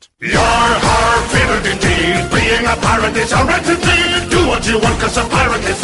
pirate. You're har fitted indeed. Being a pirate is a right indeed. Do what you want cause a pirate is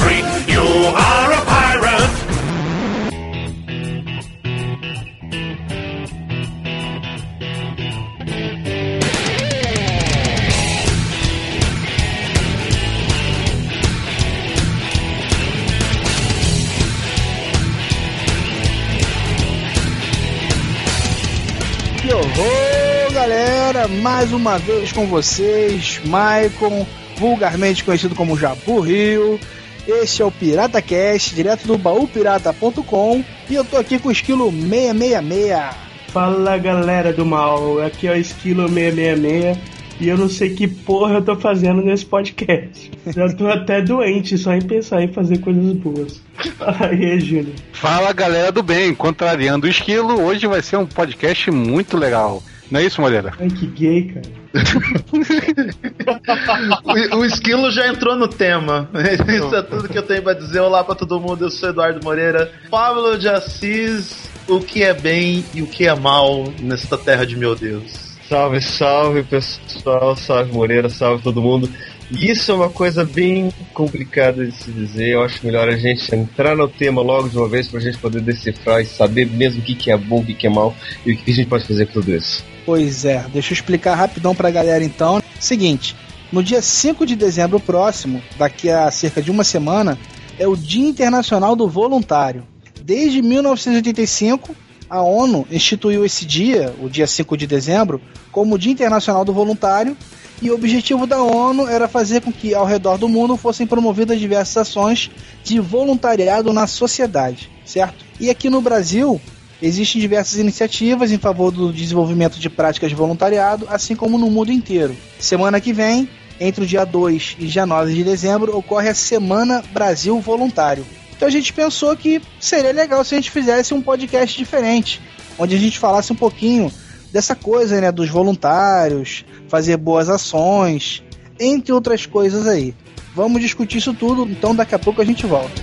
uma vez com vocês, Maicon, vulgarmente conhecido como Jabu Rio. Este é o Pirata Cast, direto do baúpirata.com, e eu tô aqui com o esquilo 666. Fala galera do mal, aqui é o Esquilo 666 e eu não sei que porra eu tô fazendo nesse podcast. Já tô até doente só em pensar em fazer coisas boas. Fala aí, Júnior. Fala galera do bem, contrariando o esquilo, hoje vai ser um podcast muito legal. Não é isso, Moreira? Ai, que gay, cara. o, o esquilo já entrou no tema. Isso é tudo que eu tenho pra dizer. Olá pra todo mundo, eu sou Eduardo Moreira. Pablo de Assis, o que é bem e o que é mal nesta terra de meu Deus. Salve, salve pessoal, salve Moreira, salve todo mundo. Isso é uma coisa bem complicada de se dizer. Eu acho melhor a gente entrar no tema logo de uma vez pra gente poder decifrar e saber mesmo o que, é bom, o que, é mal e o que a gente pode fazer com tudo isso. Pois é, deixa eu explicar rapidão pra galera então. Seguinte, no dia 5 de dezembro próximo, daqui a cerca de uma semana, é o Dia Internacional do Voluntário. Desde 1985, a ONU instituiu esse dia, o dia 5 de dezembro, como Dia Internacional do Voluntário, e o objetivo da ONU era fazer com que ao redor do mundo fossem promovidas diversas ações de voluntariado na sociedade, certo? E aqui no Brasil, existem diversas iniciativas em favor do desenvolvimento de práticas de voluntariado, assim como no mundo inteiro. Semana que vem, entre o dia 2 e dia 9 de dezembro, ocorre a Semana Brasil Voluntário. Então a gente pensou que seria legal se a gente fizesse um podcast diferente, onde a gente falasse um pouquinho dessa coisa, né, dos voluntários, fazer boas ações, entre outras coisas aí. Vamos discutir isso tudo, então daqui a pouco a gente volta.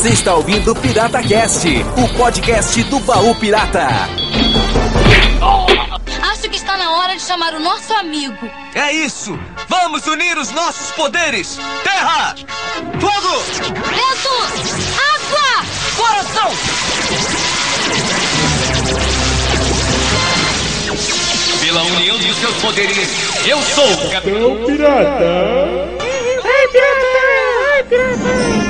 Você está ouvindo o Pirata Cast, o podcast do Baú Pirata. Acho que está na hora de chamar o nosso amigo. É isso! Vamos unir os nossos poderes! Terra! Fogo! Vento! Água! Coração! Pela união de seus poderes, eu sou o Capitão Pirata! Ai, pirata! Ai, pirata! Pirata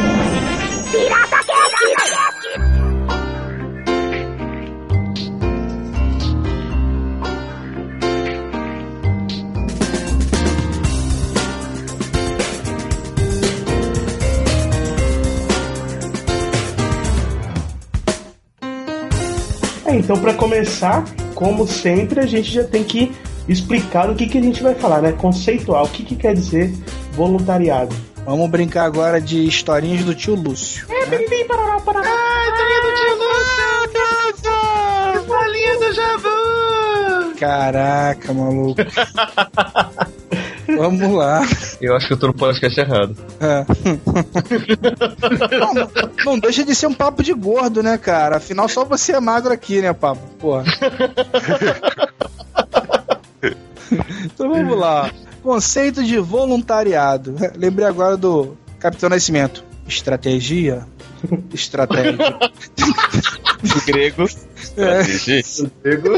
É, então, para começar, como sempre, a gente já tem que explicar o que, que a gente vai falar, né? Conceitual, o que, que quer dizer voluntariado. Vamos brincar agora de historinhas do tio Lúcio. É, piriri, parará, parará. Ah, historinha do tio Lúcio! Bolinha do Jabu! Caraca, maluco. Vamos lá. Eu acho que eu tô no podcast errado. É. não, não- não deixa de ser um papo de gordo, né, cara? Afinal, só você é magro aqui, né, papo? Porra. então vamos lá. Conceito de voluntariado. Lembrei agora do Capitão Nascimento. Estratégia. Estratégia. O grego, É. o grego,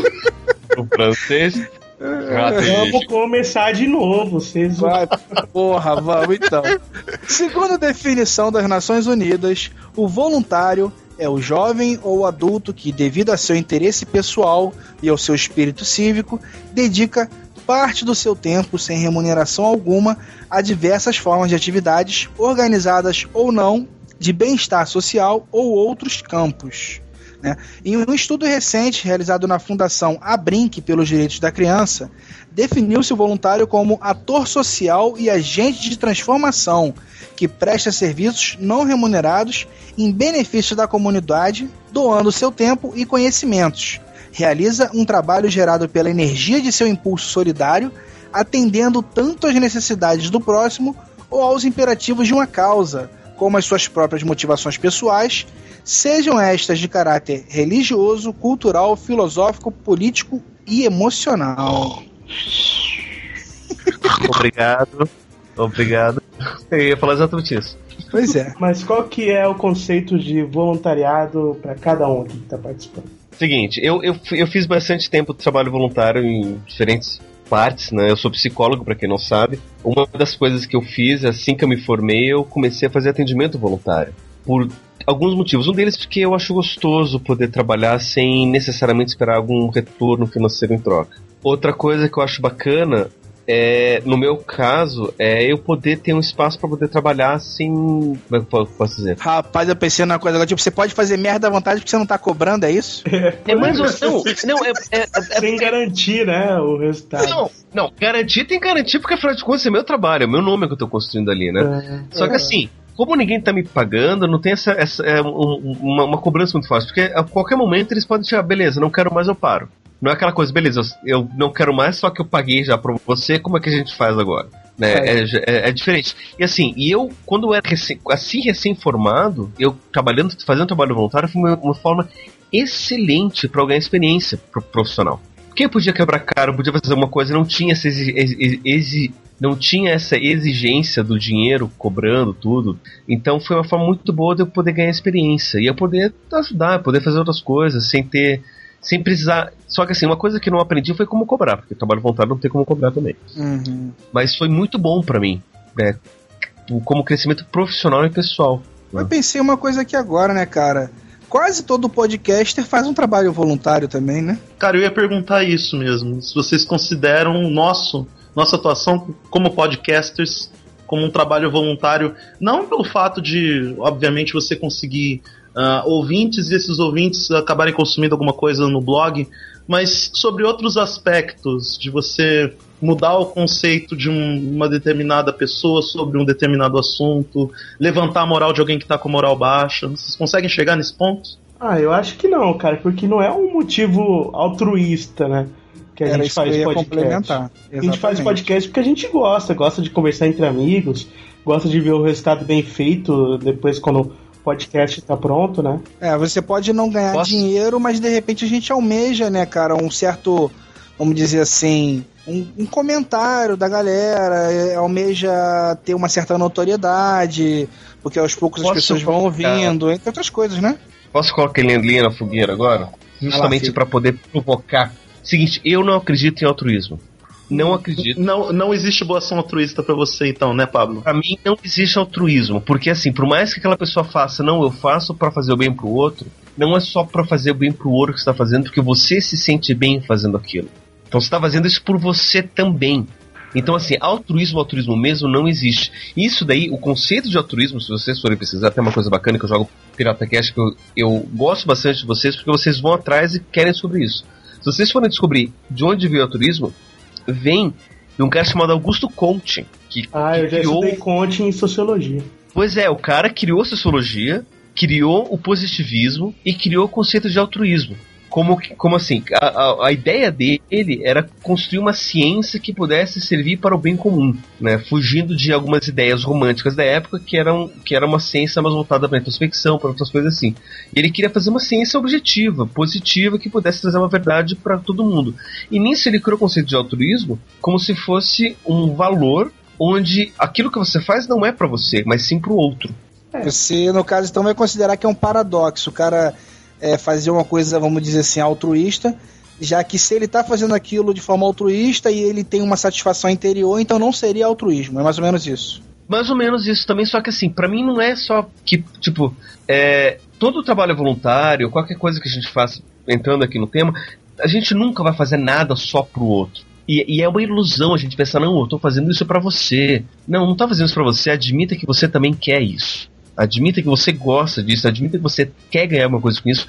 o francês, Vamos começar de novo, vocês. Vai, porra, vamos então. Segundo a definição das Nações Unidas, o voluntário é o jovem ou adulto que, devido a seu interesse pessoal e ao seu espírito cívico, dedica parte do seu tempo sem remuneração alguma a diversas formas de atividades, organizadas ou não, de bem-estar social ou outros campos. Né? Em um estudo recente realizado na Fundação Abrinq pelos Direitos da Criança, definiu-se o voluntário como ator social e agente de transformação que presta serviços não remunerados em benefício da comunidade, doando seu tempo e conhecimentos. Realiza um trabalho gerado pela energia de seu impulso solidário, atendendo tanto às necessidades do próximo ou aos imperativos de uma causa, como as suas próprias motivações pessoais, sejam estas de caráter religioso, cultural, filosófico, político e emocional. Obrigado. Obrigado. Eu ia falar exatamente isso. Pois é. Mas qual que é o conceito de voluntariado para cada um aqui que tá participando? Seguinte, eu, eu, eu fiz bastante tempo de trabalho voluntário em diferentes partes, né? Eu sou psicólogo, para quem não sabe. Uma das coisas que eu fiz, assim que eu me formei, eu comecei a fazer atendimento voluntário. Por alguns motivos. Um deles porque eu acho gostoso poder trabalhar sem necessariamente esperar algum retorno financeiro em troca. Outra coisa que eu acho bacana é, no meu caso, é eu poder ter um espaço para poder trabalhar sem. Como é que eu posso dizer? Rapaz, eu pensei numa coisa agora, tipo, você pode fazer merda à vontade porque você não tá cobrando, é isso? É mais ou não, não, é, é, é, Sem garantir, né, o resultado. Não, não, garantir tem garantir porque afinal de contas é meu trabalho, é meu nome que eu tô construindo ali, né? É. Só que assim, como ninguém tá me pagando, não tem essa, essa é, um- uma, uma cobrança muito fácil. Porque a qualquer momento eles podem chegar, beleza, não quero mais, eu paro. Não é aquela coisa, beleza, eu, eu não quero mais, só que eu paguei já pra você, como é que a gente faz agora? Né? É, é- é diferente. E assim, e eu, quando eu era recém, assim recém-formado, eu trabalhando, fazendo trabalho voluntário, foi uma, uma forma excelente para ganhar experiência pro- profissional. Porque eu podia quebrar cara, eu podia fazer uma coisa, não tinha essa exi- exi- exi- não tinha essa exigência do dinheiro cobrando tudo. Então foi uma forma muito boa de eu poder ganhar experiência e eu poder ajudar, poder fazer outras coisas sem ter sem precisar. Só que assim, uma coisa que eu não aprendi foi como cobrar, porque trabalho voluntário não tem como cobrar também. Uhum. Mas foi muito bom pra mim, né? Como crescimento profissional e pessoal. Eu pensei uma coisa aqui agora, né, cara? Quase todo podcaster faz um trabalho voluntário também, né? Cara, eu ia perguntar isso mesmo. Se vocês consideram o nosso, nossa atuação como podcasters como um trabalho voluntário, não pelo fato de, obviamente, você conseguir ah, ouvintes e esses ouvintes acabarem consumindo alguma coisa no blog, mas sobre outros aspectos de você mudar o conceito de um- uma determinada pessoa sobre um determinado assunto, levantar a moral de alguém que tá com moral baixa. Vocês conseguem chegar nesse ponto? Ah, eu acho que não, cara, porque não é um motivo altruísta, né? Que a Era gente faz podcast. A gente faz podcast porque a gente gosta, gosta de conversar entre amigos, gosta de ver o resultado bem feito depois quando podcast tá pronto, né? É, você pode não ganhar Posso? dinheiro, mas de repente a gente almeja, né, cara, um certo, vamos dizer assim, um, um comentário da galera, é, almeja ter uma certa notoriedade, porque aos poucos as Posso pessoas vão ouvindo, entre outras coisas, né? Posso colocar linha, linha na fogueira agora? Justamente para poder provocar. Seguinte, eu não acredito em altruísmo. Não acredito. Não, não existe boa ação altruísta pra você, então, né, Pablo? Pra mim não existe altruísmo, porque assim, por mais que aquela pessoa faça, não, eu faço pra fazer o bem pro outro, não é só pra fazer o bem pro outro que você tá fazendo, porque você se sente bem fazendo aquilo. Então você tá fazendo isso por você também. Então, assim, altruísmo, altruísmo mesmo não existe. Isso daí, o conceito de altruísmo, se vocês forem precisar, tem uma coisa bacana que eu jogo Pirata Cast, que eu, eu gosto bastante de vocês, porque vocês vão atrás e querem sobre isso. Se vocês forem descobrir de onde veio o altruísmo, vem de um cara chamado Augusto Conte, que, Ah, que eu já criou estudei Conte em sociologia. Pois é, o cara criou a sociologia, criou o positivismo e criou o conceito de altruísmo. Como, como assim? A, a, a ideia dele era construir uma ciência que pudesse servir para o bem comum, né? Fugindo de algumas ideias românticas da época que eram que era uma ciência mais voltada para a introspecção, para outras coisas assim. E ele queria fazer uma ciência objetiva, positiva, que pudesse trazer uma verdade para todo mundo. E nisso ele criou o conceito de altruísmo como se fosse um valor onde aquilo que você faz não é para você, mas sim para o outro. Você, no caso, então vai considerar que é um paradoxo. O cara é, fazer uma coisa, vamos dizer assim, altruísta, já que se ele tá fazendo aquilo de forma altruísta e ele tem uma satisfação interior, então não seria altruísmo. É mais ou menos isso. Mais ou menos isso também, só que assim, pra mim não é só que, tipo, é, todo trabalho voluntário, qualquer coisa que a gente faça, entrando aqui no tema, a gente nunca vai fazer nada só pro outro. E, e é uma ilusão a gente pensar, não, eu tô fazendo isso pra você. Não, não tá fazendo isso pra você, admita que você também quer isso. Admita que você gosta disso, admita que você quer ganhar uma coisa com isso.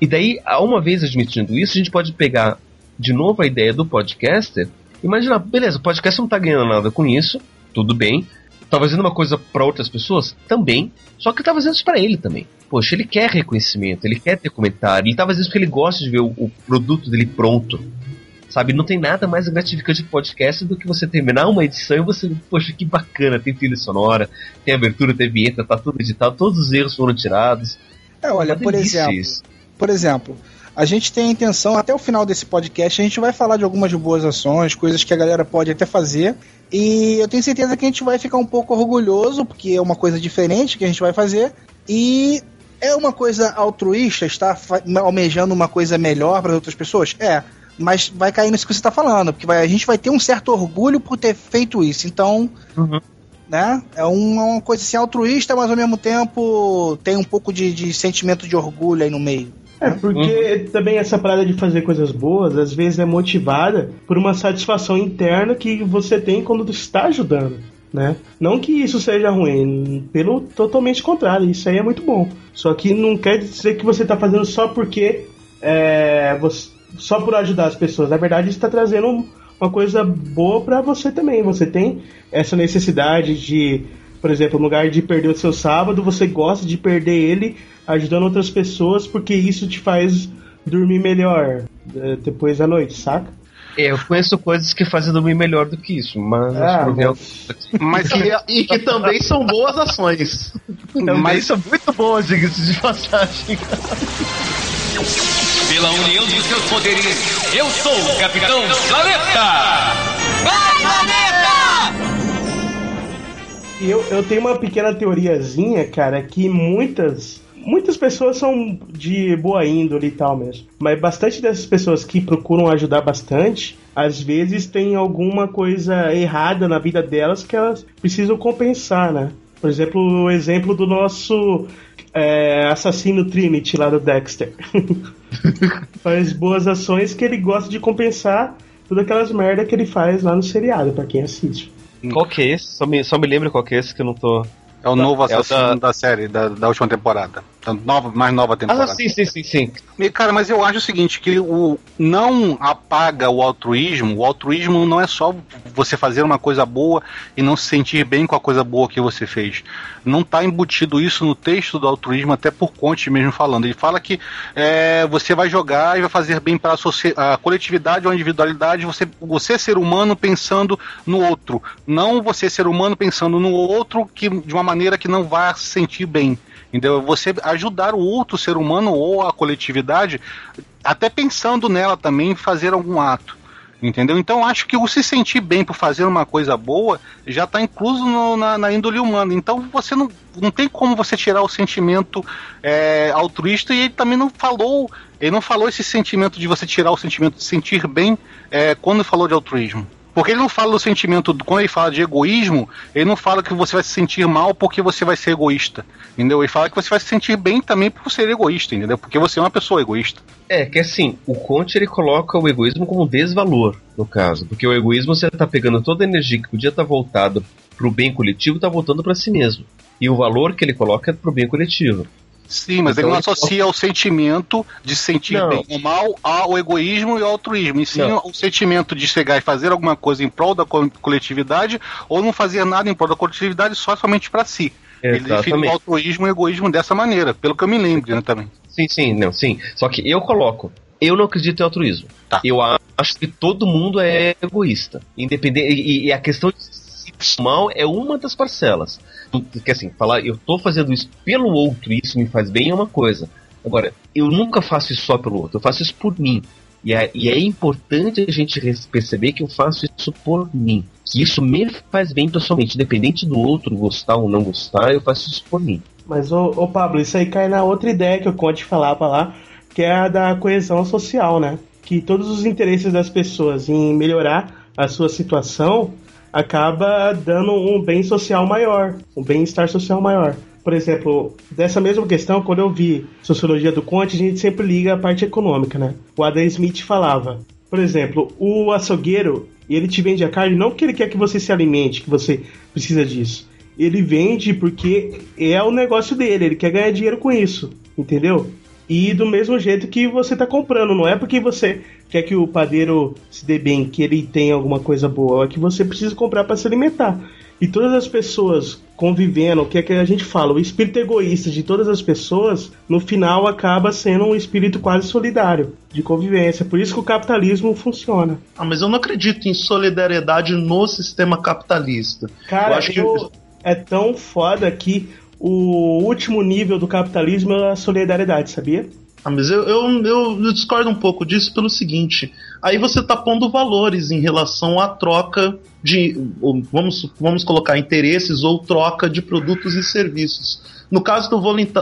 E daí, uma vez admitindo isso, a gente pode pegar de novo a ideia do podcaster. Imaginar, beleza, o podcast não tá ganhando nada com isso, tudo bem. Tá fazendo uma coisa para outras pessoas? Também. Só que tá fazendo isso pra ele também. Poxa, ele quer reconhecimento, ele quer ter comentário, ele tá fazendo isso porque ele gosta de ver o, o produto dele pronto. Sabe, não tem nada mais gratificante de podcast do que você terminar uma edição e você, poxa, que bacana, tem trilha sonora, tem abertura, tem vinheta, tá tudo editado, todos os erros foram tirados. É, olha, por exemplo, isso. por exemplo, a gente tem a intenção, até o final desse podcast, a gente vai falar de algumas boas ações, coisas que a galera pode até fazer. E eu tenho certeza que a gente vai ficar um pouco orgulhoso, porque é uma coisa diferente que a gente vai fazer. E é uma coisa altruísta, está almejando uma coisa melhor para outras pessoas? É. Mas vai cair nisso que você está falando, porque vai- a gente vai ter um certo orgulho por ter feito isso. Então, né? É uma, uma coisa assim altruísta, mas ao mesmo tempo tem um pouco de, de sentimento de orgulho aí no meio. É, porque também essa parada de fazer coisas boas, às vezes é motivada por uma satisfação interna que você tem quando está ajudando, né? Não que isso seja ruim, pelo totalmente contrário, isso aí é muito bom. Só que não quer dizer que você está fazendo só porque é, você- só por ajudar as pessoas. Na verdade, está trazendo um- uma coisa boa para você também. Você tem essa necessidade de, por exemplo, no lugar de perder o seu sábado, você gosta de perder ele ajudando outras pessoas porque isso te faz dormir melhor eh, depois da noite, saca? É, eu conheço coisas que fazem dormir melhor do que isso, mas Ah, que mas- Mas E, e que também são boas ações. Também Mas- são muito boas, diga-se de passagem. Pela união de seus poderes, eu sou o Capitão Planeta! Vai, planeta! E eu, eu tenho uma pequena teoriazinha, cara, que muitas. Muitas pessoas são de boa índole e tal mesmo. Mas bastante dessas pessoas que procuram ajudar bastante, às vezes tem alguma coisa errada na vida delas que elas precisam compensar, né? Por exemplo, o exemplo do nosso é, assassino Trinity lá do Dexter. faz boas ações que ele gosta de compensar todas aquelas merda que ele faz lá no seriado, pra quem assiste. Qual que é esse? Só me, só me lembra qual que é esse que eu não tô. é o novo É o assassino da- da... série, da, da última temporada. Nova, mais nova temporada. Ah, sim, sim, sim, sim. E, Cara, mas eu acho o seguinte, que o não apaga o altruísmo, o altruísmo não é só você fazer uma coisa boa e não se sentir bem com a coisa boa que você fez. Não está embutido isso no texto do altruísmo, até por Conte mesmo falando. Ele fala que é, você vai jogar e vai fazer bem para a coletividade ou a individualidade, você, você ser humano pensando no outro. Não você ser humano pensando no outro que, de uma maneira que não vai se sentir bem. Entendeu? Você ajudar o outro ser humano ou a coletividade, até pensando nela também, fazer algum ato. Entendeu? Então acho que o se sentir bem por fazer uma coisa boa já está incluso no- na, na índole humana. Então você não, não tem como você tirar o sentimento é, altruísta e ele também não falou. Ele não falou esse sentimento de você tirar o sentimento de sentir bem é, quando falou de altruísmo. Porque ele não fala do sentimento, quando ele fala de egoísmo, ele não fala que você vai se sentir mal porque você vai ser egoísta. Entendeu? Ele fala que você vai se sentir bem também por ser egoísta, entendeu? Porque você é uma pessoa egoísta. É, que assim, o Conte ele coloca o egoísmo como desvalor, no caso. Porque o egoísmo você tá pegando toda a energia que podia estar voltada pro bem coletivo, tá voltando para si mesmo. E o valor que ele coloca é pro bem coletivo. Sim, mas Então ele não ele associa o sentimento de sentir Não. bem ou mal ao egoísmo e ao altruísmo. E sim Não. o sentimento de chegar e fazer alguma coisa em prol da co- coletividade ou não fazer nada em prol da coletividade só somente para si. Ele define o Exatamente. altruísmo e o egoísmo dessa maneira, pelo que eu me lembro, né, também. Sim, sim, não, sim. Só que eu coloco, eu não acredito em altruísmo. Tá. Eu acho que todo mundo é egoísta. Independente. E, e a questão de mal é uma das parcelas. Porque assim, falar, eu tô fazendo isso pelo outro e isso me faz bem é uma coisa. Agora, eu nunca faço isso só pelo outro, eu faço isso por mim. E é, e é importante a gente perceber que eu faço isso por mim. Que isso me faz bem pessoalmente. Independente do outro gostar ou não gostar, eu faço isso por mim. Mas, ô, Pablo, isso aí cai na outra ideia que o Conte falava lá, que é a da coesão social, né? Que todos os interesses das pessoas em melhorar a sua situação acaba dando um bem social maior, um bem-estar social maior. Por exemplo, dessa mesma questão, quando eu vi Sociologia do Conte, a gente sempre liga a parte econômica, né? O Adam Smith falava, por exemplo, o açougueiro, ele te vende a carne não porque ele quer que você se alimente, que você precisa disso. Ele vende porque é o negócio dele, ele quer ganhar dinheiro com isso, entendeu? E do mesmo jeito que você tá comprando, não é porque você quer que o padeiro se dê bem, que ele tenha alguma coisa boa, é que você precisa comprar para se alimentar. E todas as pessoas convivendo, o que é que a gente fala, o espírito egoísta de todas as pessoas, no final acaba sendo um espírito quase solidário de convivência. Por isso que o capitalismo funciona. Ah, mas eu não acredito em solidariedade no sistema capitalista. Cara, eu acho que eu- é tão foda que o último nível do capitalismo é a solidariedade, sabia? Ah, mas eu, eu, eu discordo um pouco disso pelo seguinte: aí você tá pondo valores em relação à troca de. vamos, vamos colocar interesses ou troca de produtos e serviços. No caso do,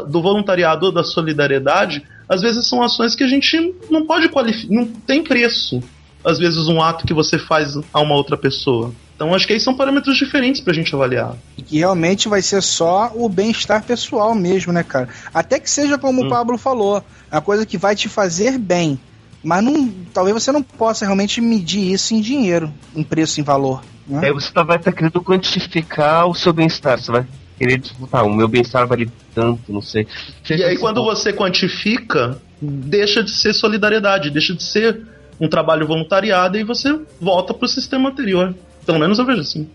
do voluntariado ou da solidariedade, às vezes são ações que a gente não pode qualificar, não tem preço. Às vezes, um ato que você faz a uma outra pessoa. Então, acho que aí são parâmetros diferentes pra gente avaliar. E que realmente vai ser só o bem-estar pessoal mesmo, né, cara? Até que seja como o Pablo falou, é uma coisa que vai te fazer bem. Mas não, talvez você não possa realmente medir isso em dinheiro, em preço, em valor. Né? Aí você tá- vai estar querendo quantificar o seu bem-estar. Você vai querer, tipo, tá, o meu bem-estar vale tanto, não sei. E aí, quando você quantifica, deixa de ser solidariedade, deixa de ser um trabalho voluntariado e você volta pro sistema anterior. Pelo menos eu vejo assim.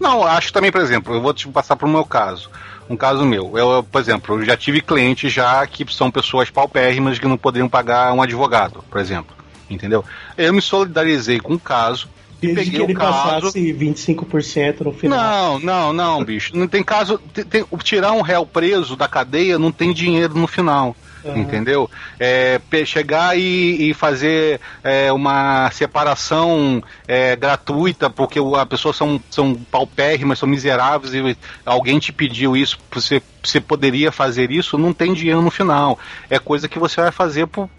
Não, acho também, por exemplo, eu vou te passar para o meu caso. Um caso meu. Eu, por exemplo, eu já tive clientes já que são pessoas paupérrimas que não poderiam pagar um advogado, por exemplo. Entendeu? Eu me solidarizei com o caso e Desde que peguei ele o caso. passasse 25% no final. Não, não, não, bicho. Não tem caso. tem- tem- tirar um réu preso da cadeia não tem dinheiro no final. Aham. Entendeu? É, chegar e, e fazer é, uma separação é, gratuita, porque a pessoa são, são paupérrimas, são miseráveis, e alguém te pediu isso, você, você poderia fazer isso, não tem dinheiro no final. É coisa que você vai fazer por,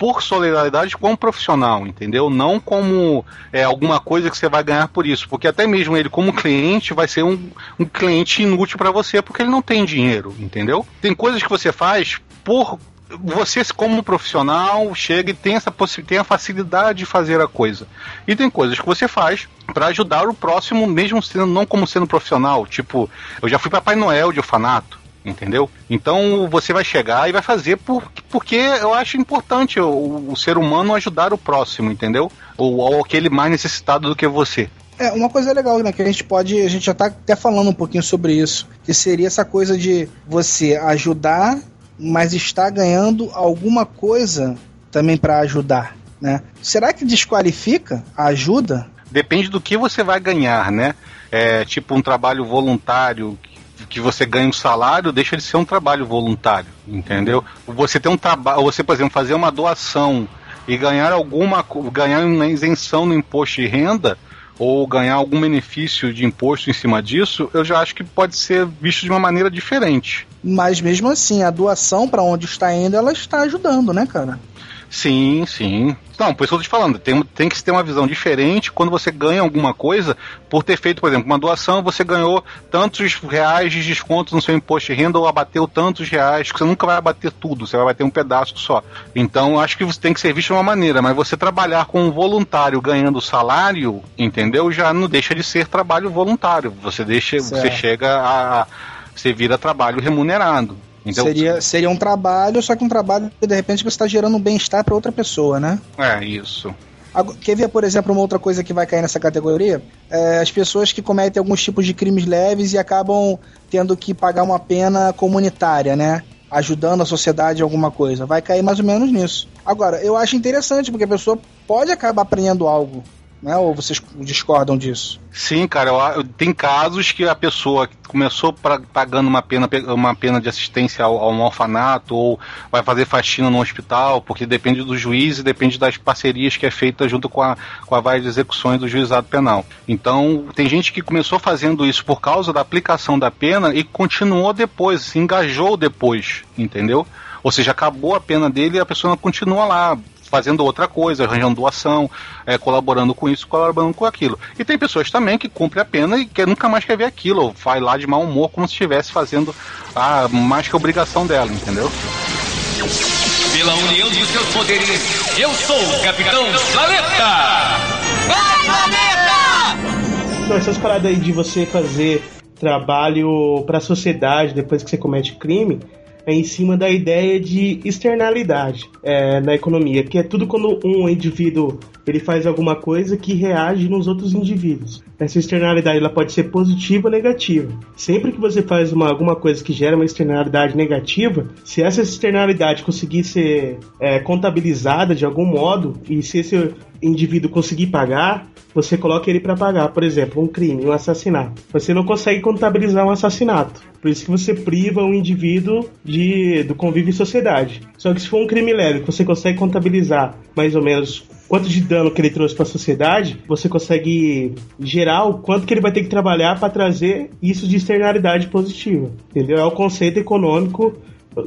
por solidariedade com o profissional, entendeu? Não como é, alguma coisa que você vai ganhar por isso, porque até mesmo ele como cliente vai ser um, um cliente inútil para você porque ele não tem dinheiro, entendeu? Tem coisas que você faz por você como profissional chega e tem essa tem a facilidade de fazer a coisa. E tem coisas que você faz para ajudar o próximo mesmo sendo não como sendo profissional, tipo, eu já fui Papai Noel de orfanato, entendeu? Então você vai chegar e vai fazer por, porque eu acho importante o, o ser humano ajudar o próximo, entendeu? Ou, ou aquele mais necessitado do que você. É, uma coisa legal, né, que a gente pode, a gente já tá até falando um pouquinho sobre isso, que seria essa coisa de você ajudar, mas estar ganhando alguma coisa também para ajudar, né? Será que desqualifica a ajuda? Depende do que você vai ganhar, né? É, tipo um trabalho voluntário que- você ganha um salário, deixa de ser um trabalho voluntário, entendeu? Você tem um trabalho, você, por exemplo, fazer uma doação e ganhar alguma ganhar uma isenção no imposto de renda ou ganhar algum benefício de imposto em cima disso, eu já acho que pode ser visto de uma maneira diferente. Mas mesmo assim, a doação para onde está indo, ela está ajudando, né, cara? Sim, sim. Não, por isso que eu tô te falando, tem, tem que ter uma visão diferente quando você ganha alguma coisa por ter feito, por exemplo, uma doação, você ganhou tantos reais de desconto no seu imposto de renda ou abateu tantos reais, que você nunca vai abater tudo, você vai bater um pedaço só. Então, acho que você tem que ser visto de uma maneira, mas você trabalhar com um voluntário ganhando salário, entendeu? Já não deixa de ser trabalho voluntário. Você deixa, você Certo. chega a. Você vira trabalho remunerado. Então, seria, seria um trabalho, só que um trabalho que de repente você está gerando um bem-estar para outra pessoa, né? É, isso. Quer ver, por exemplo, uma outra coisa que vai cair nessa categoria? É, as pessoas que cometem alguns tipos de crimes leves e acabam tendo que pagar uma pena comunitária, né? Ajudando a sociedade em alguma coisa. Vai cair mais ou menos nisso. Agora, eu acho interessante, porque a pessoa pode acabar aprendendo algo, né? Ou vocês discordam disso? Sim, cara, eu- eu- tem casos que a pessoa que começou pra- pagando uma pena, pe- uma pena de assistência ao, a um orfanato ou vai fazer faxina no hospital, porque depende do juiz e depende das parcerias que é feita junto com a, com a de execuções do juizado penal. Então, tem gente que começou fazendo isso por causa da aplicação da pena e continuou depois, se engajou depois, entendeu? Ou seja, acabou a pena dele e a pessoa continua lá, fazendo outra coisa, arranjando doação, é, colaborando com isso, colaborando com aquilo. E tem pessoas também que cumprem a pena e que nunca mais quer ver aquilo, ou vai lá de mau humor como se estivesse fazendo a mais que a obrigação dela, entendeu? Pela união de seus poderes, eu sou o Capitão Planeta! Vai, planeta! Não, essas paradas aí de você fazer trabalho pra sociedade depois que você comete crime, é em cima da ideia de externalidade é, na economia, que é tudo quando um indivíduo ele faz alguma coisa que reage nos outros indivíduos. Essa externalidade ela pode ser positiva ou negativa. Sempre que você faz uma, alguma coisa que gera uma externalidade negativa, se essa externalidade conseguir ser é, contabilizada de algum modo e se esse indivíduo conseguir pagar, você coloca ele para pagar. Por exemplo, um crime, um assassinato. Você não consegue contabilizar um assassinato. Por isso que você priva o indivíduo de, do convívio em sociedade. Só que se for um crime leve, você consegue contabilizar mais ou menos quanto de dano que ele trouxe para a sociedade, você consegue gerar o quanto que ele vai ter que trabalhar para trazer isso de externalidade positiva. Entendeu? É o conceito econômico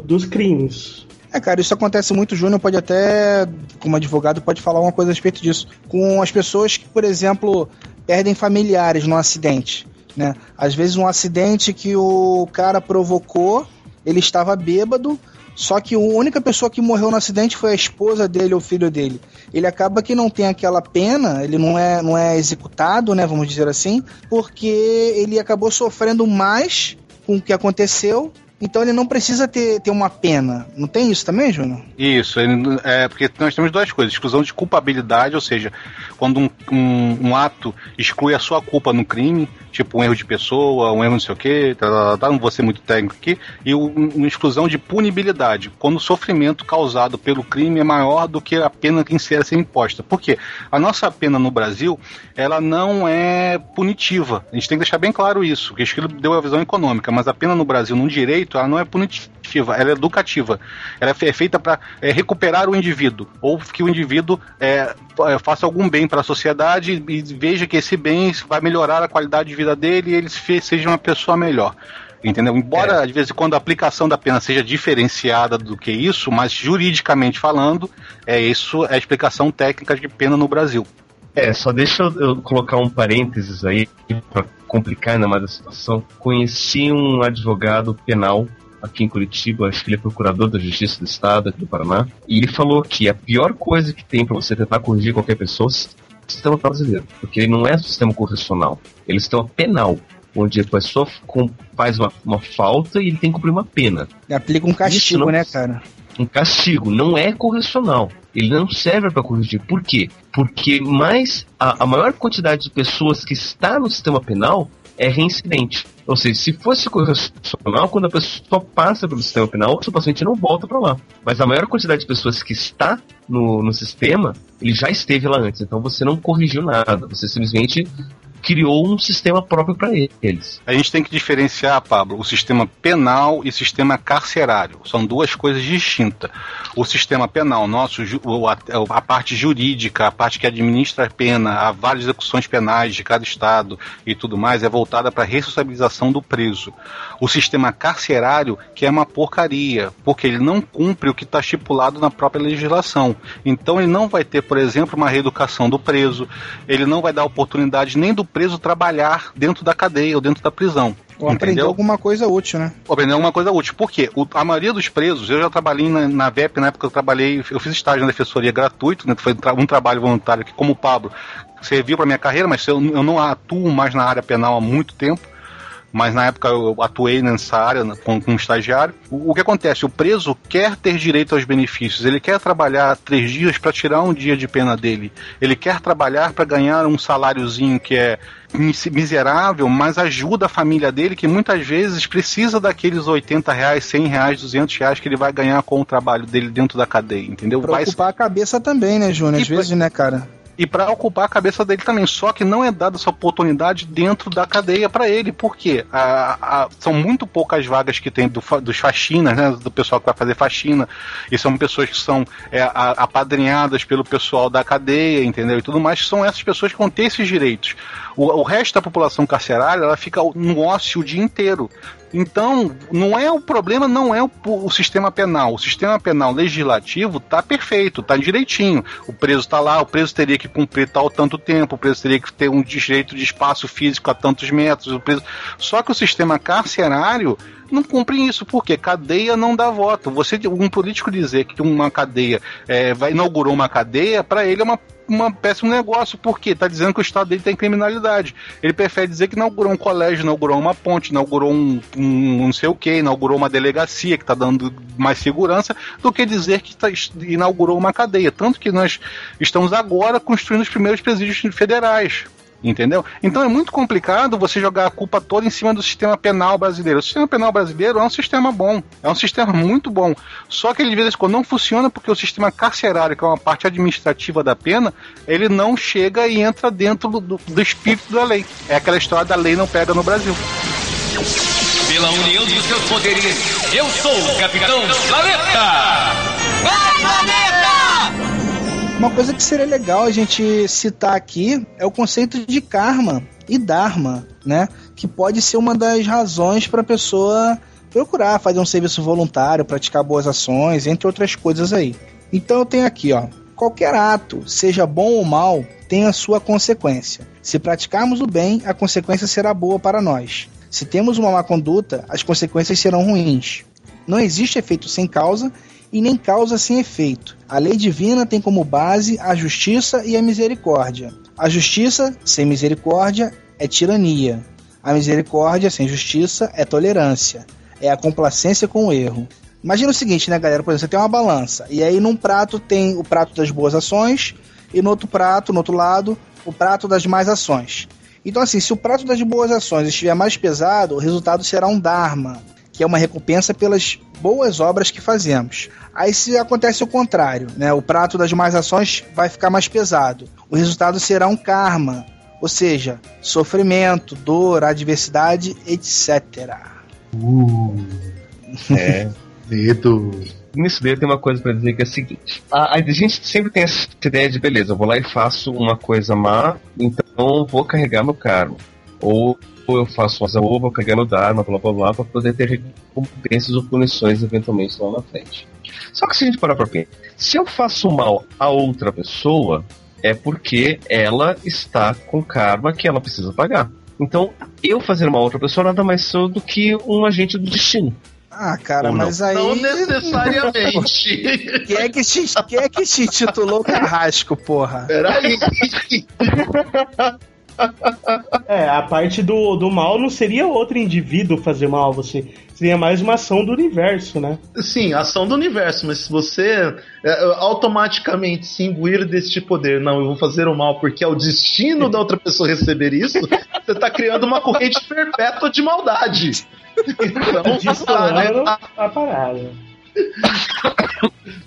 dos crimes. É, cara, isso acontece muito. O Júnior pode até, como advogado, pode falar uma coisa a respeito disso. Com as pessoas que, por exemplo, perdem familiares num acidente. Né? Às vezes um acidente que o cara provocou, ele estava bêbado, só que a única pessoa que morreu no acidente foi a esposa dele ou o filho dele. Ele acaba que não tem aquela pena, ele não é, não é executado, né, vamos dizer assim, porque ele acabou sofrendo mais com o que aconteceu então ele não precisa ter, ter uma pena. Não tem isso também, Júnior? Isso, ele, é porque nós temos duas coisas: exclusão de culpabilidade, ou seja, quando um, um, um, ato exclui a sua culpa no crime, tipo um erro de pessoa, um erro não sei o quê, tá, tá, tá não vou ser muito técnico aqui, e uma exclusão de punibilidade, quando o sofrimento causado pelo crime é maior do que a pena que insere ser imposta. Por quê? A nossa pena no Brasil, ela não é punitiva. A gente tem que deixar bem claro isso, porque aquilo deu a visão econômica, mas a pena no Brasil, no direito, ela não é punitiva, ela é educativa. Ela é feita para é, recuperar o indivíduo, ou que o indivíduo é, é faça algum bem para a sociedade e veja que esse bem vai melhorar a qualidade de vida dele e ele seja uma pessoa melhor. Entendeu? Embora, é. de vez em quando, a aplicação da pena seja diferenciada do que isso, mas juridicamente falando, é isso é a explicação técnica de pena no Brasil. É, só deixa eu, eu colocar um parênteses aí para complicar ainda mais a situação. Conheci um advogado penal aqui em Curitiba, acho que ele é procurador da Justiça do Estado aqui do Paraná, e ele falou que a pior coisa que tem para você tentar corrigir qualquer pessoa é o sistema brasileiro, porque ele não é um sistema correcional, ele é um sistema penal onde a pessoa faz uma, uma falta e ele tem que cumprir uma pena. E aplica um castigo, não, né, cara? Um castigo, não é correcional. Ele não serve para corrigir. Por quê? Porque mais a, a maior quantidade de pessoas que está no sistema penal é reincidente. Ou seja, se fosse correcional, quando a pessoa passa pelo sistema penal, o paciente não volta para lá. Mas a maior quantidade de pessoas que está no, no sistema, ele já esteve lá antes. Então você não corrigiu nada. Você simplesmente criou um sistema próprio para eles. A gente tem que diferenciar, Pablo, o sistema penal e sistema carcerário. São duas coisas distintas. O sistema penal, nosso, a, parte jurídica, a parte que administra a pena, há várias execuções penais de cada estado e tudo mais, é voltada para a responsabilização do preso. O sistema carcerário, que é uma porcaria, porque ele não cumpre o que está estipulado na própria legislação. Então ele não vai ter, por exemplo, uma reeducação do preso, ele não vai dar oportunidade nem do preso trabalhar dentro da cadeia ou dentro da prisão. Ou aprender alguma coisa útil, né? Ou aprender alguma coisa útil. Por quê? O, a maioria dos presos, eu já trabalhei na, na VEP, na época eu trabalhei, eu fiz estágio na defensoria gratuito, né? Foi um trabalho voluntário que, como o Pablo, serviu para minha carreira, mas eu, eu não atuo mais na área penal há muito tempo mas na época eu atuei nessa área com, com um estagiário. O, o, que acontece? O preso quer ter direito aos benefícios, ele quer trabalhar três dias para tirar um dia de pena dele, ele quer trabalhar para ganhar um saláriozinho que é miserável, mas ajuda a família dele, que muitas vezes precisa daqueles 80 reais, 100 reais, 200 reais que ele vai ganhar com o trabalho dele dentro da cadeia, entendeu? Pra vai... ocupar a cabeça também, né, Júnior? Às vezes, né, cara? E para ocupar a cabeça dele também. Só que não é dada essa oportunidade dentro da cadeia para ele. Por quê? A, a, são muito poucas vagas que tem do, dos faxinas, né, do pessoal que vai fazer faxina, e são pessoas que são é, apadrinhadas pelo pessoal da cadeia, entendeu? E tudo mais, são essas pessoas que vão ter esses direitos. O, o resto da população carcerária, ela fica no ócio o dia inteiro. Então, não é o problema, não é o, o, sistema penal. O sistema penal legislativo tá perfeito, tá direitinho. O preso tá lá, o preso teria que cumprir tal tanto tempo, o preso teria que ter um direito de espaço físico a tantos metros. O preso... Só que o sistema carcerário não cumprem isso. Por quê? Cadeia não dá voto. Você, um político dizer que uma cadeia é, vai inaugurou uma cadeia, para ele é uma uma péssimo negócio, porque está dizendo que o estado dele tem criminalidade. Ele prefere dizer que inaugurou um colégio, inaugurou uma ponte, inaugurou um, um não sei o que, inaugurou uma delegacia que está dando mais segurança, do que dizer que tá, inaugurou uma cadeia. Tanto que nós estamos agora construindo os primeiros presídios federais. Entendeu? Então é muito complicado você jogar a culpa toda em cima do sistema penal brasileiro. O sistema penal brasileiro é um sistema bom, é um sistema muito bom. Só que ele de vez em quando não funciona porque o sistema carcerário, que é uma parte administrativa da pena, ele não chega e entra dentro do, do espírito da lei. É aquela história da lei não pega no Brasil. Pela união dos seus poderes, eu sou o Capitão Planeta! Vai, Planeta! Uma coisa que seria legal a gente citar aqui é o conceito de karma e dharma, né? Que pode ser uma das razões para a pessoa procurar fazer um serviço voluntário, praticar boas ações, entre outras coisas aí. Então eu tenho aqui, ó, qualquer ato, seja bom ou mal, tem a sua consequência. Se praticarmos o bem, a consequência será boa para nós. Se temos uma má conduta, as consequências serão ruins. Não existe efeito sem causa e nem causa sem efeito. A lei divina tem como base a justiça e a misericórdia. A justiça sem misericórdia é tirania. A misericórdia sem justiça é tolerância. É a complacência com o erro. Imagina o seguinte, né, galera? Por exemplo, você tem uma balança. E aí num prato tem o prato das boas ações. E no outro prato, no outro lado, o prato das más ações. Então, assim, se o prato das boas ações estiver mais pesado, o resultado será um Dharma, que é uma recompensa pelas boas obras que fazemos. Aí se acontece o contrário, né? O prato das más ações vai ficar mais pesado. O resultado será um karma, ou seja, sofrimento, dor, adversidade, etc. Uh, é. Medo. Nisso daí tem uma coisa para dizer que é a seguinte: a, a, gente sempre tem essa ideia de beleza, eu vou lá e faço uma coisa má, então vou carregar meu karma. Ou ou eu faço uma ou vou pegar no Dharma, blá blá blá, pra poder ter recompensas ou punições eventualmente lá na frente. Só que se a gente parar pra pensar, se eu faço mal a outra pessoa, é porque ela está com karma que ela precisa pagar. Então, eu fazer uma outra pessoa nada mais sou do que um agente do destino. Ah, cara, mas aí. Não necessariamente. quem, é que te, quem é que te titulou Carrasco, porra? Peraí. É, a parte do, do mal não seria outro indivíduo fazer mal você. Seria mais uma ação do universo, né? Sim, ação do universo, mas se você é, automaticamente se imbuir deste poder, não, eu vou fazer o mal porque é o destino da outra pessoa receber isso, você está criando uma corrente perpétua de maldade. Então, tá, né? a parada.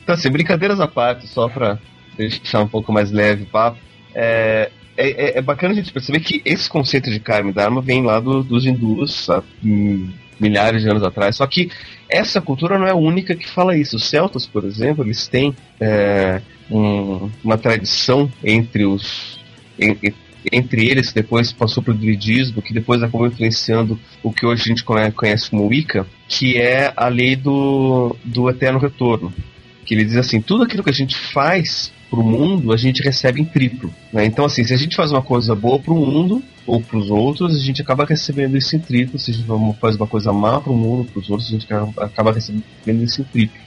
Então, assim, brincadeiras à parte, só pra deixar um pouco mais leve o papo. É, é, é, é, bacana a gente perceber que esse conceito de karma e dharma vem lá do, dos hindus há hum, milhares de anos atrás. Só que essa cultura não é a única que fala isso. Os celtas, por exemplo, eles têm é, um, uma tradição entre os entre eles, que depois passou para o druidismo, que depois acabou influenciando o que hoje a gente conhece como Wicca, que é a lei do, do eterno retorno. Que ele diz assim: tudo aquilo que a gente faz pro mundo, a gente recebe em triplo. Né? Então, assim, se a gente faz uma coisa boa pro mundo ou pros outros, a gente acaba recebendo isso em triplo. Se a gente faz uma coisa má pro mundo, pros outros, a gente acaba recebendo isso em triplo.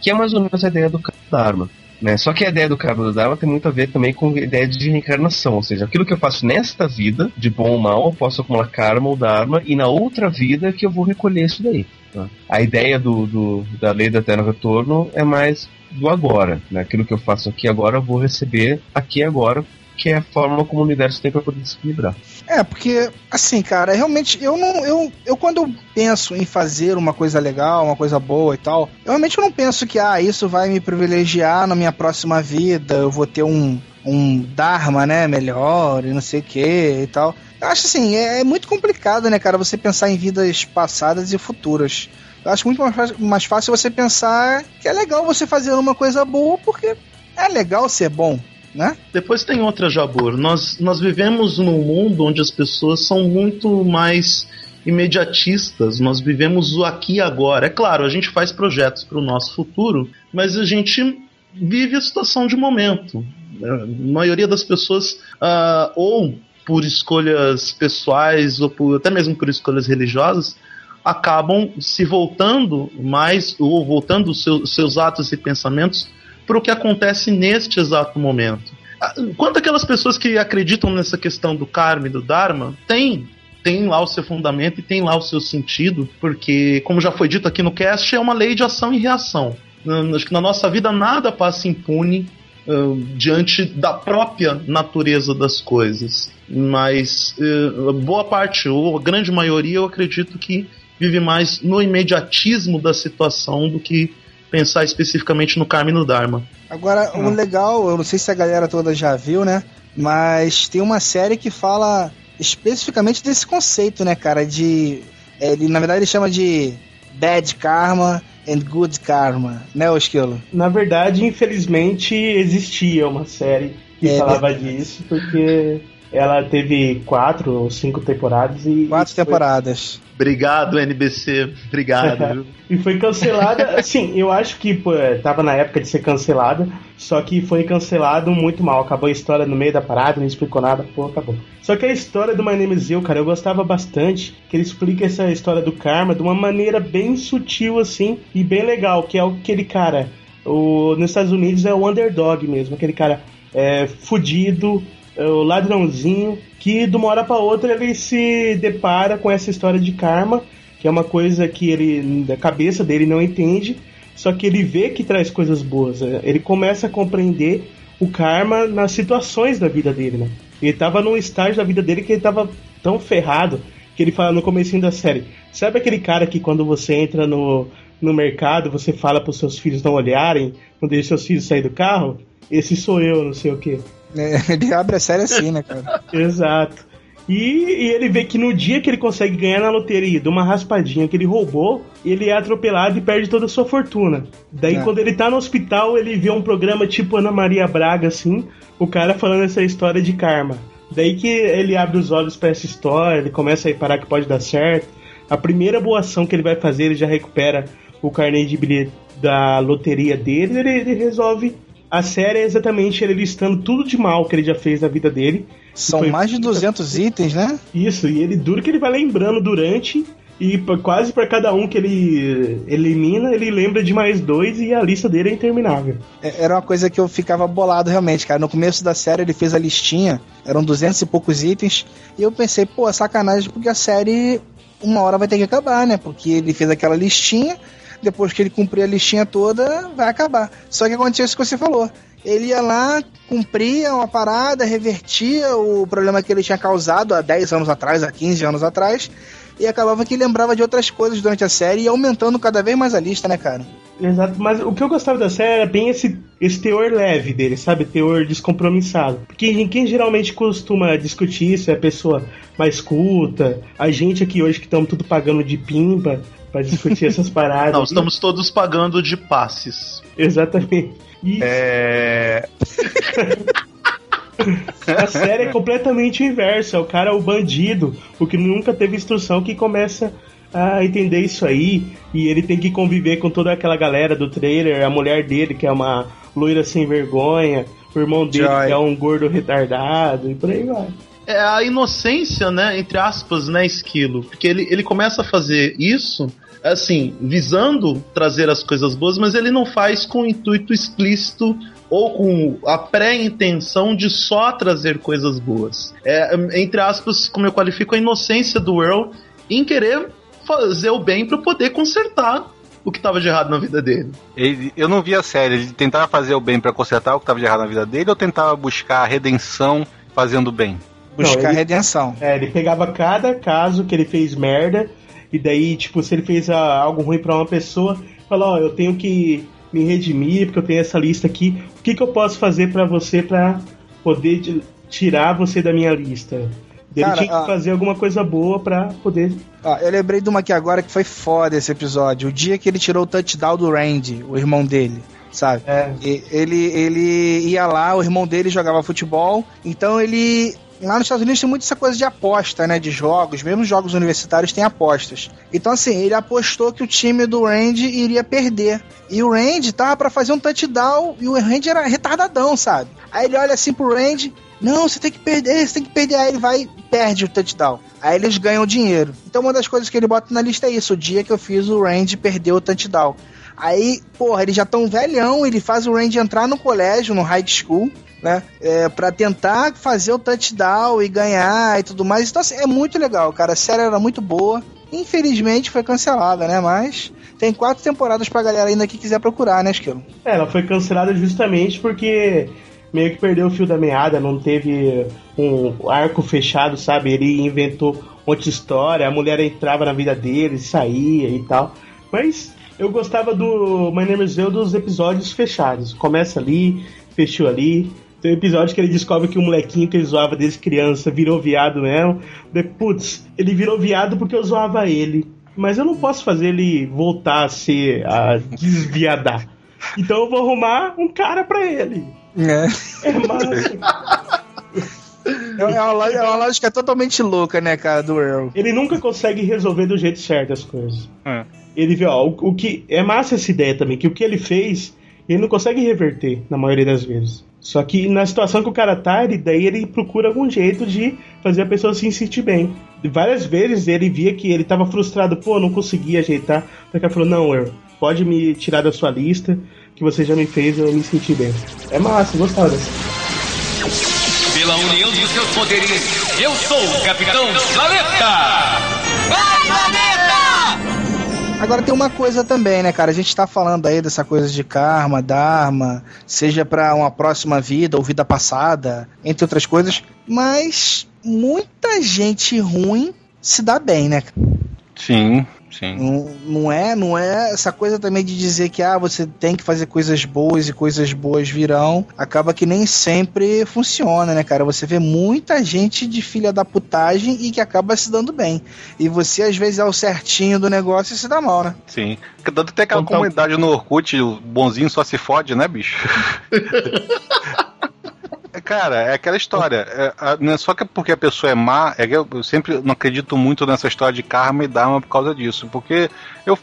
Que é mais ou menos a ideia do Dharma. Né? Só que a ideia do do Dharma tem muito a ver também com a ideia de reencarnação, ou seja, aquilo que eu faço nesta vida, de bom ou mal, eu posso acumular karma ou Dharma, e na outra vida que eu vou recolher isso daí. Tá? A ideia do, do, da lei do eterno retorno é mais do agora. Né? Aquilo que eu faço aqui agora, eu vou receber aqui agora, que é a forma como o universo tem para poder se equilibrar. É, porque, assim, cara, realmente, eu não. Eu, eu quando eu penso em fazer uma coisa legal, uma coisa boa e tal, eu realmente não penso que, ah, isso vai me privilegiar na minha próxima vida, eu vou ter um, um Dharma, né, melhor e não sei o que e tal. Eu acho assim, é, é muito complicado, né, cara, você pensar em vidas passadas e futuras. Eu acho muito mais, mais fácil você pensar que é legal você fazer uma coisa boa porque é legal ser bom. Né? Depois tem outra, Jabor. Nós, nós vivemos num mundo onde as pessoas são muito mais imediatistas. Nós vivemos o aqui e agora. É claro, a gente faz projetos para o nosso futuro, mas a gente vive a situação de momento. A maioria das pessoas, uh, ou por escolhas pessoais, ou por, até mesmo por escolhas religiosas, acabam se voltando mais, ou voltando os seus, seus atos e pensamentos para o que acontece neste exato momento. Ah, Quanto aquelas pessoas que acreditam nessa questão do karma e do dharma, tem tem lá o seu fundamento e tem lá o seu sentido, porque, como já foi dito aqui no cast, é uma lei de ação e reação. Acho que na nossa vida nada passa impune hum, diante da própria natureza das coisas. Mas eh, boa parte, ou a grande maioria, eu acredito que vive mais no imediatismo da situação do que pensar especificamente no karma e no dharma. Agora, o legal, eu não sei se a galera toda já viu, né? Mas tem uma série que fala especificamente desse conceito, né, cara? De. é, Ele, na verdade, ele chama de Bad Karma and Good Karma, né, ô Esquilo? Na verdade, infelizmente, existia uma série que É falava verdade. disso, porque ela teve quatro ou cinco temporadas e. Quatro foi- temporadas. Obrigado, NBC. Obrigado. viu? E foi cancelada. Assim, eu acho que pô, tava na época de ser cancelada, só que foi cancelado muito mal. Acabou a história no meio da parada, não explicou nada, pô, acabou. Só que a história do My Name is You, cara, eu gostava bastante, que ele explica essa história do karma de uma maneira bem sutil, assim, e bem legal, que é aquele cara. O, nos Estados Unidos é o underdog mesmo, aquele cara é, fudido, é, o ladrãozinho, que de uma hora pra outra ele se depara com essa história de karma, que é uma coisa que ele, da cabeça dele, não entende, só que ele vê que traz coisas boas. né? Ele começa a compreender o karma nas situações da vida dele, né? Ele tava num estágio da vida dele que ele tava tão ferrado que ele fala no comecinho da série. Sabe aquele cara que quando você entra no, no mercado, você fala pros seus filhos não olharem, não deixa seus filhos sair do carro? Esse sou eu, não sei o quê. É, Ele abre a série assim, né, cara? Exato. E, e ele vê que no dia que ele consegue ganhar na loteria de uma raspadinha que ele roubou, ele é atropelado e perde toda a sua fortuna. Daí, É. quando ele tá no hospital, ele vê um programa tipo Ana Maria Braga, assim, o cara falando essa história de karma. Daí que ele abre os olhos pra essa história, ele começa a reparar que pode dar certo. A primeira boa ação que ele vai fazer, ele já recupera o carnê de bilhete da loteria dele, ele, ele resolve. A série é exatamente ele listando tudo de mal que ele já fez na vida dele. São Foi- mais de 200 itens, né? Isso, e ele duro que ele vai lembrando durante. E quase pra cada um que ele elimina, ele lembra de mais dois e a lista dele é interminável. É, Era uma coisa que eu ficava bolado realmente, cara. No começo da série ele fez a listinha, eram 200 e poucos itens, e eu pensei, pô, sacanagem, porque a série uma hora vai ter que acabar, né? Porque ele fez aquela listinha, depois que ele cumprir a listinha toda, vai acabar. Só que aconteceu isso que você falou. Ele ia lá, cumpria uma parada, revertia o problema que ele tinha causado há 10 anos atrás, há 15 anos atrás, e acabava que lembrava de outras coisas durante a série e aumentando cada vez mais a lista, né, cara? Exato, mas o que eu gostava da série era bem esse, esse teor leve dele, sabe? Teor descompromissado. Porque quem geralmente costuma discutir isso é a pessoa mais culta, a gente aqui hoje que estamos tudo pagando de pimba pra discutir essas paradas. Não, estamos todos pagando de passes. Exatamente. E É. a série é completamente o inverso. É o cara, o bandido, o que nunca teve instrução, que começa a entender isso aí. E ele tem que conviver com toda aquela galera do trailer, a mulher dele, que é uma loira sem vergonha, o irmão dele, Joy. que é um gordo retardado, e por aí vai. É a inocência, né, entre aspas, né, Esquilo? Porque ele, ele começa a fazer isso, assim, visando trazer as coisas boas, mas ele não faz com o intuito explícito ou com a pré-intenção de só trazer coisas boas. É, entre aspas, como eu qualifico, a inocência do Earl em querer fazer o bem para poder consertar o que estava de errado na vida dele. Ele- eu não vi a série, ele tentava fazer o bem pra consertar o que estava de errado na vida dele ou tentava buscar a redenção fazendo o bem? Buscar Não, ele- redenção. É, ele pegava cada caso que ele fez merda, e daí, tipo, se ele fez ah, algo ruim pra uma pessoa, fala, ó, eu tenho que me redimir, porque eu tenho essa lista aqui. O que, que eu posso fazer pra você pra poder de- tirar você da minha lista? Ele tinha que ah. fazer alguma coisa boa pra poder. Ó, eu lembrei de uma aqui agora que foi foda esse episódio. O dia que ele tirou o touchdown do Randy, o irmão dele, sabe? É, E- Ele, ele ia lá, o irmão dele jogava futebol, então ele. Lá nos Estados Unidos tem muito essa coisa de aposta, né? De jogos, mesmo os jogos universitários têm apostas. Então, assim, ele apostou que o time do Randy iria perder. E o Randy tava pra fazer um touchdown e o Randy era retardadão, sabe? Aí ele olha assim pro Randy, Não, você tem que perder, você tem que perder. Aí ele vai e perde o touchdown. Aí eles ganham dinheiro. Então uma das coisas que ele bota na lista é isso: o dia que eu fiz o Randy perder o touchdown. Aí, porra, eles já tão velhão, ele faz o Randy entrar no colégio, no high school, né? É, pra tentar fazer o touchdown e ganhar e tudo mais. Então, assim, é muito legal, cara. A série era muito boa. Infelizmente foi cancelada, né? Mas tem quatro temporadas pra galera ainda que quiser procurar, né, Esquilo? É, ela foi cancelada justamente porque meio que perdeu o fio da meada, não teve um arco fechado, sabe? Ele inventou outra história, a mulher entrava na vida dele, saía e tal. Mas eu gostava do My Name is Zero dos episódios fechados. Começa ali, fechou ali. Tem um episódio que ele descobre que o molequinho que ele zoava desde criança virou viado mesmo. De, putz, ele virou viado porque eu zoava ele. Mas eu não posso fazer ele voltar a ser. a desviadar. Então eu vou arrumar um cara pra ele. É. É massa. É uma, lo- é uma lógica totalmente louca, né, cara, do Earl. Ele nunca consegue resolver do jeito certo as coisas. É. Ele vê, ó, o, o que. É massa essa ideia também, que o que ele fez, ele não consegue reverter, na maioria das vezes. Só que na situação que o cara tá, ele, daí ele procura algum jeito de fazer a pessoa se sentir bem. E várias vezes ele via que ele tava frustrado, pô, não conseguia ajeitar. Daí o cara falou, não, Earl, pode me tirar da sua lista, que você já me fez eu me sentir bem. É massa, gostava dessa. Pela união de seus poderes, eu sou o Capitão Planeta! Vai, Planeta! Agora tem uma coisa também, né, cara? A gente tá falando aí dessa coisa de karma, dharma, seja pra uma próxima vida ou vida passada, entre outras coisas, mas muita gente ruim se dá bem, né? Sim, sim. Não, não é, não é essa coisa também de dizer que ah, você tem que fazer coisas boas e coisas boas virão. Acaba que nem sempre funciona, né, cara? Você vê muita gente de filha da putagem e que acaba se dando bem. E você às vezes é o certinho do negócio e se dá mal, né? Sim. Tanto tem aquela Então- comunidade no Orkut, o bonzinho só se fode, né, bicho? Cara, é aquela história. É, a- não é só que porque a pessoa é má, é que eu, sempre não acredito muito nessa história de karma e dharma por causa disso. Porque eu,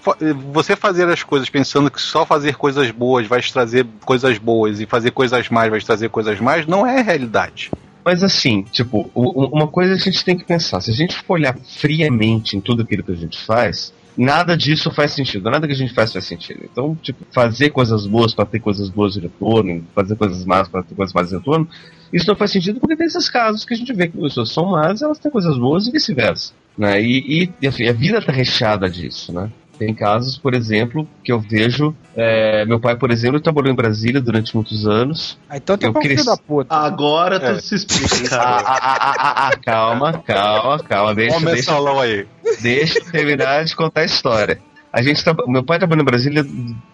você fazer as coisas pensando que só fazer coisas boas vai te trazer coisas boas e fazer coisas mais vai te trazer coisas mais, não é realidade. Mas assim, tipo, uma coisa a gente tem que pensar. Se a gente for olhar friamente em tudo aquilo que a gente faz, nada disso faz sentido. Nada que a gente faz faz sentido. Então, tipo, fazer coisas boas para ter coisas boas de retorno, fazer coisas más para ter coisas más de retorno, isso não faz sentido porque tem esses casos que a gente vê que pessoas são más, elas têm coisas boas e vice-versa. Né? E, e assim, a vida tá recheada disso, né? Tem casos, por exemplo, que eu vejo. é, meu pai, por exemplo, trabalhou em Brasília durante muitos anos. Ah, Então tem Eu um filho cresci- da puta. Agora tudo É. se explica, Ah, ah, ah, ah, ah, ah, calma, calma, calma. Deixa, deixa, aí. deixa eu terminar de contar a história. A gente meu pai trabalhou em Brasília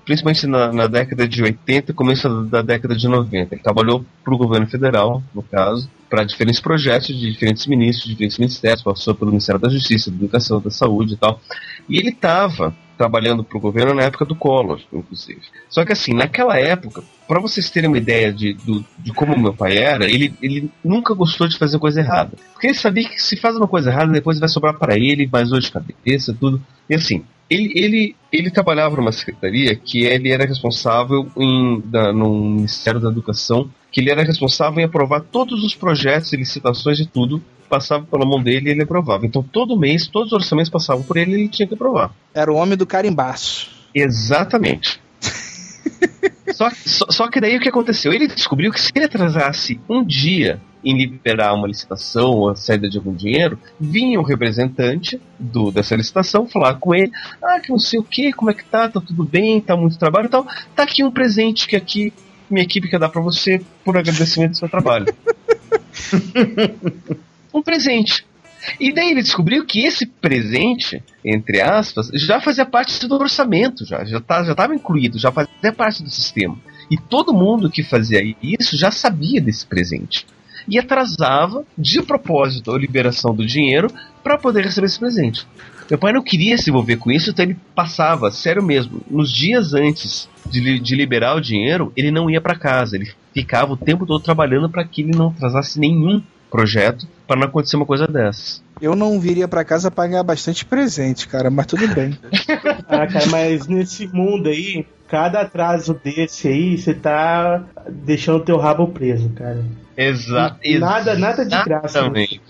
principalmente na, na década de 80 e começo da década de 90. Ele trabalhou para o governo federal, no caso, para diferentes projetos de diferentes ministros, de diferentes ministérios, passou pelo Ministério da Justiça, da Educação, da Saúde e tal. E ele estava trabalhando para o governo na época do Collor, inclusive. Só que assim, naquela época, para vocês terem uma ideia de, do- de como meu pai era, ele, ele nunca gostou de fazer coisa errada. Porque ele sabia que se faz uma coisa errada, depois vai sobrar para ele mais dor de cabeça, tudo. E assim, ele, ele, ele trabalhava numa secretaria que ele era responsável em, da, no Ministério da Educação, que ele era responsável em aprovar todos os projetos e licitações e tudo, passava pela mão dele e ele aprovava. Então todo mês, todos os orçamentos passavam por ele e ele tinha que aprovar. Era o homem do carimbaço. Exatamente. só, só, só que daí o que aconteceu? Ele descobriu que se ele atrasasse um dia em liberar uma licitação ou a saída de algum dinheiro, vinha um representante do, dessa licitação falar com ele, ah, que não sei o que, como é que tá, tá tudo bem, tá muito trabalho e tal, tá aqui um presente que aqui minha equipe quer dar pra você por agradecimento do seu trabalho. um presente. E daí ele descobriu que esse presente, entre aspas, já fazia parte do orçamento, já já tá, estava incluído, já fazia parte do sistema. E todo mundo que fazia isso já sabia desse presente. E atrasava de propósito a liberação do dinheiro para poder receber esse presente. Meu pai não queria se envolver com isso, então ele passava, sério mesmo, nos dias antes de, de liberar o dinheiro, ele não ia para casa, ele ficava o tempo todo trabalhando para que ele não atrasasse nenhum projeto para não acontecer uma coisa dessas. Eu não viria pra casa pagar bastante presente, cara, mas tudo bem. Ah, cara, mas nesse mundo aí, cada atraso desse aí, você tá deixando teu rabo preso, cara. Exato. Nada, nada de graça. Exatamente.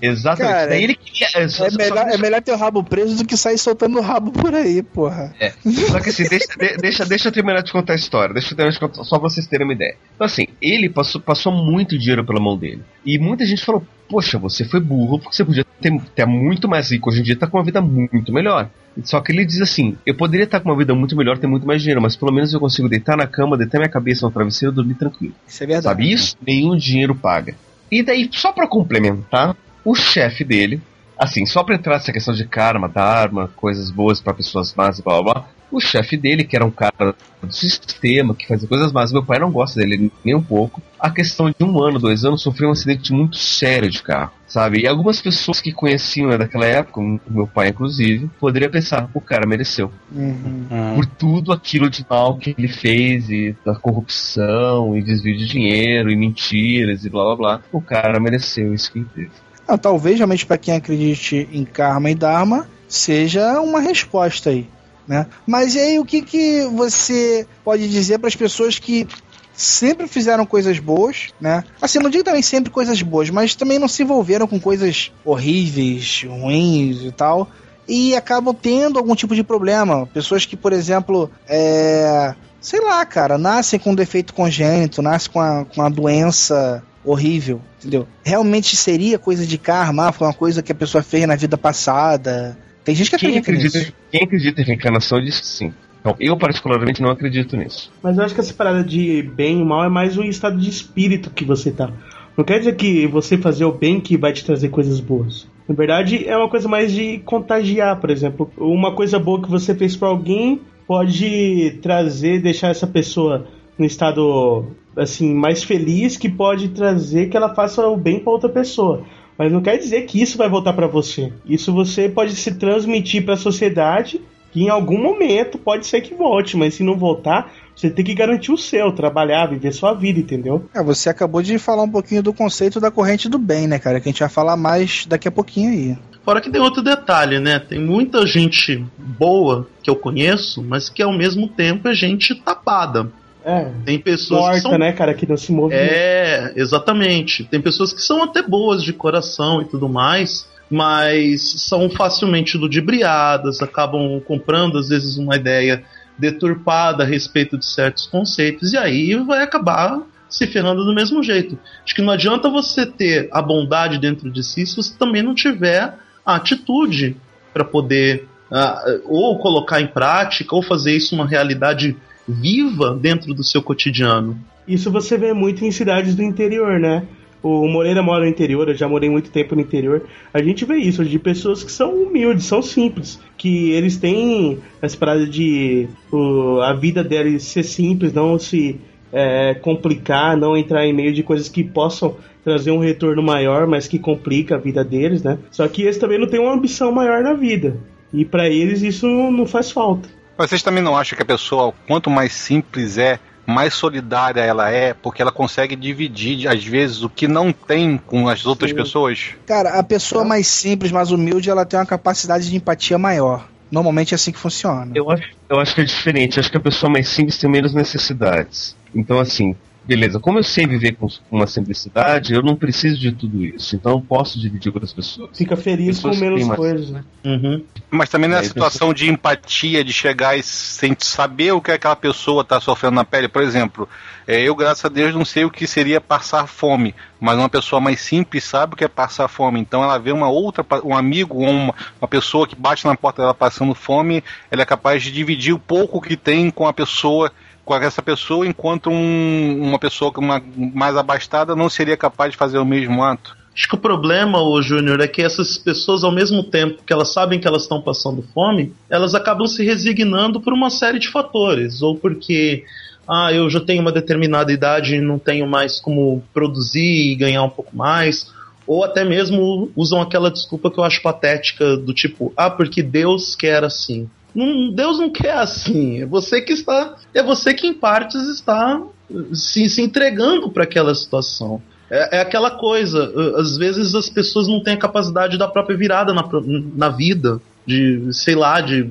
Exatamente. Cara, Daí ele queria. É melhor, é melhor ter o rabo preso do que sair soltando o rabo por aí, porra. É. Só que assim, deixa, de- deixa, deixa eu terminar de contar a história. Deixa eu terminar de contar, só pra vocês terem uma ideia. Então, assim, ele passou, passou muito dinheiro pela mão dele. E muita gente falou: Poxa, você foi burro, porque você podia ter, ter muito mais rico. Hoje em dia tá com uma vida muito melhor. Só que ele diz assim: Eu poderia estar com uma vida muito melhor, ter muito mais dinheiro, mas pelo menos eu consigo deitar na cama, deitar minha cabeça no travesseiro e dormir tranquilo. Isso é verdade. Sabe isso? Nenhum dinheiro paga. E daí, só pra complementar, o chefe dele, assim, só pra entrar nessa questão de karma, dharma, coisas boas pra pessoas más e blá blá blá, o chefe dele, que era um cara do sistema, que fazia coisas más, meu pai não gosta dele nem um pouco. A questão de um ano, dois anos, sofreu um acidente muito sério de carro, sabe? E algumas pessoas que conheciam ele naquela época, meu pai inclusive, poderia pensar, o cara mereceu Uhum. por tudo aquilo de mal que ele fez e da corrupção e desvio de dinheiro e mentiras e blá blá blá. O cara mereceu isso que ele teve. Ah, talvez realmente para quem acredite em karma e dharma seja uma resposta aí, né? Mas e aí o que que você pode dizer para as pessoas que sempre fizeram coisas boas, né? Assim, não digo também sempre coisas boas, mas também não se envolveram com coisas horríveis, ruins e tal. E acabam tendo algum tipo de problema. Pessoas que, por exemplo, é. Sei lá, cara, nascem com um defeito congênito, nascem com a, com a doença horrível, entendeu? Realmente seria coisa de karma, foi uma coisa que a pessoa fez na vida passada. Tem gente que Quem acredita, acredita, nisso. quem acredita em reencarnação diz que sim. Então, eu particularmente não acredito nisso. Mas eu acho que essa parada de bem e mal é mais o estado de espírito que você tá. Não quer dizer que você fazer o bem que vai te trazer coisas boas. Na verdade, é uma coisa mais de contagiar, por exemplo. Uma coisa boa que você fez pra alguém pode trazer, deixar essa pessoa no estado assim mais feliz, que pode trazer que ela faça o bem pra outra pessoa. Mas não quer dizer que isso vai voltar pra você. Isso você pode se transmitir pra sociedade que em algum momento pode ser que volte, mas se não voltar, você tem que garantir o seu, trabalhar, viver sua vida, entendeu? É, você acabou de falar um pouquinho do conceito da corrente do bem, né, cara? Que a gente vai falar mais daqui a pouquinho aí. Fora que tem outro detalhe, né? Tem muita gente boa que eu conheço, mas que ao mesmo tempo é gente tapada. É. Tem pessoas que Morta, são né, cara, que não se move. É, exatamente. Tem pessoas que são até boas de coração e tudo mais, mas são facilmente ludibriadas, acabam comprando às vezes uma ideia deturpada a respeito de certos conceitos e aí vai acabar se ferrando do mesmo jeito. Acho que não adianta você ter a bondade dentro de si se você também não tiver a atitude para poder ah, ou colocar em prática ou fazer isso uma realidade viva dentro do seu cotidiano. Isso você vê muito em cidades do interior, né? O Moreira mora no interior, eu já morei muito tempo no interior. A gente vê isso de pessoas que são humildes, são simples, que eles têm essa parada de a vida deles ser simples, não se é, complicar, não entrar em meio de coisas que possam trazer um retorno maior, mas que complica a vida deles, né? Só que eles também não têm uma ambição maior na vida. E para eles isso não faz falta. Vocês também não acham que a pessoa, quanto mais simples é, mais solidária ela é, porque ela consegue dividir, às vezes, o que não tem com as outras Sim. pessoas? Cara, a pessoa mais simples, mais humilde, ela tem uma capacidade de empatia maior. Normalmente é assim que funciona. Eu acho, eu acho que é diferente. Eu acho que a pessoa mais simples tem menos necessidades. Então, assim, beleza, como eu sei viver com uma simplicidade, eu não preciso de tudo isso. Então eu posso dividir com outras pessoas. Fica feliz com Pessoas que menos têm mais- coisas, né? Uhum. Mas também não a Aí, situação de empatia, de chegar e sem saber o que aquela pessoa está sofrendo na pele. Por exemplo, é, eu, graças a Deus, não sei o que seria passar fome, mas uma pessoa mais simples sabe o que é passar fome. Então ela vê uma outra, um amigo ou uma, uma pessoa que bate na porta dela passando fome, ela é capaz de dividir o pouco que tem com a pessoa com essa pessoa, enquanto um- uma pessoa com uma, mais abastada não seria capaz de fazer o mesmo ato. Acho que o problema, ô Júnior, é que essas pessoas, ao mesmo tempo que elas sabem que elas estão passando fome, elas acabam se resignando por uma série de fatores. Ou porque, ah, eu já tenho uma determinada idade e não tenho mais como produzir e ganhar um pouco mais. Ou até mesmo usam aquela desculpa que eu acho patética, do tipo, ah, porque Deus quer assim. Não, Deus não quer assim. É você que está. É você que, em partes, está se, se entregando para aquela situação. É, é aquela coisa, às vezes as pessoas não têm a capacidade da própria virada na, na vida, de, sei lá, de,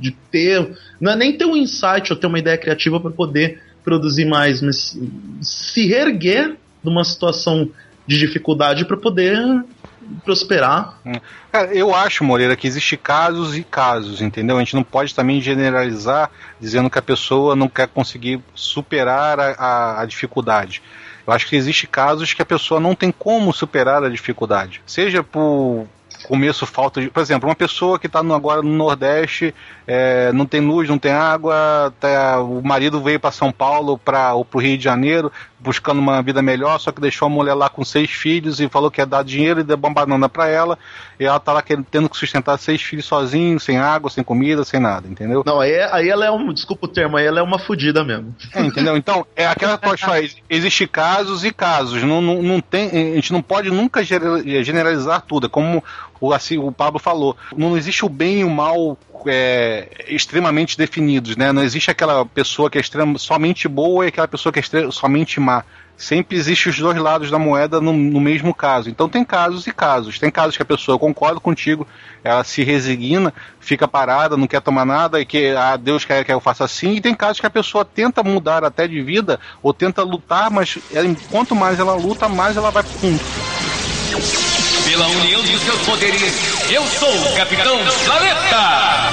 de ter. Não é nem ter um insight ou ter uma ideia criativa para poder produzir mais, mas se reerguer numa situação de dificuldade para poder prosperar. Cara, eu acho, Moreira, que existe casos e casos, entendeu? A gente não pode também generalizar dizendo que a pessoa não quer conseguir superar a, a, a dificuldade. Eu acho que existe casos que a pessoa não tem como superar a dificuldade. Seja por começo falta de. Por exemplo, uma pessoa que está agora no Nordeste, é, não tem luz, não tem água, tá, o marido veio para São Paulo ou para o Rio de Janeiro buscando uma vida melhor, só que deixou a mulher lá com seis filhos e falou que ia dar dinheiro e deu uma banana para ela, e ela tá lá querendo, tendo que sustentar seis filhos sozinho, sem água, sem comida, sem nada, entendeu? Não, aí, aí ela é um. Desculpa o termo, aí ela é uma fudida mesmo. É, entendeu? Então, é aquela coisa, existe casos e casos. Não, não, não tem, a gente não pode nunca generalizar tudo. É como o, assim, o Pablo falou. Não existe o bem e o mal é, extremamente definidos, né? Não existe aquela pessoa que é extrema, somente boa e aquela pessoa que é extrema, somente má. Sempre existe os dois lados da moeda no, no, mesmo caso. Então tem casos e casos. Tem casos que a pessoa concorda contigo, ela se resigna, fica parada, não quer tomar nada e que ah, Deus quer que eu faça assim. E tem casos que a pessoa tenta mudar até de vida ou tenta lutar, mas ela, quanto mais ela luta, mais ela vai pro. Pela união de seus poderes, eu sou o Capitão Planeta!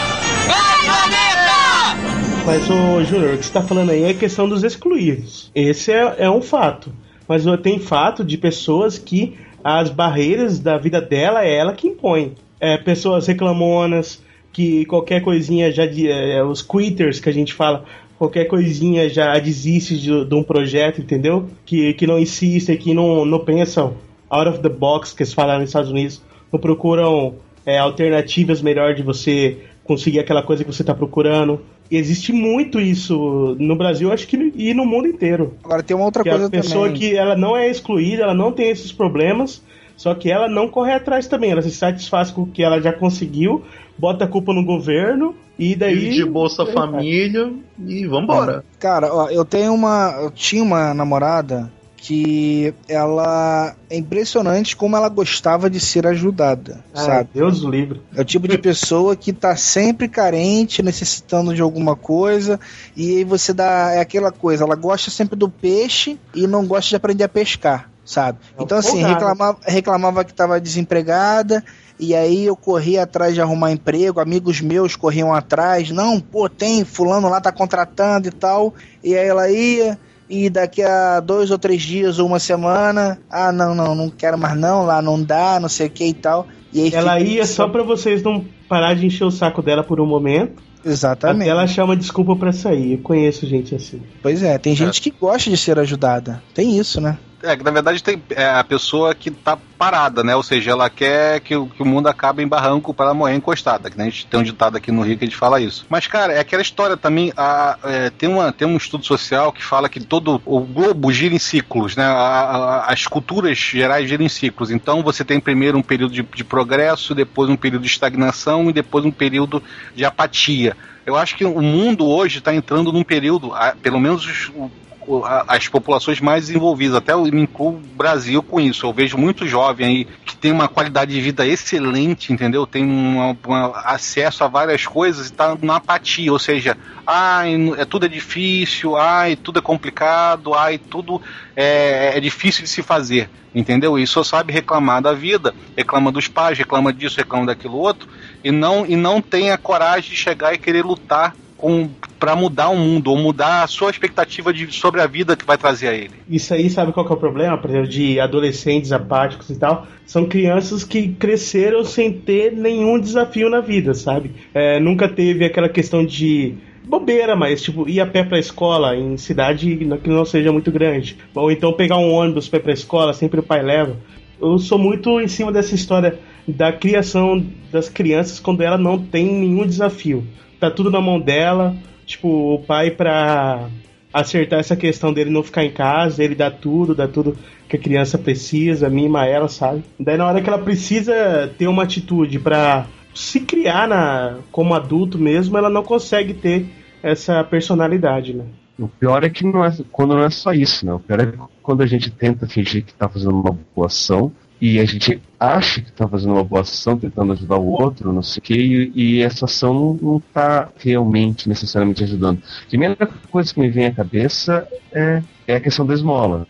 Vai, Planeta! Mas, ô Júnior, o que você tá falando aí é a questão dos excluídos. Esse é, é um fato. Mas tem fato de pessoas que as barreiras da vida dela é ela que impõe. É, pessoas reclamonas, que qualquer coisinha já. É, os quitters que a gente fala, qualquer coisinha já desiste de, de, um projeto, entendeu? Que, que não insistem, que não, não pensam out of the box que eles falaram nos Estados Unidos, não procuram é, alternativas melhor de você conseguir aquela coisa que você está procurando. E existe muito isso no Brasil, acho que e no mundo inteiro. Agora tem uma outra que coisa a pessoa também. que ela não é excluída, ela não tem esses problemas, só que ela não corre atrás também, ela se satisfaz com o que ela já conseguiu, bota a culpa no governo e daí de Bolsa Família e vambora. Cara, ó, eu tenho uma, eu tinha uma namorada que ela é impressionante como ela gostava de ser ajudada, Ah, sabe? Deus livre. É o tipo de pessoa que tá sempre carente, necessitando de alguma coisa, e aí você dá. É aquela coisa, ela gosta sempre do peixe e não gosta de aprender a pescar, sabe? É Então, assim, reclamava, reclamava que estava desempregada, e aí eu corria atrás de arrumar emprego, amigos meus corriam atrás, não, pô, tem, fulano lá tá contratando e tal, e aí ela ia. E daqui a dois ou três dias ou uma semana, ah, não, não, não quero mais não, lá não dá, não sei o que e tal. E aí Ela fica- ia só pra vocês não parar de encher o saco dela por um momento. Exatamente. Até ela chama desculpa pra sair. Eu conheço gente assim. Pois é, tem gente que gosta de ser ajudada. Tem isso, né? É, na verdade tem é a pessoa que tá parada, né? Ou seja, ela quer que, o- que o mundo acabe em barranco para ela morrer encostada. Que né? a gente tem um ditado aqui no Rio que a gente fala isso. Mas, cara, é aquela história também. A, é, tem, uma, tem um estudo social que fala que todo o globo gira em ciclos, né? A- a- as culturas gerais giram em ciclos. Então você tem primeiro um período de, de progresso, depois um período de estagnação e depois um período de apatia. Eu acho que o mundo hoje está entrando num período, pelo menos as populações mais desenvolvidas, até eu incluo o Brasil com isso. Eu vejo muito jovem aí que tem uma qualidade de vida excelente, entendeu? Tem um acesso a várias coisas e está na apatia, ou seja, ai, é, tudo é difícil, ai, tudo é complicado, ai, tudo é, é difícil de se fazer, entendeu? E só sabe reclamar da vida, reclama dos pais, reclama disso, reclama daquilo outro, e não, e não tem a coragem de chegar e querer lutar para mudar o mundo, ou mudar a sua expectativa de, sobre a vida que vai trazer a ele. Isso aí, sabe qual é o problema? Por exemplo, de adolescentes apáticos e tal. São crianças que cresceram sem ter nenhum desafio na vida, sabe? É, nunca teve aquela questão de bobeira, mas tipo, ir a pé pra escola em cidade que não seja muito grande. Ou então pegar um ônibus pra ir pra escola, sempre o pai leva. Eu sou muito em cima dessa história da criação das crianças quando ela não tem nenhum desafio. Tá tudo na mão dela, tipo, o pai pra acertar essa questão dele não ficar em casa, ele dá tudo, dá tudo que a criança precisa, mima ela, sabe? Daí na hora que ela precisa ter uma atitude pra se criar na, como adulto mesmo, ela não consegue ter essa personalidade, né? O pior é que não é, quando não é só isso, né? O pior é quando a gente tenta fingir que tá fazendo uma boa ação e a gente acha que tá fazendo uma boa ação, tentando ajudar o outro, não sei o que, e, essa ação não, não tá realmente, necessariamente ajudando. A primeira coisa que me vem à cabeça é, é a questão da esmola.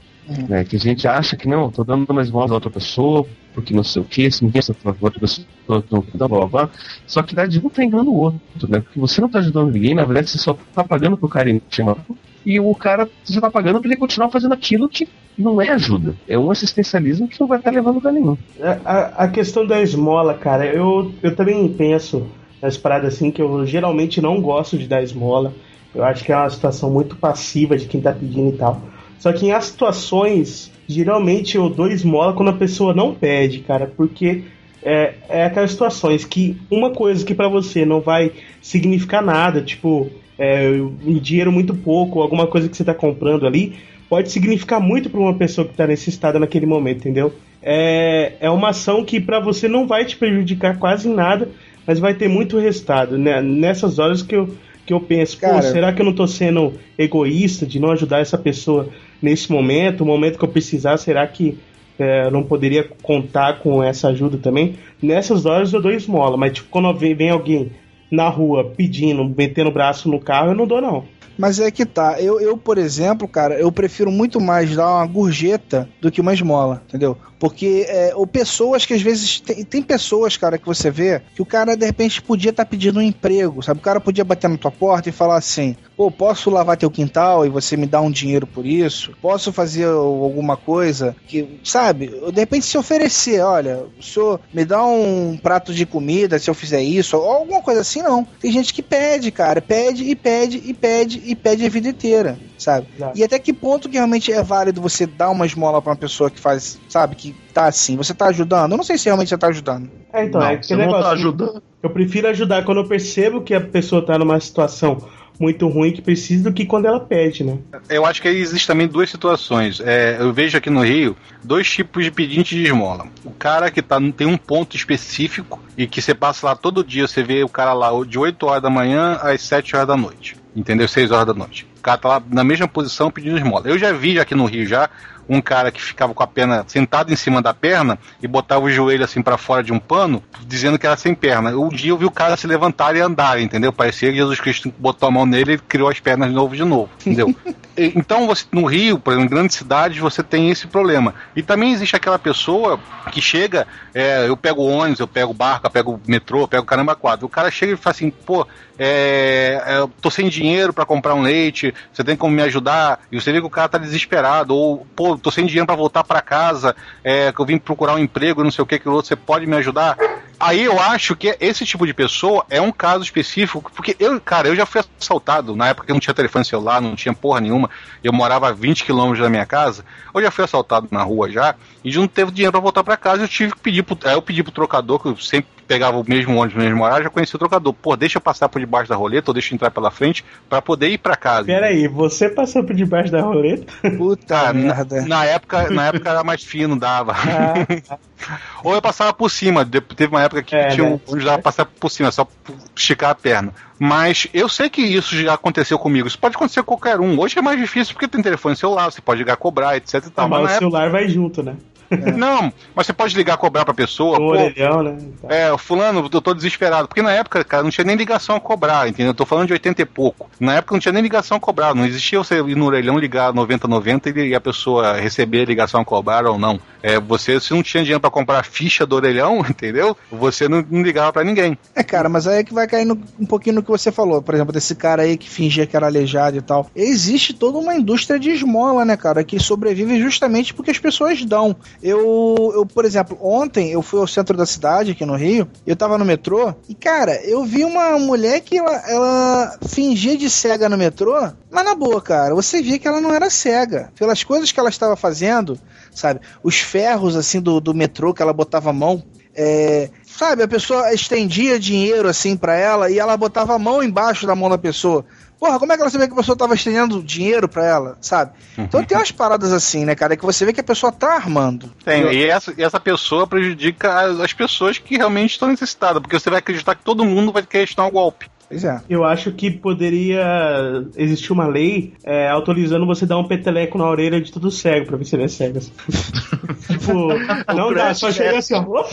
Né, que a gente acha que não, tô dando mais esmola a outra pessoa, porque não sei o que, se ninguém está outra pessoa, não blá, blá, blá. Só que na verdade um tá enganando o outro, né? Porque você não tá ajudando ninguém, na verdade você só tá pagando pro cara chamar e o cara você tá pagando pra ele continuar fazendo aquilo que não é ajuda. É um assistencialismo que não vai estar levando lugar nenhum. A, a, a questão da esmola, cara, eu, eu também penso nas paradas assim que eu geralmente não gosto de dar esmola. Eu acho que é uma situação muito passiva de quem tá pedindo e tal. Só que em as situações, geralmente eu dou esmola quando a pessoa não pede, cara, porque é, é aquelas situações que uma coisa que para você não vai significar nada, tipo, é, um dinheiro muito pouco, alguma coisa que você tá comprando ali, pode significar muito para uma pessoa que tá nesse estado naquele momento, entendeu? É, é uma ação que para você não vai te prejudicar quase nada, mas vai ter muito resultado. Né? Nessas horas que eu, que eu penso, Cara, pô, será que eu não tô sendo egoísta de não ajudar essa pessoa nesse momento, o momento que eu precisar, será que é, eu não poderia contar com essa ajuda também? Nessas horas eu dou esmola, mas tipo, quando vem, alguém na rua pedindo, metendo o braço no carro, eu não dou não. Mas é que tá. Eu, eu, por exemplo, cara, eu prefiro muito mais dar uma gorjeta do que uma esmola, entendeu? Porque é, ou pessoas que às vezes. Tem, tem, pessoas, cara, que você vê que o cara de repente podia estar tá pedindo um emprego, sabe? O cara podia bater na tua porta e falar assim: pô, posso lavar teu quintal e você me dá um dinheiro por isso? Posso fazer alguma coisa que, sabe? De repente se oferecer: olha, o senhor me dá um prato de comida se eu fizer isso, ou alguma coisa assim, não. Tem gente que pede, cara, pede e pede e pede e pede a vida inteira, sabe? Exato. E até que ponto que realmente é válido você dar uma esmola para uma pessoa que faz, sabe, que tá assim, você tá ajudando? Eu não sei se realmente você tá ajudando. É, então, não, é que negócio. Não tá ajudando. Eu prefiro ajudar quando eu percebo que a pessoa tá numa situação muito ruim que precisa do que quando ela pede, né? Eu acho que existe também duas situações. É, eu vejo aqui no Rio dois tipos de pedinte de esmola. O cara que tá, tem um ponto específico e que você passa lá todo dia, você vê o cara lá de 8 horas da manhã às 7 horas da noite. Entendeu? 6 horas da noite. O cara tá lá na mesma posição pedindo esmola. Eu já vi aqui no Rio já um cara que ficava com a perna sentado em cima da perna e botava o joelho assim para fora de um pano, dizendo que era sem perna. Um dia eu vi o cara se levantar e andar, entendeu? Parecia que Jesus Cristo botou a mão nele e criou as pernas de novo de novo, entendeu? então, você, no Rio, por exemplo, em grandes cidades, você tem esse problema. E também existe aquela pessoa que chega, é, eu pego ônibus, eu pego barco, eu pego metrô, eu pego caramba quadro. O cara chega e fala assim, pô, é, é, eu tô sem dinheiro para comprar um leite, você tem como me ajudar? E você vê que o cara tá desesperado, ou, pô, tô sem dinheiro para voltar para casa, é, que eu vim procurar um emprego, não sei o que, que outro, você pode me ajudar? Aí eu acho que esse tipo de pessoa é um caso específico, porque eu, cara, eu já fui assaltado na época que eu não tinha telefone celular, não tinha porra nenhuma, eu morava a 20 quilômetros da minha casa, eu já fui assaltado na rua já, e não teve dinheiro para voltar para casa, eu tive que pedir pro, eu pedi pro trocador, que eu sempre pegava o mesmo ônibus no mesmo horário, já conhecia o trocador. Pô, deixa eu passar por debaixo da roleta ou deixa eu entrar pela frente para poder ir para casa. Pera aí, você passou por debaixo da roleta? Puta ah, merda. Na, na, época, na época era mais fino, dava. Ah. ou eu passava por cima. Teve uma época que é, tinha um ônibus dava passar por cima, só esticar a perna. Mas eu sei que isso já aconteceu comigo. Isso pode acontecer com qualquer um. Hoje é mais difícil porque tem telefone celular, você pode ligar cobrar, etc e tal. Ah, mas, mas o celular vai junto, né? É. Não, mas você pode ligar cobrar pra pessoa. O orelhão, né? É, fulano, eu tô desesperado. Porque na época, cara, não tinha nem ligação a cobrar, entendeu? Eu tô falando de 80 e pouco. Na época não tinha nem ligação a cobrar. Não existia você ir no orelhão ligar 9090 e a pessoa receber a ligação a cobrar ou não. É, você, se não tinha dinheiro pra comprar a ficha do orelhão, entendeu? Você não, não ligava pra ninguém. É, cara, mas aí é que vai cair no, um pouquinho no que você falou. Por exemplo, desse cara aí que fingia que era aleijado e tal. Existe toda uma indústria de esmola, né, cara? Que sobrevive justamente porque as pessoas dão. Eu eu, por exemplo, ontem eu fui ao centro da cidade, aqui no Rio, eu tava no metrô, e cara, eu vi uma mulher que ela, ela fingia de cega no metrô, mas na boa, cara, você via que ela não era cega. Pelas coisas que ela estava fazendo, sabe? Os ferros, assim, do, do metrô que ela botava a mão. É, sabe, a pessoa estendia dinheiro assim para ela e ela botava a mão embaixo da mão da pessoa. Porra, como é que ela sabia que a pessoa tava estendendo dinheiro pra ela, sabe? Então tem umas paradas assim, né, cara, que você vê que a pessoa tá armando. Tem, e essa, essa pessoa prejudica as, as pessoas que realmente estão necessitadas, porque você vai acreditar que todo mundo vai questionar o golpe. Pois é. Eu acho que poderia existir uma lei é, autorizando você dar um peteleco na orelha de todo cego pra ver se ele é cego. tipo, não dá, só chega assim, ó.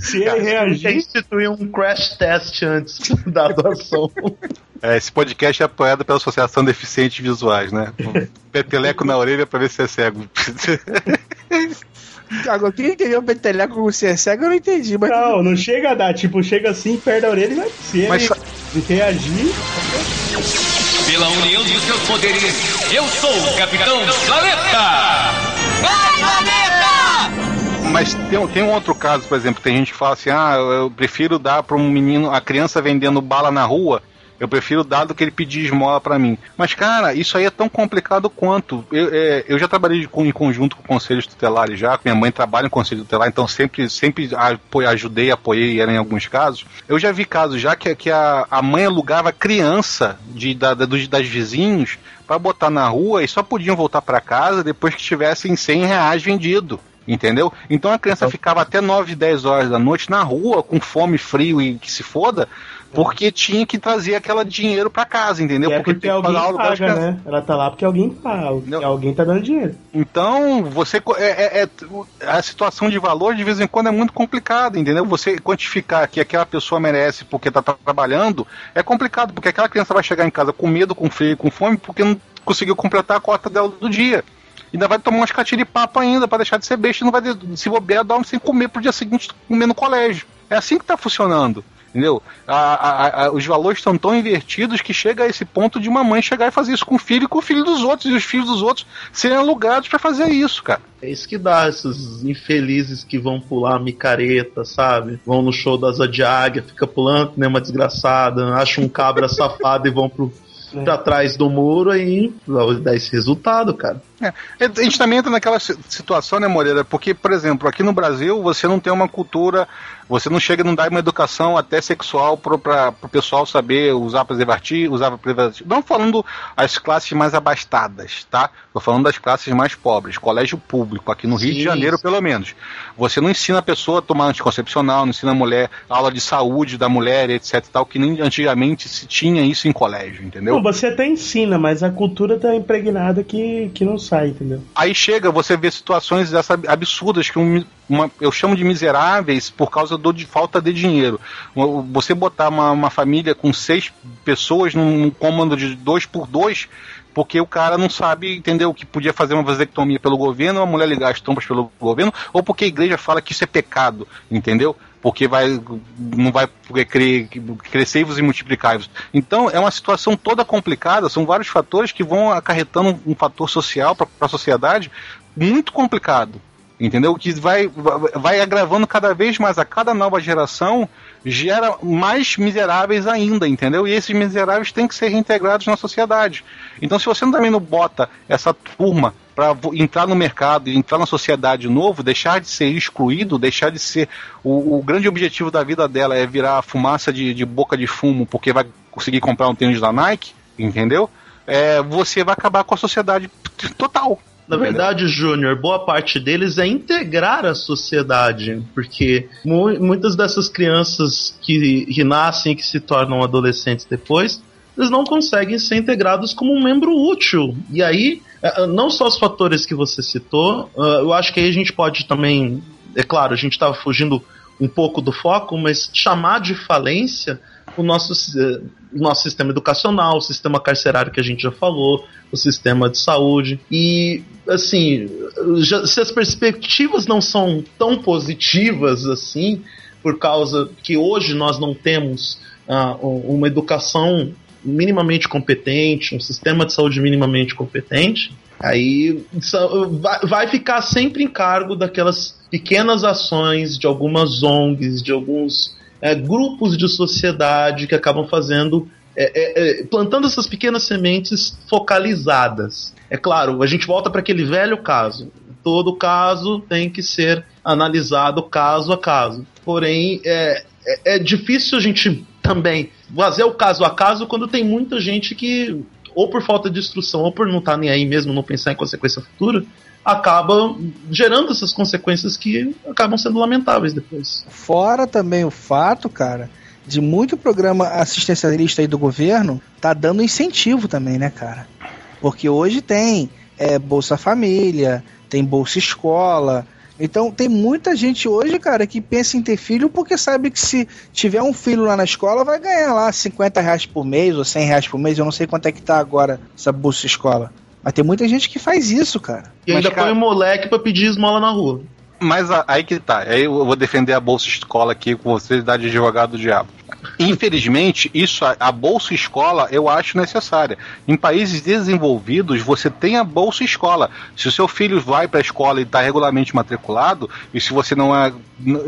Se ele reagir. Tem que instituir um crash test antes da doação. É, esse podcast é apoiado pela Associação Deficientes Visuais, né? Peteleco na orelha pra ver se é cego. Agora, quem entendeu o peteleco com ser cego, eu não entendi, mas. Não, não chega a dar, tipo, chega assim, perde a orelha e vai ser. Mas sa- reagir. Pela união dos seus poderes, eu sou o Capitão Planeta! Vai, planeta! Mas tem, um- tem um outro caso, por exemplo, tem gente que fala assim: ah, eu, eu prefiro dar pra um menino, a criança vendendo bala na rua. Eu prefiro dar do que ele pedir esmola pra mim. Mas, cara, isso aí é tão complicado quanto. Eu, é, eu já trabalhei com- em conjunto com conselhos tutelares já, minha mãe trabalha em conselho tutelar, então sempre, sempre ajudei, apoiei ela em alguns casos. Eu já vi casos já que, que a, a mãe alugava criança de, da, da- dos, das vizinhos pra botar na rua e só podiam voltar pra casa depois que tivessem 100 reais vendido. Entendeu? Então a criança ficava até 9, 10 horas da noite na rua, com fome, frio e que se foda, porque tinha que trazer aquele dinheiro pra casa, entendeu? É porque tem que alguém paga, casa. né? Ela tá lá porque alguém paga. Alguém tá dando dinheiro. Então, você é, é- é- a situação de valor de vez em quando é muito complicada, entendeu? Você quantificar que aquela pessoa merece porque tá tra- trabalhando é complicado, porque aquela criança vai chegar em casa com medo, com frio, com fome, porque não conseguiu completar a cota dela do dia. Ainda vai tomar umas catiripapo ainda pra deixar de ser besta e não vai se bobear, dorme sem comer pro dia seguinte comer no colégio. É assim que tá funcionando. Entendeu? A- a- a- os valores estão tão invertidos que chega a esse ponto de uma mãe chegar e fazer isso com o filho e com o filho dos outros, e os filhos dos outros serem alugados pra fazer isso, cara. É isso que dá esses infelizes que vão pular micareta, sabe? Vão no show da Asa de Águia, fica pulando, nem uma desgraçada, acha um cabra safado e vão pro, pra trás do muro aí dá esse resultado, cara. É, a gente também entra naquela si- situação, né, Moreira? Porque, por exemplo, aqui no Brasil você não tem uma cultura, você não chega, não dá uma educação até sexual pra, pro pessoal saber usar preservativo, usar preservativo. Não falando as classes mais abastadas, tá? Tô falando das classes mais pobres, colégio público, aqui no Rio de Sim, Janeiro, sim. pelo menos. Você não ensina a pessoa a tomar anticoncepcional, não ensina a mulher aula de saúde da mulher, etc e tal, que nem antigamente se tinha isso em colégio, entendeu? Não, você até ensina, mas a cultura tá impregnada que, que não sai, entendeu? Aí chega, você vê situações dessa absurdas que um- uma- eu chamo de miseráveis por causa do, de falta de dinheiro. Uma- Você botar uma, uma família com seis pessoas num, comando de dois por dois, porque o cara não sabe, entendeu, que podia fazer uma vasectomia pelo governo, a mulher ligar as trompas pelo governo, ou porque a igreja fala que isso é pecado, entendeu? Porque vai, não vai cre- crescer-vos e multiplicar-vos. Então é uma situação toda complicada, são vários fatores que vão acarretando um fator social para a sociedade muito complicado. Entendeu? Que vai- vai agravando cada vez mais a cada nova geração, gera mais miseráveis ainda, entendeu? E esses miseráveis têm que ser reintegrados na sociedade. Então, se você também não bota essa turma para entrar no mercado e entrar na sociedade de novo, deixar de ser excluído, deixar de ser. O, o grande objetivo da vida dela é virar fumaça de, de boca de fumo porque vai conseguir comprar um tênis da Nike, entendeu? É, você vai acabar com a sociedade total. Na verdade, Júnior, boa parte deles é integrar a sociedade, porque mu- muitas dessas crianças que, que nascem e que se tornam adolescentes depois, eles não conseguem ser integrados como um membro útil. E aí, eh, eh, não só os fatores que você citou, ah, eu acho que aí a gente pode também, é claro, a gente estava fugindo um pouco do foco, mas chamar de falência o nosso, o nosso sistema educacional, o sistema carcerário que a gente já falou, o sistema de saúde. E, assim, já- se as perspectivas não são tão positivas assim, por causa que hoje nós não temos ah, um- uma educação minimamente competente, um sistema de saúde minimamente competente, aí vai ficar sempre em cargo daquelas pequenas ações de algumas ONGs, de alguns é, grupos de sociedade que acabam fazendo, é, é, é, plantando essas pequenas sementes focalizadas. É claro, a gente volta para aquele velho caso. Todo caso tem que ser analisado caso a caso. Porém, é, é, é difícil a gente também fazer o caso a caso quando tem muita gente que, ou por falta de instrução, ou por não estar nem aí mesmo, não pensar em consequência futura, acaba gerando essas consequências que acabam sendo lamentáveis depois. Fora também o fato, cara, de muito programa assistencialista aí do governo tá dando incentivo também, né, cara? Porque hoje tem é, Bolsa Família, tem Bolsa Escola, Então tem muita gente hoje, cara, que pensa em ter filho porque sabe que se tiver um filho lá na escola vai ganhar lá 50 reais por mês ou 100 reais por mês. Eu não sei quanto é que tá agora essa bolsa escola. Mas tem muita gente que faz isso, cara. E ainda Mas, cara- põe o moleque pra pedir esmola na rua. Mas aí que tá. Aí eu vou defender a Bolsa Escola aqui com você de advogado do diabo. Infelizmente, isso a, Bolsa Escola eu acho necessária. Em países desenvolvidos, você tem a Bolsa Escola. Se o seu filho vai para a escola e está regularmente matriculado, e se você não é,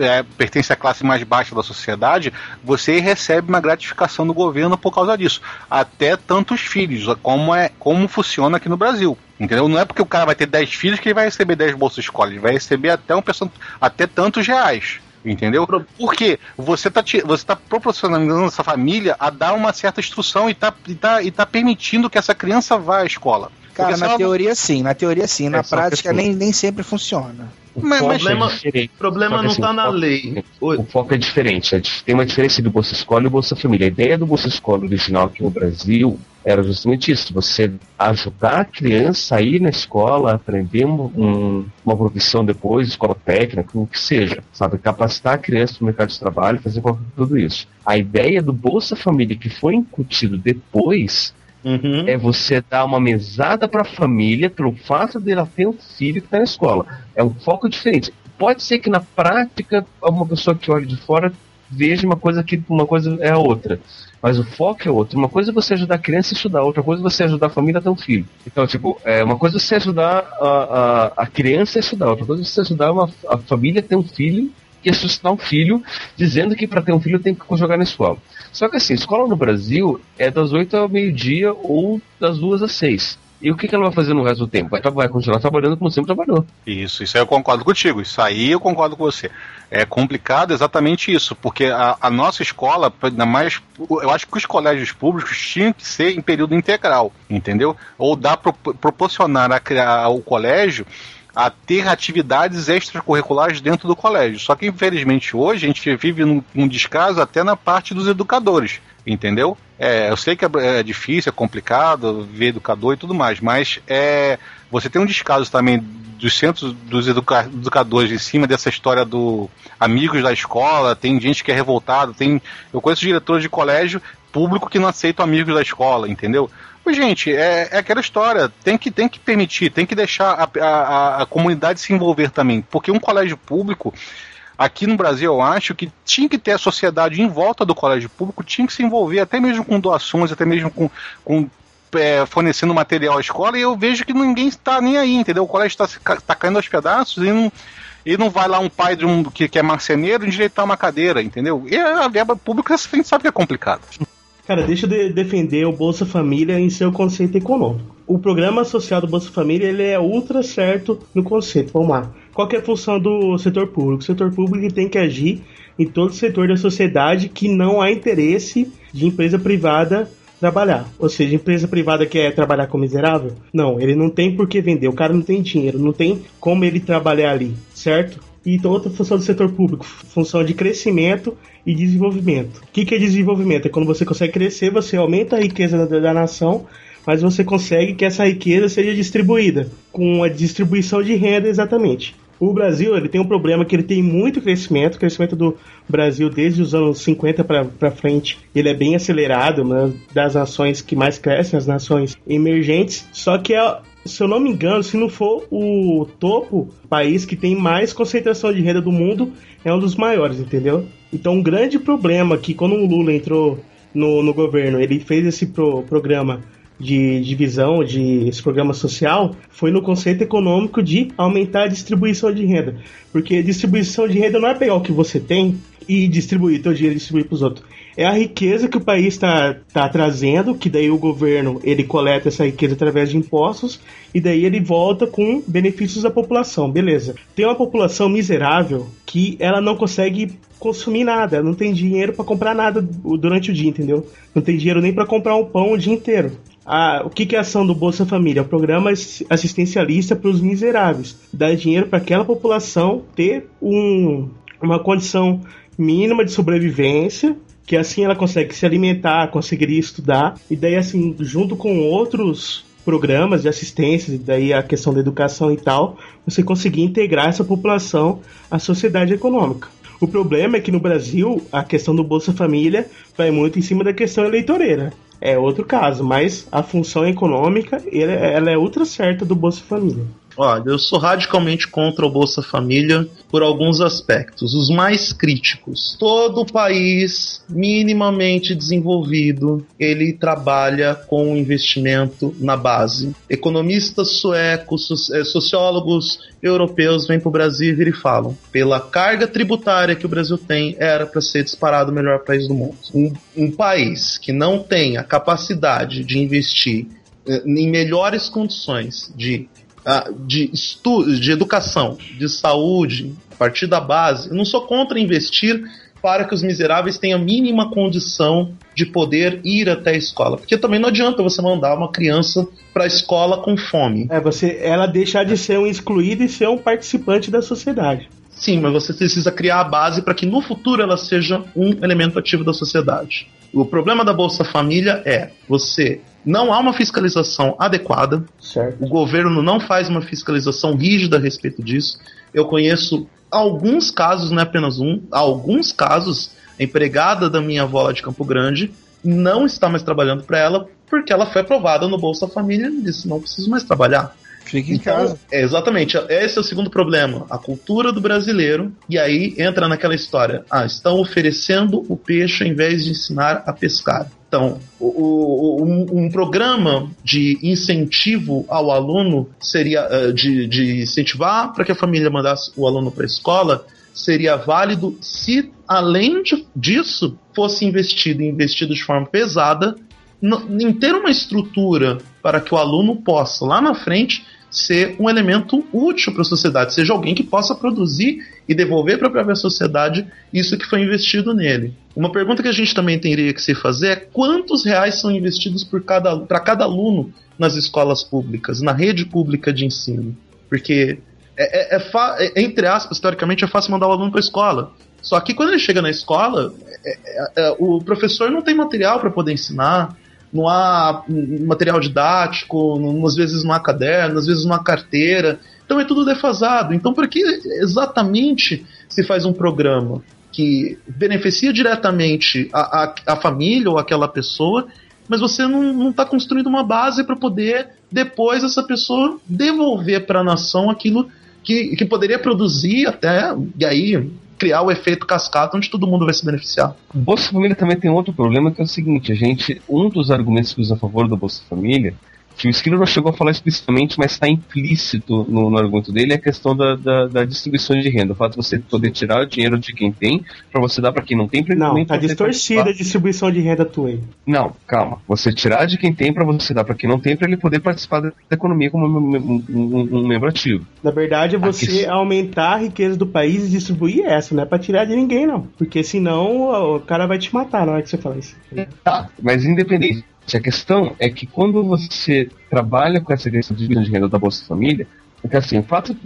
é, pertence à classe mais baixa da sociedade, você recebe uma gratificação do governo por causa disso. Até tantos filhos, como é como funciona aqui no Brasil. Entendeu? Não é porque o cara vai ter 10 filhos que ele vai receber 10 bolsas escola, ele vai receber até um percent... até tantos reais. Entendeu? Porque você tá, ti- você tá proporcionando essa família a dar uma certa instrução e tá, e, tá, e tá permitindo que essa criança vá à escola. Cara, Porque na ela- teoria sim, na teoria sim, na É, prática assim- nem, nem sempre funciona. O Mas- problema- é problema não assim, tá o na foco- lei. Oi. O foco é diferente. é Tem uma diferença do Bolsa Escola e Bolsa Família. A ideia do Bolsa Escola original aqui no Brasil era justamente isso: você ajudar a criança a ir na escola, aprender um- um- uma profissão depois, escola técnica, o que seja, sabe? Capacitar a criança para o mercado de trabalho, fazer tudo isso. A ideia do Bolsa Família que foi incutido depois Uhum. é você dar uma mesada para a família pelo fato dela ter um filho que está na escola. É um foco diferente. Pode ser que na prática uma pessoa que olha de fora veja uma coisa que uma coisa é a outra. Mas o foco é outro. Uma coisa é você ajudar a criança a estudar, outra coisa é você ajudar a família a ter um filho. Então, tipo, é, uma coisa é você ajudar a, a, a criança a estudar, outra coisa é você ajudar uma, a família a ter um filho e a sustentar um filho, dizendo que para ter um filho tem que jogar na escola. Só que assim, escola no Brasil é das 8 ao meio-dia ou das 2 às 6. E o que, que ela vai fazer no resto do tempo? Vai, vai continuar trabalhando como sempre trabalhou. Isso, isso aí eu concordo contigo. Isso aí eu concordo com você. É complicado exatamente isso, porque a, a nossa escola, ainda mais, eu acho que os colégios públicos tinham que ser em período integral, entendeu? Ou dar pro, proporcionar a criar ao colégio a ter atividades extracurriculares dentro do colégio. Só que infelizmente hoje a gente vive num, num descaso até na parte dos educadores, entendeu? É, eu sei que é, é difícil, é complicado ver educador e tudo mais, mas é, você tem um descaso também dos centros dos educa- educadores em cima dessa história do amigos da escola, tem gente que é revoltado, tem eu conheço diretores de colégio público que não aceitam amigos da escola, entendeu? Pois, gente, é, é aquela história, tem que, tem que permitir, tem que deixar a, a, a comunidade se envolver também, porque um colégio público aqui no Brasil, eu acho que tinha que ter a sociedade em volta do colégio público, tinha que se envolver até mesmo com doações, até mesmo com, com é, fornecendo material à escola, e eu vejo que ninguém está nem aí, entendeu? O colégio está tá caindo aos pedaços e não, e não vai lá um pai de um, que, que é marceneiro endireitar uma cadeira, entendeu? E a verba pública a gente sabe que é complicado. Cara, deixa eu de- defender o Bolsa Família em seu conceito econômico. O programa social do Bolsa Família ele é ultra certo no conceito. Vamos lá. Qual é a função do setor público? O setor público tem que agir em todo setor da sociedade que não há interesse de empresa privada trabalhar. Ou seja, empresa privada quer trabalhar com miserável? Não, ele não tem por que vender. O cara não tem dinheiro, não tem como ele trabalhar ali, certo? Então, outra função do setor público, função de crescimento e desenvolvimento. O que, que é desenvolvimento? É quando você consegue crescer, você aumenta a riqueza da, da nação, mas você consegue que essa riqueza seja distribuída, com a distribuição de renda exatamente. O Brasil ele tem um problema que ele tem muito crescimento, o crescimento do Brasil desde os anos 50 para frente, ele é bem acelerado, uma das nações que mais crescem, as nações emergentes, só que é, se eu não me engano, se não for o topo, país que tem mais concentração de renda do mundo, é um dos maiores, entendeu? Então, um grande problema que quando o Lula entrou no, no governo, ele fez esse pro, programa de divisão, de esse programa social, foi no conceito econômico de aumentar a distribuição de renda. Porque distribuição de renda não é pegar o que você tem e distribuir, teu dinheiro e distribuir para os outros. É a riqueza que o país está tá trazendo, que daí o governo ele coleta essa riqueza através de impostos e daí ele volta com benefícios à população, beleza? Tem uma população miserável que ela não consegue consumir nada, não tem dinheiro para comprar nada durante o dia, entendeu? Não tem dinheiro nem para comprar um pão o dia inteiro. O que, que é a ação do Bolsa Família? É o programa assistencialista para os miseráveis. Dar dinheiro para aquela população ter um, uma condição mínima de sobrevivência, que assim ela consegue se alimentar, conseguiria estudar, e daí assim, junto com outros programas de assistência, e daí a questão da educação e tal, você conseguir integrar essa população à sociedade econômica. O problema é que no Brasil a questão do Bolsa Família vai muito em cima da questão eleitoreira. É outro caso, mas a função econômica ela, ela é ultra certa do Bolsa Família. Olha, eu sou radicalmente contra o Bolsa Família por alguns aspectos. Os mais críticos. Todo país minimamente desenvolvido, ele trabalha com investimento na base. Economistas suecos, eh, sociólogos europeus vêm para o Brasil e falam: pela carga tributária que o Brasil tem, era para ser disparado o melhor país do mundo. Um, um país que não tem a capacidade de investir eh, em melhores condições de de estudo, de educação, de saúde, a partir da base. Eu não sou contra investir para que os miseráveis tenham a mínima condição de poder ir até a escola. Porque também não adianta você mandar uma criança para a escola com fome. É, você, ela deixar de ser um excluído e ser um participante da sociedade. Sim, mas você precisa criar a base para que no futuro ela seja um elemento ativo da sociedade. O problema da Bolsa Família é você não há uma fiscalização adequada. Certo. O governo não faz uma fiscalização rígida a respeito disso. Eu conheço alguns casos, não é apenas um, alguns casos, a empregada da minha avó lá de Campo Grande não está mais trabalhando para ela porque ela foi aprovada no Bolsa Família e disse: não preciso mais trabalhar. Fica em Então, casa. é, exatamente. Esse é o segundo problema. A cultura do brasileiro. E aí entra naquela história. Ah, estão oferecendo o peixe ao invés de ensinar a pescar. Então, o- o- um, um programa de incentivo ao aluno seria eh, de, de incentivar para que a família mandasse o aluno para a escola seria válido se, além de- disso, fosse investido e investido de forma pesada no- em ter uma estrutura para que o aluno possa, lá na frente, ser um elemento útil para a sociedade, seja alguém que possa produzir e devolver para a própria sociedade isso que foi investido nele. Uma pergunta que a gente também teria que se fazer é quantos reais são investidos por cada, para cada aluno nas escolas públicas, na rede pública de ensino? Porque, é, é- é é- entre aspas, teoricamente é fácil mandar o aluno para a escola. Só que quando ele chega na escola, é- é- é, o professor não tem material para poder ensinar, não há material didático, às vezes não há caderno, às vezes não há carteira. Então é tudo defasado. Então, por que exatamente se faz um programa que beneficia diretamente a, a, a família ou aquela pessoa, mas você não está construindo uma base para poder depois essa pessoa devolver para a nação aquilo que, que poderia produzir até, e aí criar o efeito cascata onde todo mundo vai se beneficiar. Bolsa Família também tem outro problema que é o seguinte, a gente, um dos argumentos que usa a favor do Bolsa Família, que o Skinner não chegou a falar explicitamente, mas está implícito no, no argumento dele, é a questão da, da, da distribuição de renda. O fato de você poder tirar o dinheiro de quem tem para você dar para quem não tem. Pra Não, tá distorcida a distribuição de renda tua aí. Não, calma. Você tirar de quem tem para você dar para quem não tem para ele poder participar da economia como um, um- um- membro ativo. Na verdade, é você aumentar a riqueza do país e distribuir essa, não é pra tirar de ninguém, não. Porque senão o cara vai te matar na hora que você falar isso. Tá, mas independente. A questão é que quando você trabalha com essa questão de divisão de renda da Bolsa Família, porque assim, o fato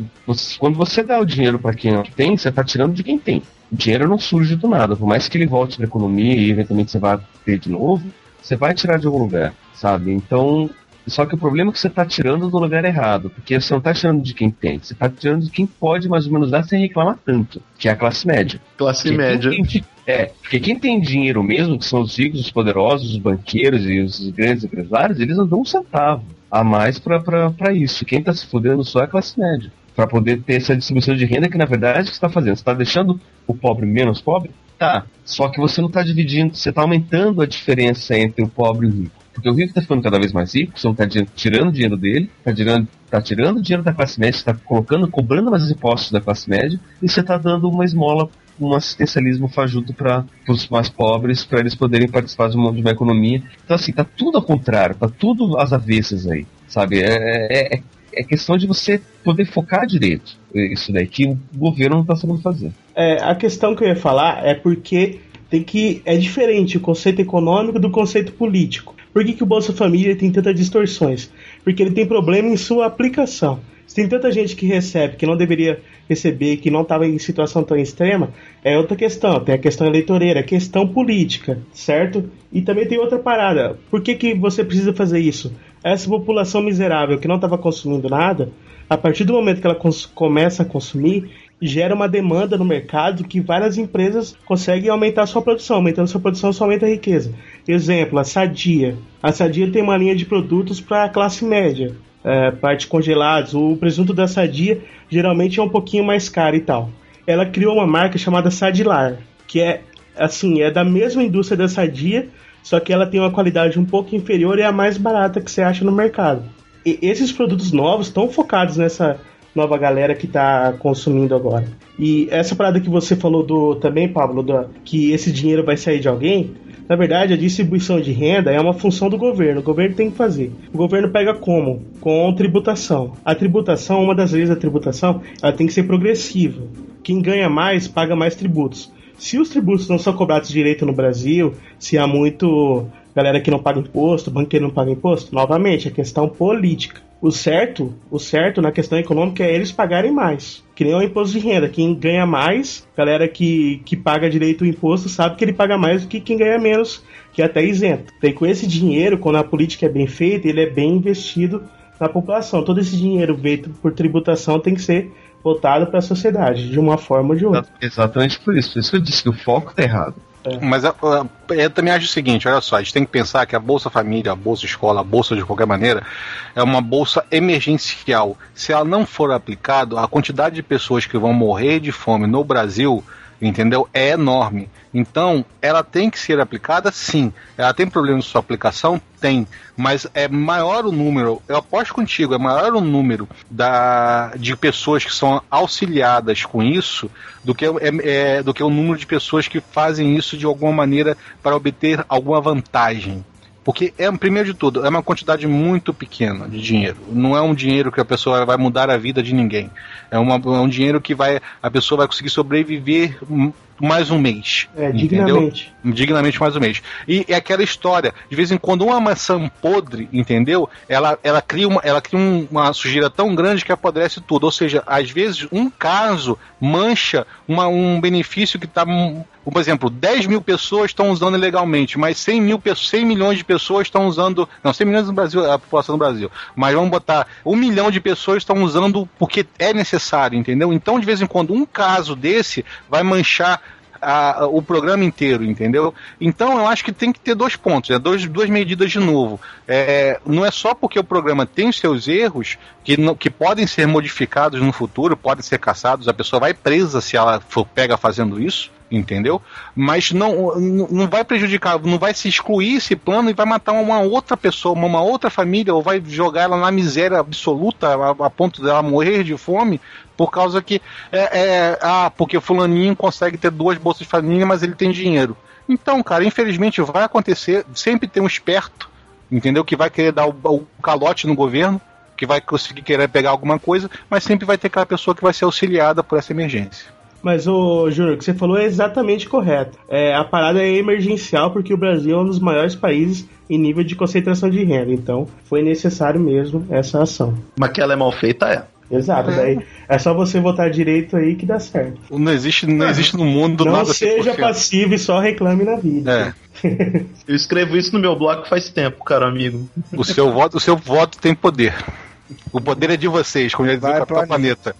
quando você dá o dinheiro para quem não tem, você está tirando de quem tem. O dinheiro não surge do nada, por mais que ele volte para a economia e eventualmente você vá ter de novo, você vai tirar de algum lugar, sabe? Então, só que o problema é que você está tirando do lugar errado, porque você não está tirando de quem tem, você está tirando de quem pode mais ou menos dar sem reclamar tanto, que é a classe média. Classe Porque média. quem é, porque quem tem dinheiro mesmo, que são os ricos, os poderosos, os banqueiros e os grandes empresários, eles não dão um centavo a mais para isso. Quem está se fudendo só é a classe média. Para poder ter essa distribuição de renda que, na verdade, você está fazendo? Você está deixando o pobre menos pobre? Tá. Só que você não está dividindo, você está aumentando a diferença entre o pobre e o rico. Porque o rico está ficando cada vez mais rico, você não está tirando o dinheiro dele, está tirando, tá tirando o dinheiro da classe média, está colocando, cobrando mais impostos da classe média, e você está dando uma esmola um assistencialismo fajuto para os mais pobres, para eles poderem participar de uma, de uma economia. Então, assim, tá tudo ao contrário, tá tudo às avessas aí, sabe? É, é, é questão de você poder focar direito isso daí, que o governo não está sabendo fazer. É, a questão que eu ia falar é porque tem que é diferente o conceito econômico do conceito político. Por que, que o Bolsa Família tem tantas distorções? Porque ele tem problema em sua aplicação. Se tem tanta gente que recebe que não deveria receber, que não estava em situação tão extrema, é outra questão. Tem a questão eleitoreira, a questão política, certo? E também tem outra parada. Por que, que você precisa fazer isso? essa população miserável que não estava consumindo nada, a partir do momento que ela começa a consumir, gera uma demanda no mercado que várias empresas conseguem aumentar sua produção. Aumentando sua produção, só aumenta a riqueza. Exemplo, a Sadia. A Sadia tem uma linha de produtos para a classe média. É, parte congelados. O presunto da Sadia geralmente é um pouquinho mais caro e tal. Ela criou uma marca chamada Sadilar, que é assim, é da mesma indústria da Sadia, só que ela tem uma qualidade um pouco inferior e é a mais barata que você acha no mercado. E esses produtos novos estão focados nessa nova galera que está consumindo agora. E essa parada que você falou do também, Pablo, do, que esse dinheiro vai sair de alguém, na verdade, a distribuição de renda é uma função do governo. O governo tem que fazer. O governo pega como? Com tributação. A tributação, uma das leis da tributação, ela tem que ser progressiva. Quem ganha mais paga mais tributos. Se os tributos não são cobrados direito no Brasil, se há muito galera que não paga imposto, banqueiro não paga imposto, novamente, é questão política. O certo, o certo na questão econômica é eles pagarem mais. Que nem o imposto de renda. Quem ganha mais, galera que, que paga direito o imposto, sabe que ele paga mais do que quem ganha menos, que é até isento. Tem com esse dinheiro, quando a política é bem feita, ele é bem investido na população. Todo esse dinheiro feito por tributação tem que ser voltado para a sociedade, de uma forma ou de outra. Exatamente por isso. Por isso eu disse que o foco está errado. É. Mas eu, eu, eu, também acho o seguinte, olha só, a gente tem que pensar que a Bolsa Família, a Bolsa Escola, a Bolsa de qualquer maneira, é uma bolsa emergencial. Se ela não for aplicada, a quantidade de pessoas que vão morrer de fome no Brasil entendeu? É enorme. Então, ela tem que ser aplicada, sim. Ela tem problemas de sua aplicação? Tem. Mas é maior o número, eu aposto contigo, é maior o número da, de pessoas que são auxiliadas com isso do que, é, é, do que o número de pessoas que fazem isso de alguma maneira para obter alguma vantagem. Porque, é, primeiro de tudo, é uma quantidade muito pequena de dinheiro. Não é um dinheiro que a pessoa vai mudar a vida de ninguém. É, uma, é um dinheiro que vai a pessoa vai conseguir sobreviver mais um mês. É, dignamente. Entendeu? Dignamente mais um mês. E é aquela história, de vez em quando uma maçã podre, entendeu? Ela, ela cria, uma, ela cria um, uma sujeira tão grande que apodrece tudo. Ou seja, às vezes um caso mancha uma, um benefício que está por exemplo, 10 mil pessoas estão usando ilegalmente, mas 100, mil, 100 milhões de pessoas estão usando. Não, 100 milhões no Brasil, a população do Brasil. Mas vamos botar um milhão de pessoas estão usando porque é necessário, entendeu? Então, de vez em quando, um caso desse vai manchar a, o programa inteiro, entendeu? Então eu acho que tem que ter dois pontos, né? dois, duas medidas de novo. É, não é só porque o programa tem seus erros que, que podem ser modificados no futuro, podem ser caçados, a pessoa vai presa se ela for pega fazendo isso entendeu? Mas não, não vai prejudicar, não vai se excluir esse plano e vai matar uma outra pessoa, uma outra família, ou vai jogar ela na miséria absoluta a, a ponto dela morrer de fome por causa que é, é, ah, porque fulaninho consegue ter duas bolsas de família, mas ele tem dinheiro. Então, cara, infelizmente vai acontecer, sempre tem um esperto, entendeu? Que vai querer dar o, o calote no governo, que vai conseguir querer pegar alguma coisa, mas sempre vai ter aquela pessoa que vai ser auxiliada por essa emergência. Mas, o Júnior, o que você falou é exatamente correto. É, a parada é emergencial porque o Brasil é um dos maiores países em nível de concentração de renda. Então, foi necessário mesmo essa ação. Mas que ela é mal feita, é. Exato, daí é só você votar direito aí que dá certo. Não existe, não é. existe no mundo não nada Não seja passivo e só reclame na vida. É. Eu escrevo isso no meu blog faz tempo, cara amigo. O seu voto, o seu voto tem poder. O poder é de vocês, como já dizia o Capitão Planeta.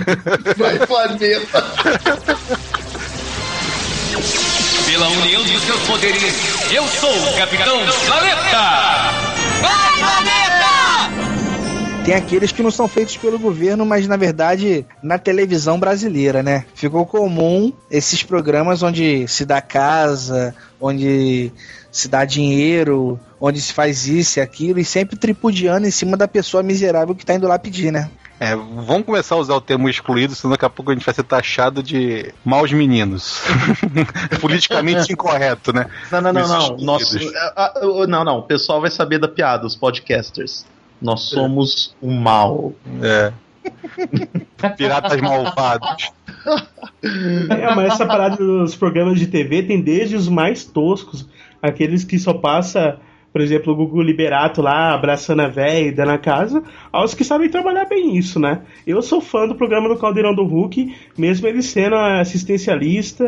Vai, planeta! Pela união de seus poderes, eu sou o Capitão Planeta! Vai, Planeta! Tem aqueles que não são feitos pelo governo, mas na verdade na televisão brasileira, né? Ficou comum esses programas onde se dá casa, onde se dá dinheiro, onde se faz isso e aquilo, e sempre tripudiando em cima da pessoa miserável que tá indo lá pedir, né? É, vamos começar a usar o termo excluído, senão daqui a pouco a gente vai ser taxado de maus meninos. Politicamente incorreto, né? Não, não, não, não. Nosso, não, não. O pessoal vai saber da piada, os podcasters. Nós somos o mal. É. Piratas malvados. É, mas essa parada dos programas de TV tem desde os mais toscos, aqueles que só passa, por exemplo, o Gugu Liberato lá, abraçando a véia e dando a casa, aos que sabem trabalhar bem isso, né? Eu sou fã do programa do Caldeirão do Hulk, mesmo ele sendo assistencialista,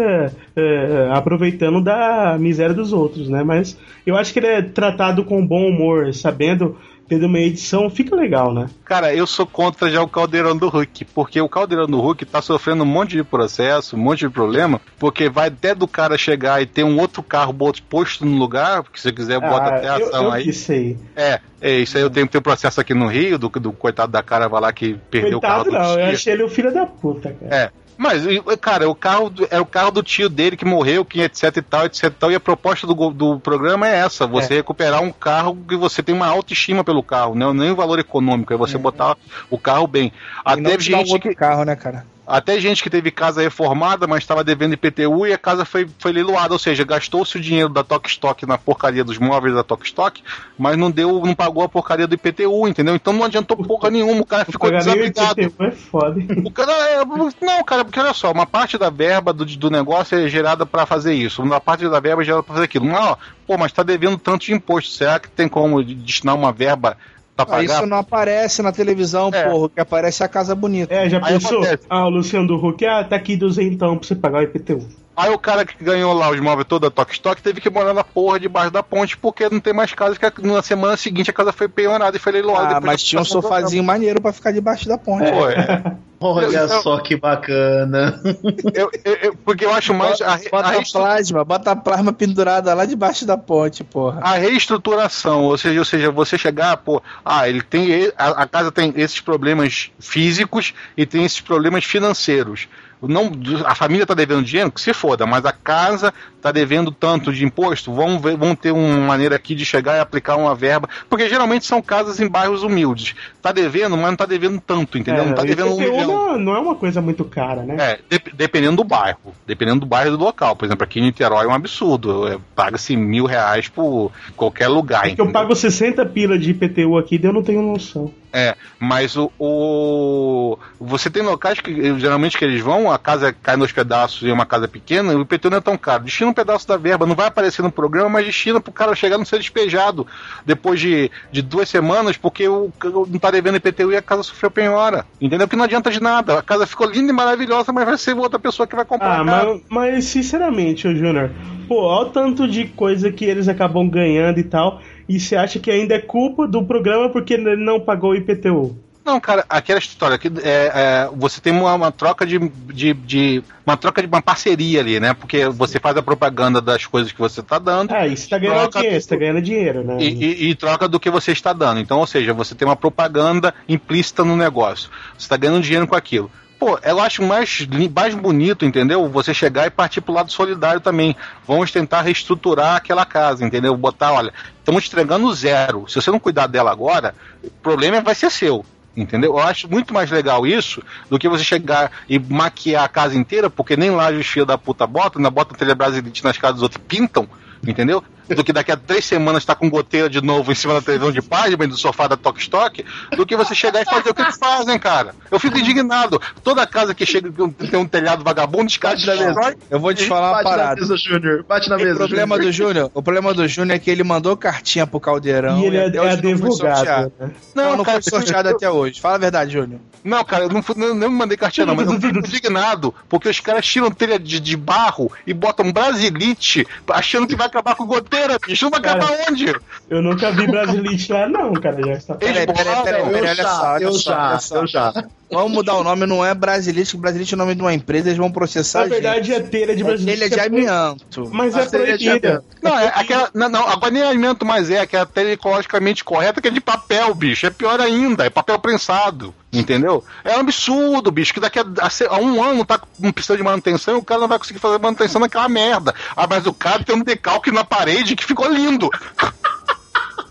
é, aproveitando da miséria dos outros, né? Mas eu acho que ele é tratado com bom humor, sabendo tendo uma edição, fica legal, né? Cara, eu sou contra já o caldeirão do Hulk, porque o caldeirão do Hulk tá sofrendo um monte de processo, um monte de problema, porque vai até do cara chegar e ter um outro carro posto no lugar, porque se você quiser bota até a Ah, eu, ação eu aí. que sei. É, é, isso aí eu tenho, tenho processo aqui no Rio, do, do coitado da cara vai lá que perdeu Coitado o carro do não, eu achei ele o filho da puta, cara. É. Mas, cara, o carro é o carro do tio dele que morreu, que etc e tal, etc e tal, e a proposta do, do programa é essa, você recuperar um carro que você tem uma autoestima pelo carro, não nem o valor econômico, é você botar o carro bem. E Até não te dá um gente outro que, carro, né, cara? Até gente que teve casa reformada, mas estava devendo IPTU e a casa foi, foi leiloada, ou seja, gastou-se o dinheiro da Tok Stock na porcaria dos móveis da Tok Stock, mas não deu, não pagou a porcaria do IPTU, entendeu? Então não adiantou porra nenhuma, o cara ficou nem o desabrigado. IPTU é foda. O cara é, não, cara, porque olha só, uma parte da verba do, do negócio é gerada pra fazer isso, uma parte da verba é gerada pra fazer aquilo. Não, ó, pô, mas tá devendo tanto de imposto, será que tem como destinar uma verba Ah, pagar? isso não aparece na televisão, É. porra, que aparece a casa bonita. É, já pensou? Ah, o Luciano do Huck, ah, tá aqui duzentão pra você pagar o IPTU. Aí o cara que ganhou lá os móveis toda a Tok Stock teve que morar na porra debaixo da ponte porque não tem mais casa, que a- na semana seguinte a casa foi penhorada e foi leiloada. Ah, mas tinha um sofazinho maneiro pra ficar debaixo da ponte. Pô, é. Olha Eu- só que bacana. Eu- eu- eu- porque eu acho mais. A, a Bota restru- plasma, bota a plasma pendurada lá debaixo da ponte, porra. a reestruturação, ou seja, ou seja, você chegar, pô, ah, ele tem a, a casa tem esses problemas físicos e tem esses problemas financeiros. Não, a família tá devendo dinheiro, que se foda, mas a casa tá devendo tanto de imposto, vamos ver, vamos ter uma maneira aqui de chegar e aplicar uma verba, porque geralmente são casas em bairros humildes. Tá devendo, mas não tá devendo tanto, entendeu? não tá É, devendo um IPTU milhão. não, não é uma coisa muito cara, né? É, dep- dependendo do bairro. Dependendo do bairro e do local. Por exemplo, aqui em Niterói é um absurdo. É, Paga-se mil reais por qualquer lugar. É eu pago 60 pila de IPTU aqui e eu não tenho noção. É, mas o, o- Você tem locais que geralmente que eles vão, a casa cai nos pedaços e é uma casa pequena, e o IPTU não é tão caro. Destina um pedaço da verba, não vai aparecer no programa, mas destina pro cara chegar não ser despejado depois de, de duas semanas, porque o, não tá devendo IPTU e a casa sofreu penhora. Entendeu? Que não adianta de nada. A casa ficou linda e maravilhosa, mas vai ser outra pessoa que vai comprar. Ah, mas, mas sinceramente, ô Júnior, pô, olha o tanto de coisa que eles acabam ganhando e tal, e você acha que ainda é culpa do programa porque ele não pagou o IPTU? Não, cara, aquela história que é, é, você tem uma, uma troca de, de, de- uma troca de uma parceria ali, né? Porque você faz a propaganda das coisas que você está dando Ah, e você tá ganhando dinheiro, do- você tá ganhando dinheiro, né? e, e- e troca do que você está dando. Então, ou seja, você tem uma propaganda implícita no negócio. Você está ganhando dinheiro com aquilo. Pô, eu acho mais, mais bonito, entendeu? Você chegar e partir pro lado solidário também. Vamos tentar reestruturar aquela casa, entendeu? Botar, olha, estamos entregando zero. Se você não cuidar dela agora, o problema vai ser seu. Entendeu? Eu acho muito mais legal isso do que você chegar e maquiar a casa inteira, porque nem lá os filhos da puta botam, ainda botam Telebrás Elite nas casas dos outros pintam, entendeu? Do que daqui a três semanas tá com goteira de novo em cima da televisão de página do sofá da Tok Stock, do que você chegar e fazer o que eles fazem, cara. Eu fico indignado. Toda casa que chega tem um telhado vagabundo, os caras Bate na mesa. destroem. Eu vou te falar uma parada. mesa. Bate na O mesa. problema Júnior. do Júnior, o problema do Júnior é que ele mandou cartinha pro Caldeirão E ele é, é não advogado. sorteado. né? Não, não cara, foi sorteado até hoje. Fala a verdade, Júnior. Não, cara, eu não, fui, não, não mandei cartinha, não, mas eu fico indignado, porque os caras tiram telha de, de barro e botam brasilite achando que vai acabar com goteira, bicho. Vai Cara, acabar onde? Eu nunca vi Brasilite lá, não, cara. Já está Peraí, peraí, peraí, peraí, Eu olha já, só, olha eu só, já, olha só. eu já. Vamos mudar o nome, não é Brasilite, que Brasilite é o nome de uma empresa, eles vão processar Na a gente. verdade, é telha de É Brasilite. telha de amianto. Mas A é proibida. Não, é aquela. Não, não, agora nem alimento mais é, aquela telha ecologicamente correta que é de papel, bicho. É pior ainda, é papel prensado. Entendeu? É um absurdo, bicho, que daqui a, a um ano tá com precisando de manutenção e o cara não vai conseguir fazer manutenção naquela merda. Ah, mas o cara tem um decalque na parede que ficou lindo.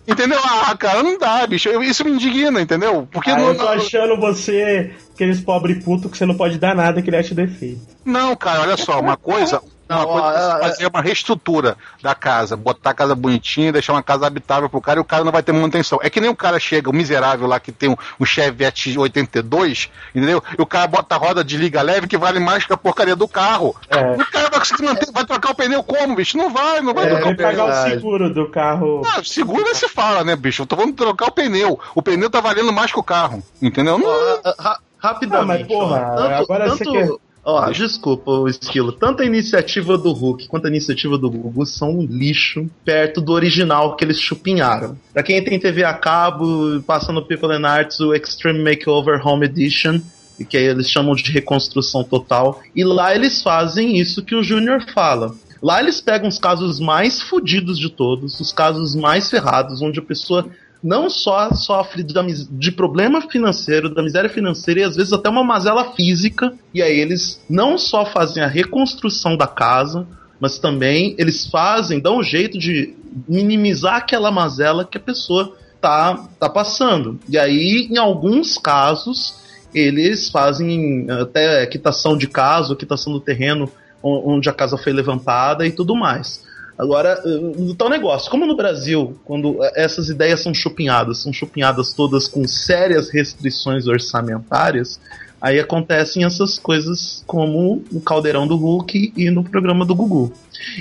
Entendeu? Ah, cara, não dá, bicho. Eu- Isso me indigna, entendeu? Porque Ah, não, eu tô achando você, aqueles pobre puto que você não pode dar nada que ele acha defeito. Não, cara, olha só, uma coisa. Uma Não, coisa é você fazer uma reestrutura da casa, botar a casa bonitinha, deixar uma casa habitável pro cara e o cara não vai ter manutenção. É que nem o cara chega, o miserável lá que tem um, um Chevette 82, entendeu? E o cara bota a roda de liga leve que vale mais que a porcaria do carro. É. O cara vai conseguir manter, vai trocar o pneu como, bicho? Não vai, não vai É, trocar o pneu. pagar o seguro do carro. Ah, segura se fala, né, bicho? Eu tô falando de trocar o pneu. O pneu tá valendo mais que o carro, entendeu? Não, ra- ra- rapidamente. Ah, mas porra, tanto, agora você tanto, quer- Ó, desculpa, o esquilo. Tanto a iniciativa do Hulk quanto a iniciativa do Gugu são um lixo perto do original que eles chupinharam. Pra quem tem TV a cabo, passa no Pickle Arts o Extreme Makeover Home Edition, que aí eles chamam de reconstrução total. E lá eles fazem isso que o Júnior fala. Lá eles pegam os casos mais fodidos de todos, os casos mais ferrados, onde a pessoa não só sofre de, de, problema financeiro, da miséria financeira e às vezes até uma mazela física. E aí eles não só fazem a reconstrução da casa, mas também eles fazem, dão um jeito de minimizar aquela mazela que a pessoa tá, tá passando. E aí, em alguns casos, eles fazem até quitação de casa, quitação do terreno onde a casa foi levantada e tudo mais. Agora, no tal negócio, como no Brasil, quando essas ideias são chupinhadas, são chupinhadas todas com sérias restrições orçamentárias, aí acontecem essas coisas como o Caldeirão do Hulk e no programa do Gugu.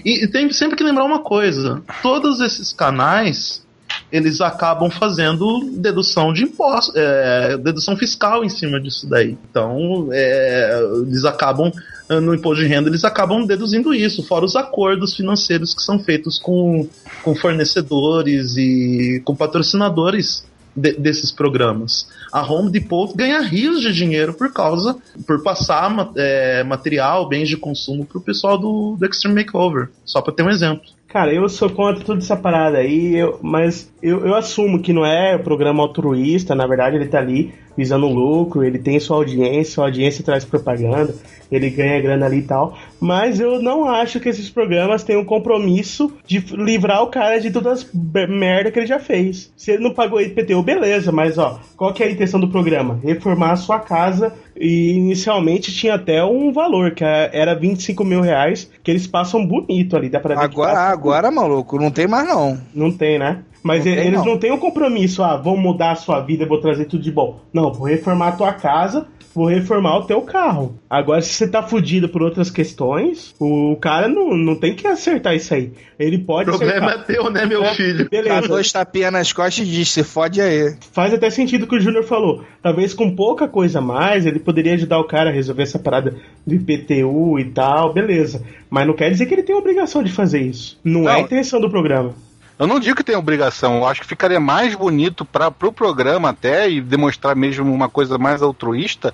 E, e tem sempre que lembrar uma coisa: todos esses canais eles acabam fazendo dedução de impostos, é, dedução fiscal em cima disso daí. Então, é, eles acabam no imposto de renda, eles acabam deduzindo isso, fora os acordos financeiros que são feitos com, com fornecedores e com patrocinadores de, desses programas. A Home Depot ganha rios de dinheiro por causa, por passar é, material, bens de consumo para o pessoal do, do Extreme Makeover, só para ter um exemplo. Cara, eu sou contra toda essa parada aí, eu, mas eu, eu assumo que não é programa altruísta, na verdade ele tá ali visando lucro, ele tem sua audiência, a audiência traz propaganda, ele ganha grana ali e tal. Mas eu não acho que esses programas tenham compromisso de livrar o cara de todas as merda que ele já fez. Se ele não pagou IPTU, beleza, mas ó, qual que é a intenção do programa? Reformar a sua casa e inicialmente tinha até um valor, que era 25 mil reais, que eles passam bonito ali, dá pra ver Agora, agora, maluco, não tem mais não. Não tem, né? Mas não eles não. não têm um compromisso, ah, vou mudar a sua vida, vou trazer tudo de bom. Não, vou reformar a tua casa, vou reformar o teu carro. Agora, se você tá fudido por outras questões, o cara não, não tem que acertar isso aí. Ele pode O problema acertar. é teu, né, meu é, filho? Beleza. Dá dois tapinhas nas costas e diz, se fode aí. Faz até sentido o que o Júnior falou. Talvez com pouca coisa a mais, ele poderia ajudar o cara a resolver essa parada do IPTU e tal, beleza. Mas não quer dizer que ele tem a obrigação de fazer isso. Não, não. é a intenção do programa. Eu não digo que tem obrigação, eu acho que ficaria mais bonito para o pro programa até e demonstrar mesmo uma coisa mais altruísta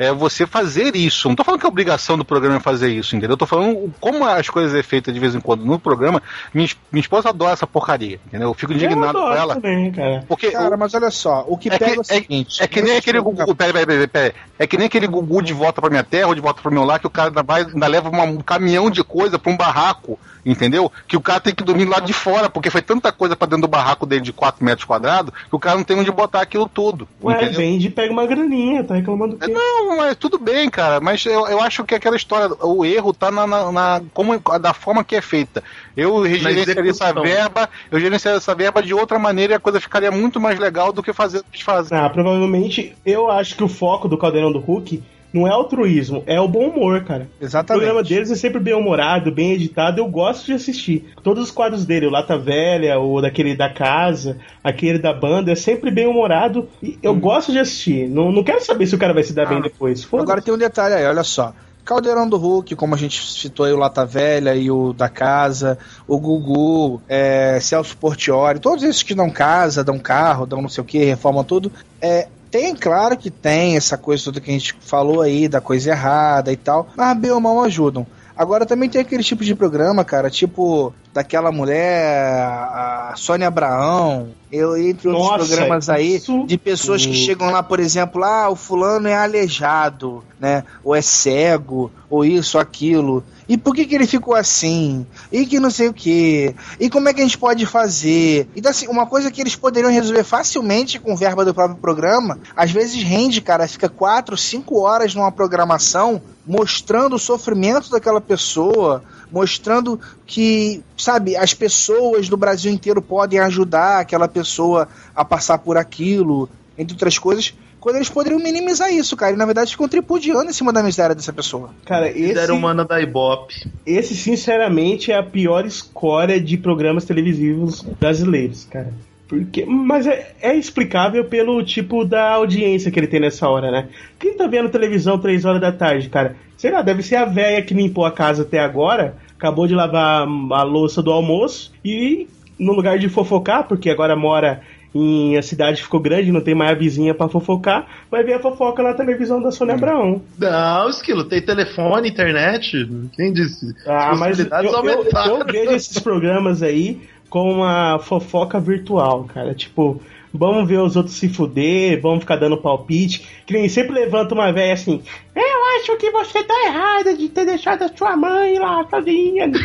é você fazer isso. Não tô falando que é obrigação do programa fazer isso, entendeu? Eu tô falando como as coisas é feitas de vez em quando no programa. Minha, minha esposa adora essa porcaria, entendeu? Eu fico indignado eu com ela. Também, cara. Porque cara, o, mas olha só, o que é pega que, é o seguinte. É, é que nem aquele Gugu. Pera, pera, pera, pera, É que nem aquele Gugu de volta pra minha terra ou de volta pro meu lar, que o cara ainda, vai, ainda leva uma, um caminhão de coisa pra um barraco, entendeu? Que o cara tem que dormir lá de fora, porque foi tanta coisa pra dentro do barraco dele de 4 metros quadrados, que o cara não tem onde botar aquilo tudo. Ué, entendeu? vende e pega uma graninha, tá reclamando do quê? Não, mas tudo bem, cara, mas eu, eu acho que aquela história, o erro tá na, na, na como, da forma que é feita. Eu gerenciaria essa verba, eu gerenciaria essa verba de outra maneira e a coisa ficaria muito mais legal do que fazer. Ah, provavelmente, eu acho que o foco do Caldeirão do Hulk não é altruísmo, é o bom humor, cara. Exatamente. O programa deles é sempre bem humorado, bem editado, eu gosto de assistir. Todos os quadros dele, o Lata Velha, o daquele da casa, aquele da banda, é sempre bem humorado e eu hum. gosto de assistir. Não, não quero saber se o cara vai se dar ah, bem depois. Agora tem um detalhe aí, olha só. Caldeirão do Hulk, como a gente citou aí o Lata Velha e o da Casa, o Gugu, é, Celso Portiori, todos esses que dão casa, dão carro, dão não sei o que, reformam tudo, é, tem, claro que tem essa coisa toda que a gente falou aí, da coisa errada e tal, mas bem ou mal ajudam. Agora também tem aquele tipo de programa, cara, tipo daquela mulher, a Sônia Abraão, eu, entre outros Nossa, programas aí, isso... de pessoas que chegam lá, por exemplo, ah, o fulano é aleijado, né? Ou é cego, ou isso, aquilo. E por que, que ele ficou assim? E que não sei o que. E como é que a gente pode fazer? Então, assim, uma coisa que eles poderiam resolver facilmente com verba do próprio programa, às vezes rende, cara, fica quatro, cinco horas numa programação mostrando o sofrimento daquela pessoa, mostrando que, sabe, as pessoas do Brasil inteiro podem ajudar aquela pessoa a passar por aquilo, entre outras coisas quando eles poderiam minimizar isso, cara. E na verdade ficam tripudiando em cima da miséria dessa pessoa. Cara, esse. Era humana da Ibope. Esse, sinceramente, é a pior escória de programas televisivos brasileiros, cara. Porque, mas é, é explicável pelo tipo da audiência que ele tem nessa hora, né? Quem tá vendo televisão três horas da tarde, cara? Sei lá, deve ser a véia que limpou a casa até agora, acabou de lavar a louça do almoço e no lugar de fofocar, porque agora mora em a cidade ficou grande, não tem mais a vizinha pra fofocar, vai ver a fofoca na televisão da Sônia Abraão. Não, Esquilo, tem telefone, internet. Quem disse? Ah, As mas eu, eu, eu vejo esses programas aí com uma fofoca virtual, cara. Tipo, vamos ver os outros se fuder, vamos ficar dando palpite. Que nem sempre levanta uma velha assim. Eu acho que você tá errada de ter deixado a sua mãe lá sozinha.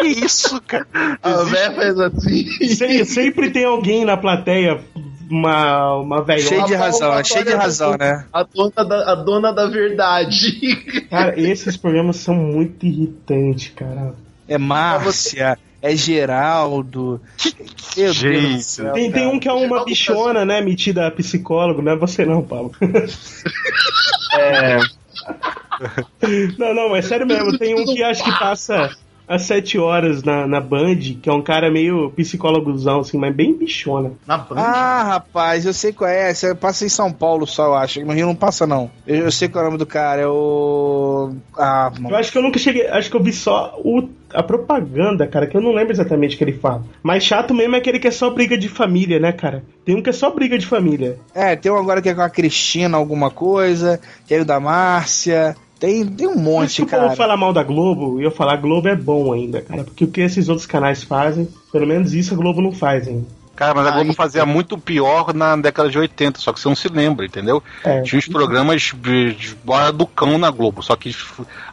Que isso, cara? A véia faz assim. Se- sempre tem alguém na plateia, uma, uma velha. Cheio de razão, cheio de razão, né? A dona da, a dona da verdade. Cara, esses programas são muito irritantes, cara. É Márcia, é Geraldo. Meu do Gente, céu, Tem, tem um que é uma Geraldo bichona, né? Metida a psicólogo, não é você não, Paulo. É, Não, não, é sério mesmo. Tem um que acho que passa às sete horas na, na Band, que é um cara meio psicólogozão, assim, mas bem bichona. Na Band. Ah, rapaz, eu sei qual é. Você passa em São Paulo só, eu acho. No Rio não passa, não. Eu, eu sei qual é o nome do cara. É o. Ah, Eu acho que eu nunca cheguei. Acho que eu vi só o, a propaganda, cara, que eu não lembro exatamente o que ele fala. Mas chato mesmo é aquele que é só briga de família, né, cara? Tem um que é só briga de família. É, tem um agora que é com a Cristina alguma coisa. Tem o da Márcia. Tem, tem um monte, Se o povo cara. falar mal da Globo, e eu falar Globo é bom ainda, cara. Porque o que esses outros canais fazem, pelo menos isso a Globo não faz ainda. Cara, mas a Globo Aí- fazia muito pior na década de 80, só que você não se lembra, entendeu? É. Tinha uns programas de, de hora do cão na Globo, só que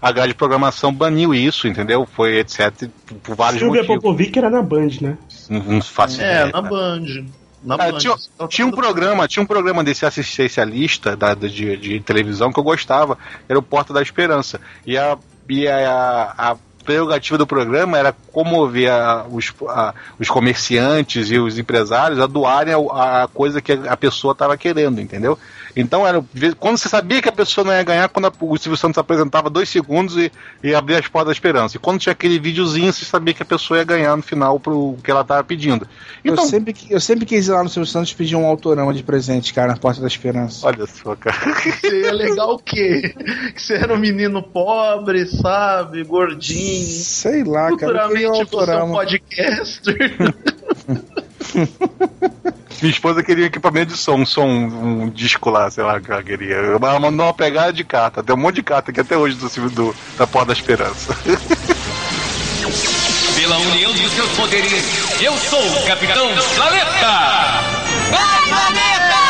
a grade de programação baniu isso, entendeu? Foi etc. por vários Silvia motivos. Popovic era na Band, né? Não, não faço É, ideia, na cara. Band. Na Cara, Band. tinha, Tá tinha um programa, tinha um programa desse assistencialista da, da- de, de televisão que eu gostava, era o Porta da Esperança. E a, e a, a prerrogativa do programa era comover a- os, a- os comerciantes e os empresários a doarem a, a coisa que a pessoa estava querendo, entendeu? Então era quando você sabia que a pessoa não ia ganhar, quando a- o Silvio Santos apresentava dois segundos e, e abria as portas da esperança. E quando tinha aquele videozinho, você sabia que a pessoa ia ganhar no final pro que ela estava pedindo. Então, Eu, sempre, eu sempre quis ir lá no Silvio Santos pedir um autorama de presente, cara, na Porta da Esperança. olha só, cara. Seria legal o quê? Que você era um menino pobre, sabe? Gordinho. Sei lá, cara, um Futuramente você é um podcaster. Minha esposa queria equipamento de som, um som, um disco lá, sei lá, que ela queria. Ela mandou uma pegada de carta. Tem um monte de carta aqui até hoje do, do da Porta da Esperança. Pela união de seus poderes, eu sou o Capitão Planeta! Vai, planeta!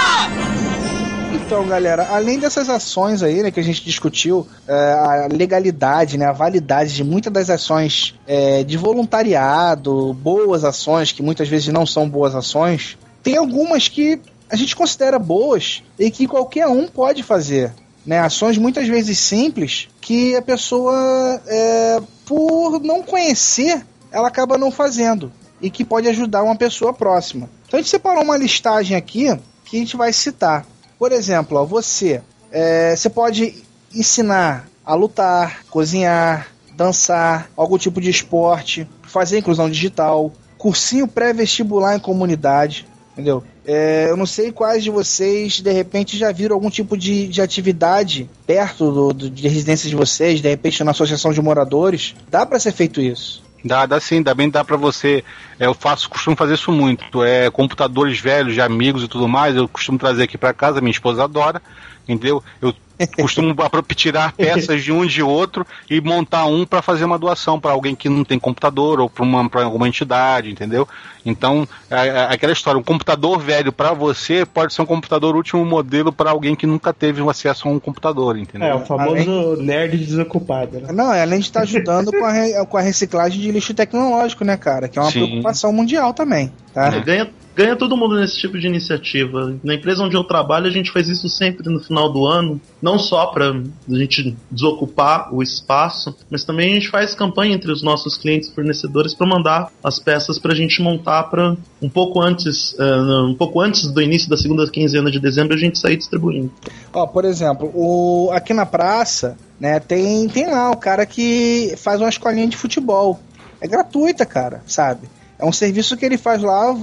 Então, galera, além dessas ações aí, né, que a gente discutiu, é, a legalidade, né, a validade de muitas das ações é, de voluntariado, boas ações, que muitas vezes não são boas ações, tem algumas que a gente considera boas e que qualquer um pode fazer. Né, ações muitas vezes simples que a pessoa, é, por não conhecer, ela acaba não fazendo e que pode ajudar uma pessoa próxima. Então a gente separou uma listagem aqui que a gente vai citar. Por exemplo, ó, você, é, você pode ensinar a lutar, cozinhar, dançar, algum tipo de esporte, fazer inclusão digital, cursinho pré-vestibular em comunidade, entendeu? É, eu não sei quais de vocês, de repente, já viram algum tipo de, de atividade perto do, do- de residência de vocês, de repente na associação de moradores. Dá para ser feito isso. Dá, dá sim, também dá pra você. é, Eu faço, costumo fazer isso muito. É computadores velhos de amigos e tudo mais. Eu costumo trazer aqui pra casa, minha esposa adora, entendeu? Eu costumo tirar peças de um de outro e montar um pra fazer uma doação pra alguém que não tem computador ou para alguma entidade, entendeu? Então, é, é aquela história, um computador velho pra você pode ser um computador último modelo pra alguém que nunca teve um acesso a um computador, entendeu? É, o famoso nerd desocupado, né? Não, é além de estar ajudando com a, re- com a reciclagem de lixo tecnológico, né, cara? Que é uma Sim. preocupação mundial também, tá? É, ganha, ganha todo mundo nesse tipo de iniciativa. Na empresa onde eu trabalho, a gente faz isso sempre no final do ano. Não só para a gente desocupar o espaço, mas também a gente faz campanha entre os nossos clientes e fornecedores para mandar as peças para a gente montar para um pouco antes, eh, um pouco antes do início da segunda quinzena de dezembro a gente sair distribuindo. Ó, por exemplo, o, aqui na praça, né, tem, tem lá o cara que faz uma escolinha de futebol. É gratuita, cara, sabe? É um serviço que ele faz lá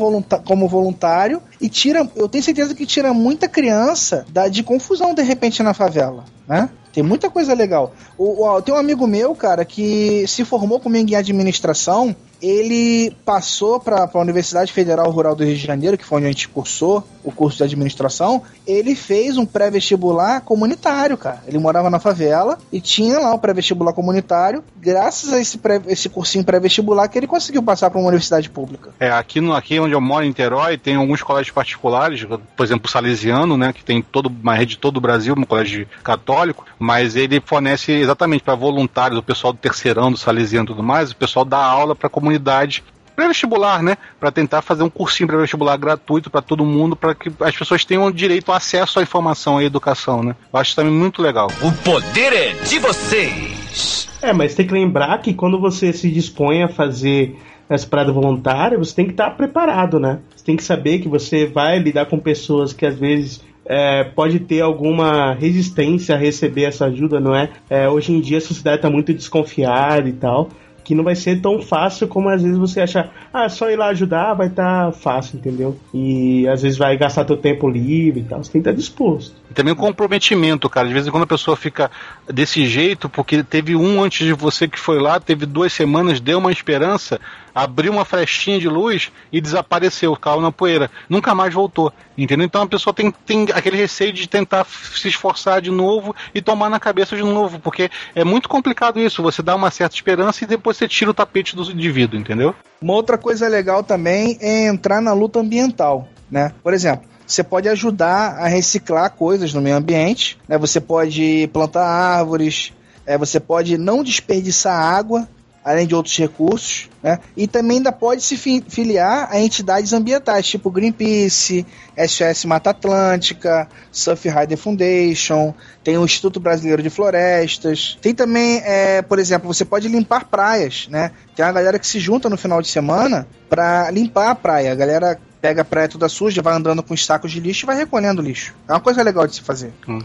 como voluntário e tira, eu tenho certeza que tira muita criança da, de confusão de repente na favela, né? Tem muita coisa legal. O, o, tem um amigo meu, cara, que se formou comigo em administração ele passou para a Universidade Federal Rural do Rio de Janeiro, que foi onde a gente cursou o curso de administração. Ele fez um pré-vestibular comunitário, cara. Ele morava na favela e tinha lá o pré-vestibular comunitário. Graças a esse, pré, esse cursinho pré-vestibular que ele conseguiu passar para uma universidade pública. É, aqui, no, aqui onde eu moro, em Niterói, tem alguns colégios particulares, por exemplo, o Salesiano, né, que tem todo, uma rede de todo o Brasil, um colégio católico, mas ele fornece exatamente para voluntários, o pessoal do terceirão, do Salesiano e tudo mais, o pessoal dá aula para comunidade comunidade pré-vestibular, né? Para tentar fazer um cursinho pré-vestibular gratuito para todo mundo, para que as pessoas tenham direito ao acesso à informação e à educação, né? Eu acho também muito legal. O poder é de vocês! É, mas tem que lembrar que quando você se dispõe a fazer essa parada voluntária, você tem que estar preparado, né? Você tem que saber que você vai lidar com pessoas que às vezes é, pode ter alguma resistência a receber essa ajuda, não é? é hoje em dia a sociedade está muito desconfiada e tal que não vai ser tão fácil como às vezes você acha, ah, só ir lá ajudar vai estar tá fácil, entendeu? E às vezes vai gastar teu tempo livre e tal, você tem que estar disposto. E também o comprometimento, cara. De vez em quando a pessoa fica desse jeito, porque teve um antes de você que foi lá, teve duas semanas, deu uma esperança, abriu uma flechinha de luz e desapareceu, caiu na poeira. Nunca mais voltou. Entendeu? Então a pessoa tem, tem aquele receio de tentar se esforçar de novo e tomar na cabeça de novo, porque é muito complicado isso. Você dá uma certa esperança e depois você tira o tapete do indivíduo, entendeu? Uma outra coisa legal também é entrar na luta ambiental, né? Por exemplo, você pode ajudar a reciclar coisas no meio ambiente, né? Você pode plantar árvores, é, você pode não desperdiçar água, além de outros recursos, né? E também ainda pode se filiar a entidades ambientais, tipo Greenpeace, SOS Mata Atlântica, Surf Rider Foundation, tem o Instituto Brasileiro de Florestas. Tem também, é, por exemplo, você pode limpar praias, né? Tem uma galera que se junta no final de semana para limpar a praia. A galera pega a praia toda suja, vai andando com os sacos de lixo e vai recolhendo lixo. É uma coisa legal de se fazer. Hum.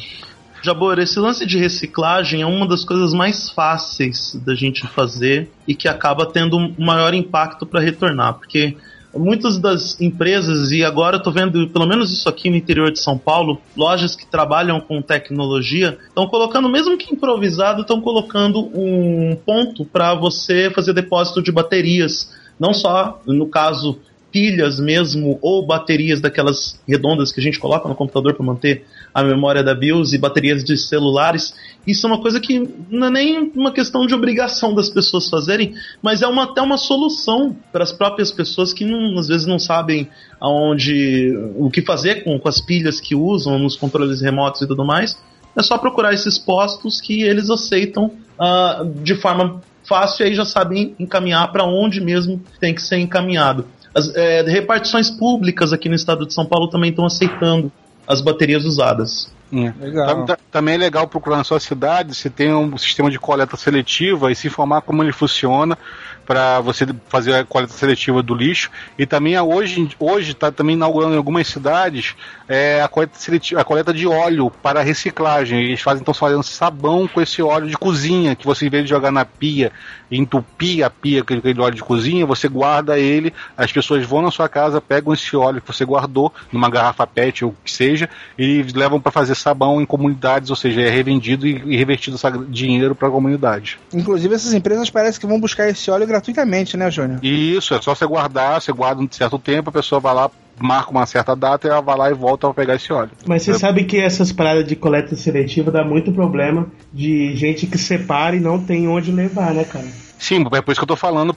Jabor, esse lance de reciclagem é uma das coisas mais fáceis da gente fazer e que acaba tendo um maior impacto para retornar, porque muitas das empresas, e agora eu tô vendo pelo menos isso aqui no interior de São Paulo, lojas que trabalham com tecnologia, estão colocando, mesmo que improvisado, estão colocando um ponto para você fazer depósito de baterias. Não só, no caso, pilhas mesmo ou baterias daquelas redondas que a gente coloca no computador para manter a memória da BIOS e baterias de celulares. Isso é uma coisa que não é nem uma questão de obrigação das pessoas fazerem, mas é uma, até uma solução para as próprias pessoas que não, às vezes não sabem aonde o que fazer com, com as pilhas que usam nos controles remotos e tudo mais. É só procurar esses postos que eles aceitam uh, de forma fácil e aí já sabem encaminhar para onde mesmo tem que ser encaminhado. As é, repartições públicas aqui no estado de São Paulo também estão aceitando as baterias usadas. É. Legal. Também é legal procurar na sua cidade se tem um sistema de coleta seletiva e se informar como ele funciona para você fazer a coleta seletiva do lixo. E também hoje hoje está também inaugurando em algumas cidades é, a, coleta seletiva, a coleta de óleo para reciclagem. Eles fazem então fazendo sabão com esse óleo de cozinha que você em vez de jogar na pia entupir a pia com aquele óleo de cozinha, você guarda ele, as pessoas vão na sua casa, pegam esse óleo que você guardou numa garrafa PET ou o que seja e levam para fazer sabão em comunidades, ou seja, é revendido e, revertido esse dinheiro para a comunidade. Inclusive essas empresas parecem que vão buscar esse óleo gratuitamente, né, Júnior? Isso, é só você guardar, você guarda um certo tempo, a pessoa vai lá, marca uma certa data e ela vai lá e volta para pegar esse óleo. Mas você é. sabe que essas paradas de coleta seletiva dá muito problema de gente que separa e não tem onde levar, né, cara? Sim, é por isso que eu tô falando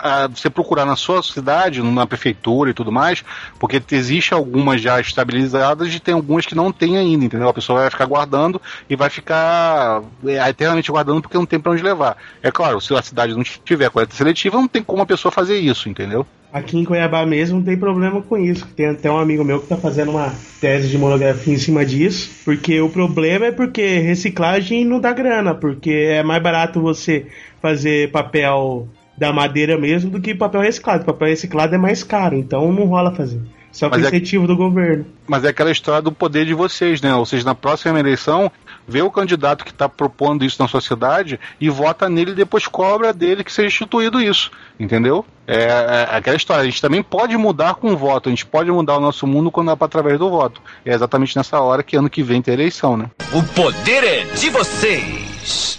para você procurar na sua cidade, na prefeitura e tudo mais, porque existe algumas já estabilizadas e tem algumas que não tem ainda, entendeu? A pessoa vai ficar guardando e vai ficar é, eternamente guardando porque não tem para onde levar. É claro, se a cidade não tiver coleta seletiva, não tem como a pessoa fazer isso, entendeu? Aqui em Cuiabá mesmo tem problema com isso. Tem até um amigo meu que está fazendo uma tese de monografia em cima disso. Porque o problema é porque reciclagem não dá grana. Porque é mais barato você fazer papel da madeira mesmo do que papel reciclado. Papel reciclado é mais caro, então não rola fazer. Só com Mas é- incentivo do governo. Mas é aquela história do poder de vocês, né? Ou seja, na próxima eleição, vê o candidato que está propondo isso na sociedade e vota nele e depois cobra dele que seja instituído isso. Entendeu? É, é aquela história. A gente também pode mudar com o voto. A gente pode mudar o nosso mundo quando é pra- através do voto. É exatamente nessa hora que ano que vem tem eleição, né? O poder é de vocês.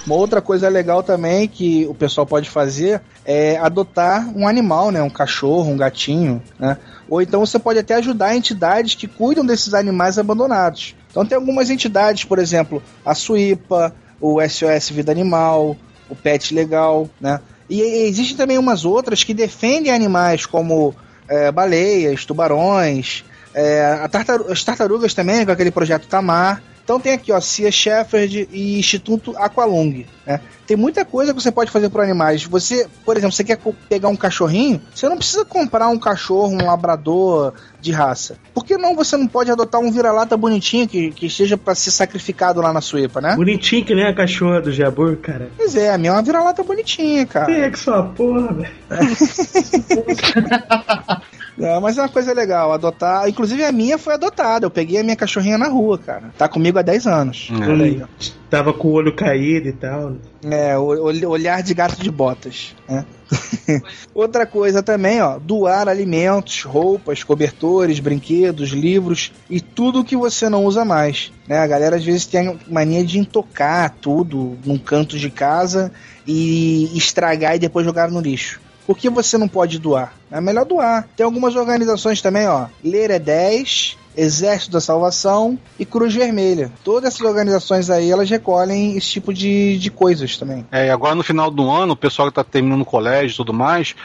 Uma outra coisa legal também que o pessoal pode fazer é adotar um animal, né? Um cachorro, um gatinho, né? Ou então você pode até ajudar entidades que cuidam desses animais abandonados. Então tem algumas entidades, por exemplo, a Suípa, o SOS Vida Animal, o Pet Legal, né? E existem também umas outras que defendem animais como é, baleias, tubarões, é, as tartarugas também, com aquele projeto Tamar. Então tem aqui, ó, Cia Shepherd e Instituto Aqualung, né? Tem muita coisa que você pode fazer por animais. Você, por exemplo, você quer pegar um cachorrinho, você não precisa comprar um cachorro, um labrador de raça. Por que não você não pode adotar um vira-lata bonitinho que, que esteja para ser sacrificado lá na Suípa, né? Bonitinho que nem a cachorra do Jabur, cara. Pois é, a minha é uma vira-lata bonitinha, cara. Quem é que sua porra, velho? Não, mas é uma coisa legal, adotar. Inclusive a minha foi adotada. Eu peguei a minha cachorrinha na rua, cara. Tá comigo há 10 anos. Olha aí, ó. Tava com o olho caído e tal. É, o, o- olhar de gato de botas. né? Outra coisa também, ó, doar alimentos, roupas, cobertores, brinquedos, livros e tudo que você não usa mais. Né? A galera às vezes tem a mania de intocar tudo num canto de casa e estragar e depois jogar no lixo. Por que você não pode doar? É melhor doar. Tem algumas organizações também, ó. Ler é 10, Exército da Salvação e Cruz Vermelha. Todas essas organizações aí, elas recolhem esse tipo de, de coisas também. É, e agora no final do ano, o pessoal que está terminando o colégio e tudo mais,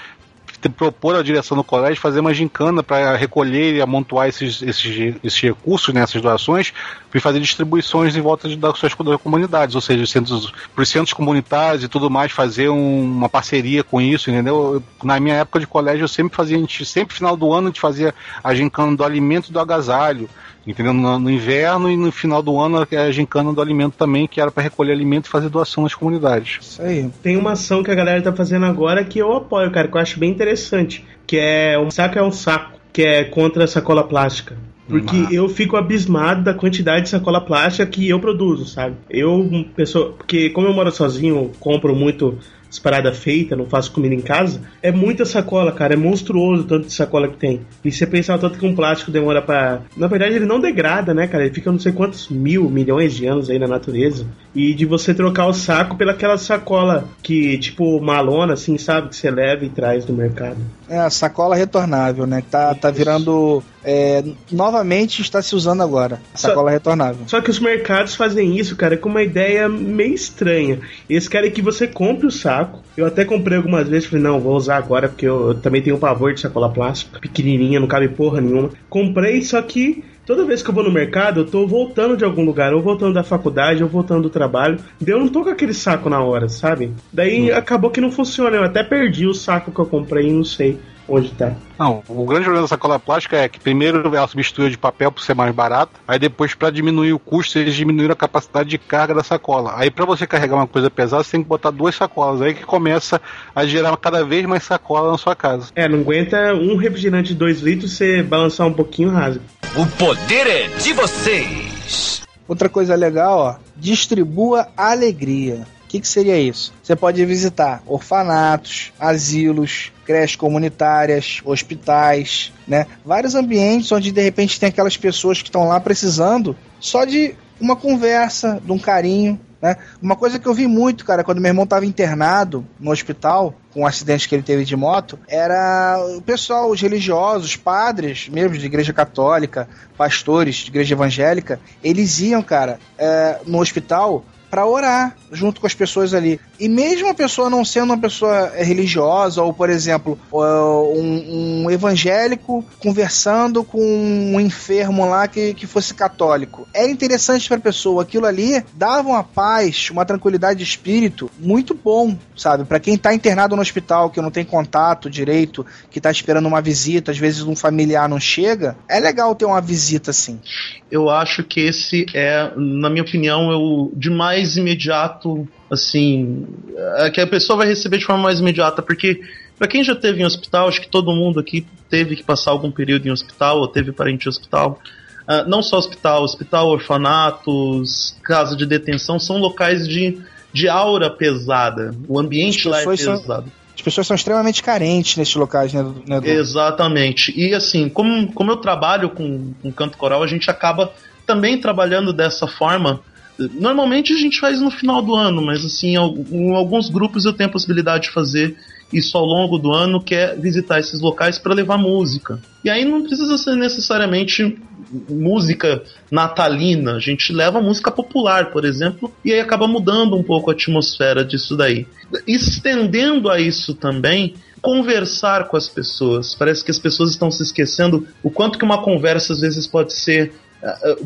propor à direção do colégio fazer uma gincana para recolher e amontoar esses, esses, esses recursos, né, essas doações, e fazer distribuições em volta de, das suas comunidades, ou seja, centros, para os centros comunitários e tudo mais, fazer um- uma parceria com isso, entendeu? Eu- na minha época de colégio, eu sempre fazia, a gente, sempre final do ano, a gente fazia a gincana do alimento e do agasalho. Entendeu? No, no inverno e no final do ano a gincana do alimento também, que era para recolher alimento e fazer doação nas comunidades. Isso aí. Tem uma ação que a galera tá fazendo agora que eu apoio, cara, que eu acho bem interessante. Que é um saco é um saco, que é contra a sacola plástica. Porque eu fico abismado da quantidade de sacola plástica que eu produzo, sabe? Eu, pessoa, porque como eu moro sozinho, compro muito as paradas feitas, não faço comida em casa, é muita sacola, cara, é monstruoso o tanto de sacola que tem. E você pensar o tanto que um plástico demora pra. Na verdade, ele não degrada, né, cara? Ele fica não sei quantos mil, milhões de anos aí na natureza. E de você trocar o saco pelaquela sacola que, tipo, malona, assim, sabe? Que você leva e traz do mercado. É a sacola retornável, né? Tá, tá virando. é, novamente está se usando agora. A Só- sacola retornável. Só que os mercados fazem isso, cara, com uma ideia meio estranha. Eles querem que você compre o saco. Eu até comprei algumas vezes, falei, não, vou usar agora, porque eu, eu também tenho pavor de sacola plástica, pequenininha, não cabe porra nenhuma. Comprei, só que toda vez que eu vou no mercado, eu tô voltando de algum lugar, ou voltando da faculdade, ou voltando do trabalho. Daí eu não tô com aquele saco na hora, sabe? Daí acabou que não funciona. Eu até perdi o saco que eu comprei não sei onde tá. Não, o grande problema da sacola plástica é que primeiro ela substituiu de papel por ser mais barata, aí depois para diminuir o custo eles diminuíram a capacidade de carga da sacola. Aí para você carregar uma coisa pesada você tem que botar duas sacolas, aí que começa a gerar cada vez mais sacola na sua casa. É, não aguenta um refrigerante de 2 litros, você balançar um pouquinho rasga. O poder é de vocês. Outra coisa legal, ó. Distribua alegria. O que, que seria isso? Você pode visitar orfanatos, asilos, creches comunitárias, hospitais, né? Vários ambientes onde de repente tem aquelas pessoas que estão lá precisando só de uma conversa, de um carinho, né? Uma coisa que eu vi muito, cara, quando meu irmão estava internado no hospital, com um acidente que ele teve de moto, era o pessoal, os religiosos, padres mesmo de igreja católica, pastores de igreja evangélica, eles iam, cara, é, no hospital para orar junto com as pessoas ali. E mesmo a pessoa não sendo uma pessoa eh, religiosa, ou por exemplo, um, um evangélico conversando com um enfermo lá que, que fosse católico, era interessante para a pessoa. Aquilo ali dava uma paz, uma tranquilidade de espírito muito bom, sabe? Para quem tá internado no hospital, que não tem contato direito, que tá esperando uma visita, às vezes um familiar não chega, é legal ter uma visita assim. Eu acho que esse é, na minha opinião, é o de mais imediato, assim, é que a pessoa vai receber de forma mais imediata, porque Pra quem já teve em hospital, acho que todo mundo aqui teve que passar algum período em hospital ou teve parente em hospital. Ah, não só hospital, hospital, orfanatos, casa de detenção, são locais de, de aura pesada. O ambiente lá é pessoas são- pesado. As pessoas são extremamente carentes nesses locais, né, né? Exatamente. E assim, como, como eu trabalho com, com canto coral, a gente acaba também trabalhando dessa forma. Normalmente a gente faz no final do ano, mas assim, em al- em alguns grupos eu tenho a possibilidade de fazer isso ao longo do ano, que é visitar esses locais para levar música. E aí não precisa ser necessariamente música natalina, a gente leva música popular, por exemplo, e aí acaba mudando um pouco a atmosfera disso daí. Estendendo a isso também, conversar com as pessoas. Parece que as pessoas estão se esquecendo o quanto que uma conversa às vezes pode ser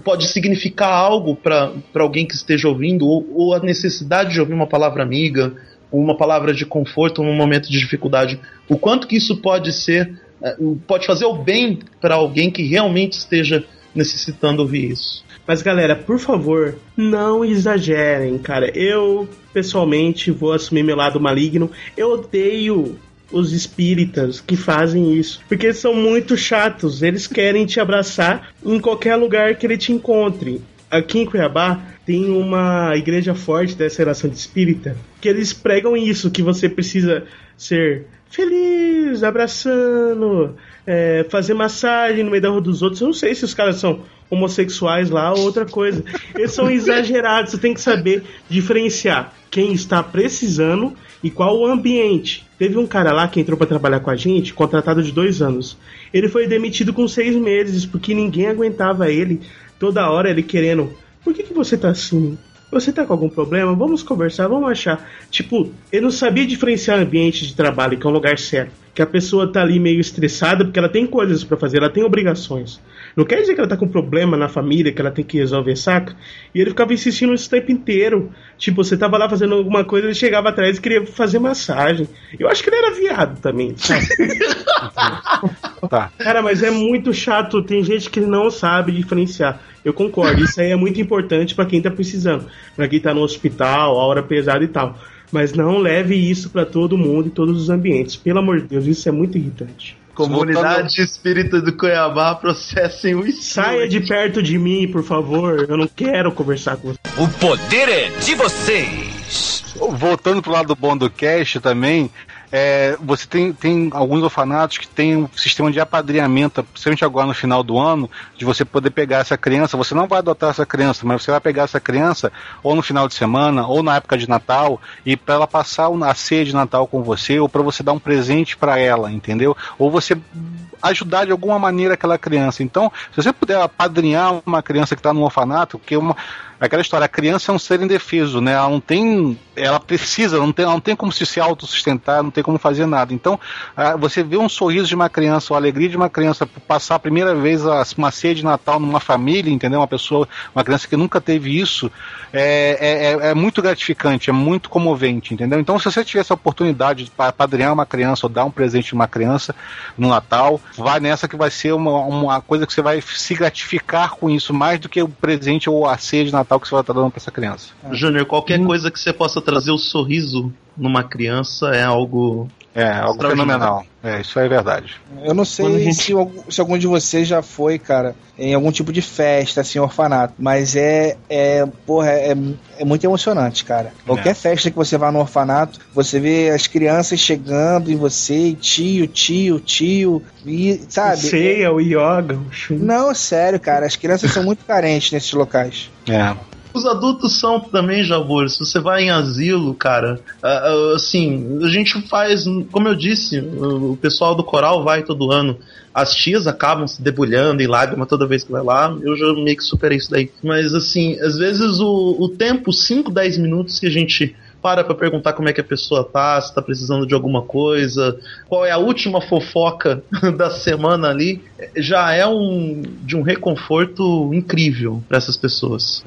pode significar algo para alguém que esteja ouvindo, ou, ou a necessidade de ouvir uma palavra amiga, uma palavra de conforto num momento de dificuldade. O quanto que isso pode ser, eh, pode fazer o bem para alguém que realmente esteja necessitando ouvir isso. Mas galera, por favor, não exagerem, cara. Eu, pessoalmente, vou assumir meu lado maligno. Eu odeio os espíritas que fazem isso. Porque eles são muito chatos. Eles querem te abraçar em qualquer lugar que ele te encontre. Aqui em Cuiabá tem uma igreja forte dessa relação de espírita que eles pregam isso, que você precisa ser feliz, abraçando, é, fazer massagem no meio da rua dos outros. Eu não sei se os caras são homossexuais lá ou outra coisa. Eles são exagerados. Você tem que saber diferenciar quem está precisando e qual o ambiente. Teve um cara lá que entrou para trabalhar com a gente, contratado de dois anos. Ele foi demitido com seis meses porque ninguém aguentava ele. Toda hora ele querendo. Por que, que você tá assim? Você tá com algum problema? Vamos conversar, vamos achar. Tipo, ele não sabia diferenciar ambiente de trabalho, que é um lugar sério. Que a pessoa tá ali meio estressada porque ela tem coisas para fazer, ela tem obrigações. Não quer dizer que ela tá com problema na família, que ela tem que resolver, saca? E ele ficava insistindo isso o tempo inteiro. Tipo, você tava lá fazendo alguma coisa, ele chegava atrás e queria fazer massagem. Eu acho que ele era viado também, sabe? Tá. Cara, mas é muito chato. Tem gente que não sabe diferenciar. Eu concordo. Isso aí é muito importante pra quem tá precisando. Pra quem tá no hospital, a hora pesada e tal. Mas não leve isso pra todo mundo e todos os ambientes. Pelo amor de Deus, isso é muito irritante. Comunidade Espírita do Cuiabá, processem o Saia de perto de mim, por favor. Eu não quero conversar com você. O poder é de vocês. Voltando pro lado bom do cast também, é, você tem, tem alguns orfanatos que tem um sistema de apadrinhamento, principalmente agora no final do ano, de você poder pegar essa criança. Você não vai adotar essa criança, mas você vai pegar essa criança ou no final de semana, ou na época de Natal, e para ela passar a ceia de Natal com você, ou para você dar um presente para ela, entendeu? Ou você ajudar de alguma maneira aquela criança. Então, se você puder apadrinhar uma criança que está no orfanato, porque uma aquela história, a criança é um ser indefeso, né? Ela não tem, ela precisa, não tem, ela não tem como se, se autossustentar, não tem como fazer nada. Então, ah, você vê um sorriso de uma criança, a alegria de uma criança passar a primeira vez uma ceia de Natal numa família, entendeu? Uma pessoa, uma criança que nunca teve isso, é, é, é muito gratificante, é muito comovente, entendeu? Então, se você tiver essa oportunidade de padrinhar uma criança ou dar um presente de uma criança no Natal, vai nessa que vai ser uma, uma coisa que você vai se gratificar com isso mais do que o presente ou a ceia de Natal que você vai estar dando para essa criança. Júnior, qualquer coisa que você possa trazer o sorriso numa criança é algo. É, algo fenomenal. É, isso é verdade. Eu não sei gente... se, se, algum de vocês já foi, cara, em algum tipo de festa, assim, orfanato. Mas é, é porra, é, é muito emocionante, cara. Qualquer é. festa que você vá no orfanato, você vê as crianças chegando em você, e tio, tio, tio, e, sabe? Ceia, o yoga, o chum. Não, sério, cara. As crianças são muito carentes nesses locais. É. Os adultos são também, Jabor. Se você vai em asilo, cara, assim, a gente faz, como eu disse, o pessoal do coral vai todo ano. As tias acabam se debulhando em lágrima toda vez que vai lá. Eu já meio que superei isso daí. Mas, assim, às vezes o, o tempo, 5, 10 minutos que a gente para pra perguntar como é que a pessoa tá, se tá precisando de alguma coisa, qual é a última fofoca da semana ali, já é um de um reconforto incrível para essas pessoas.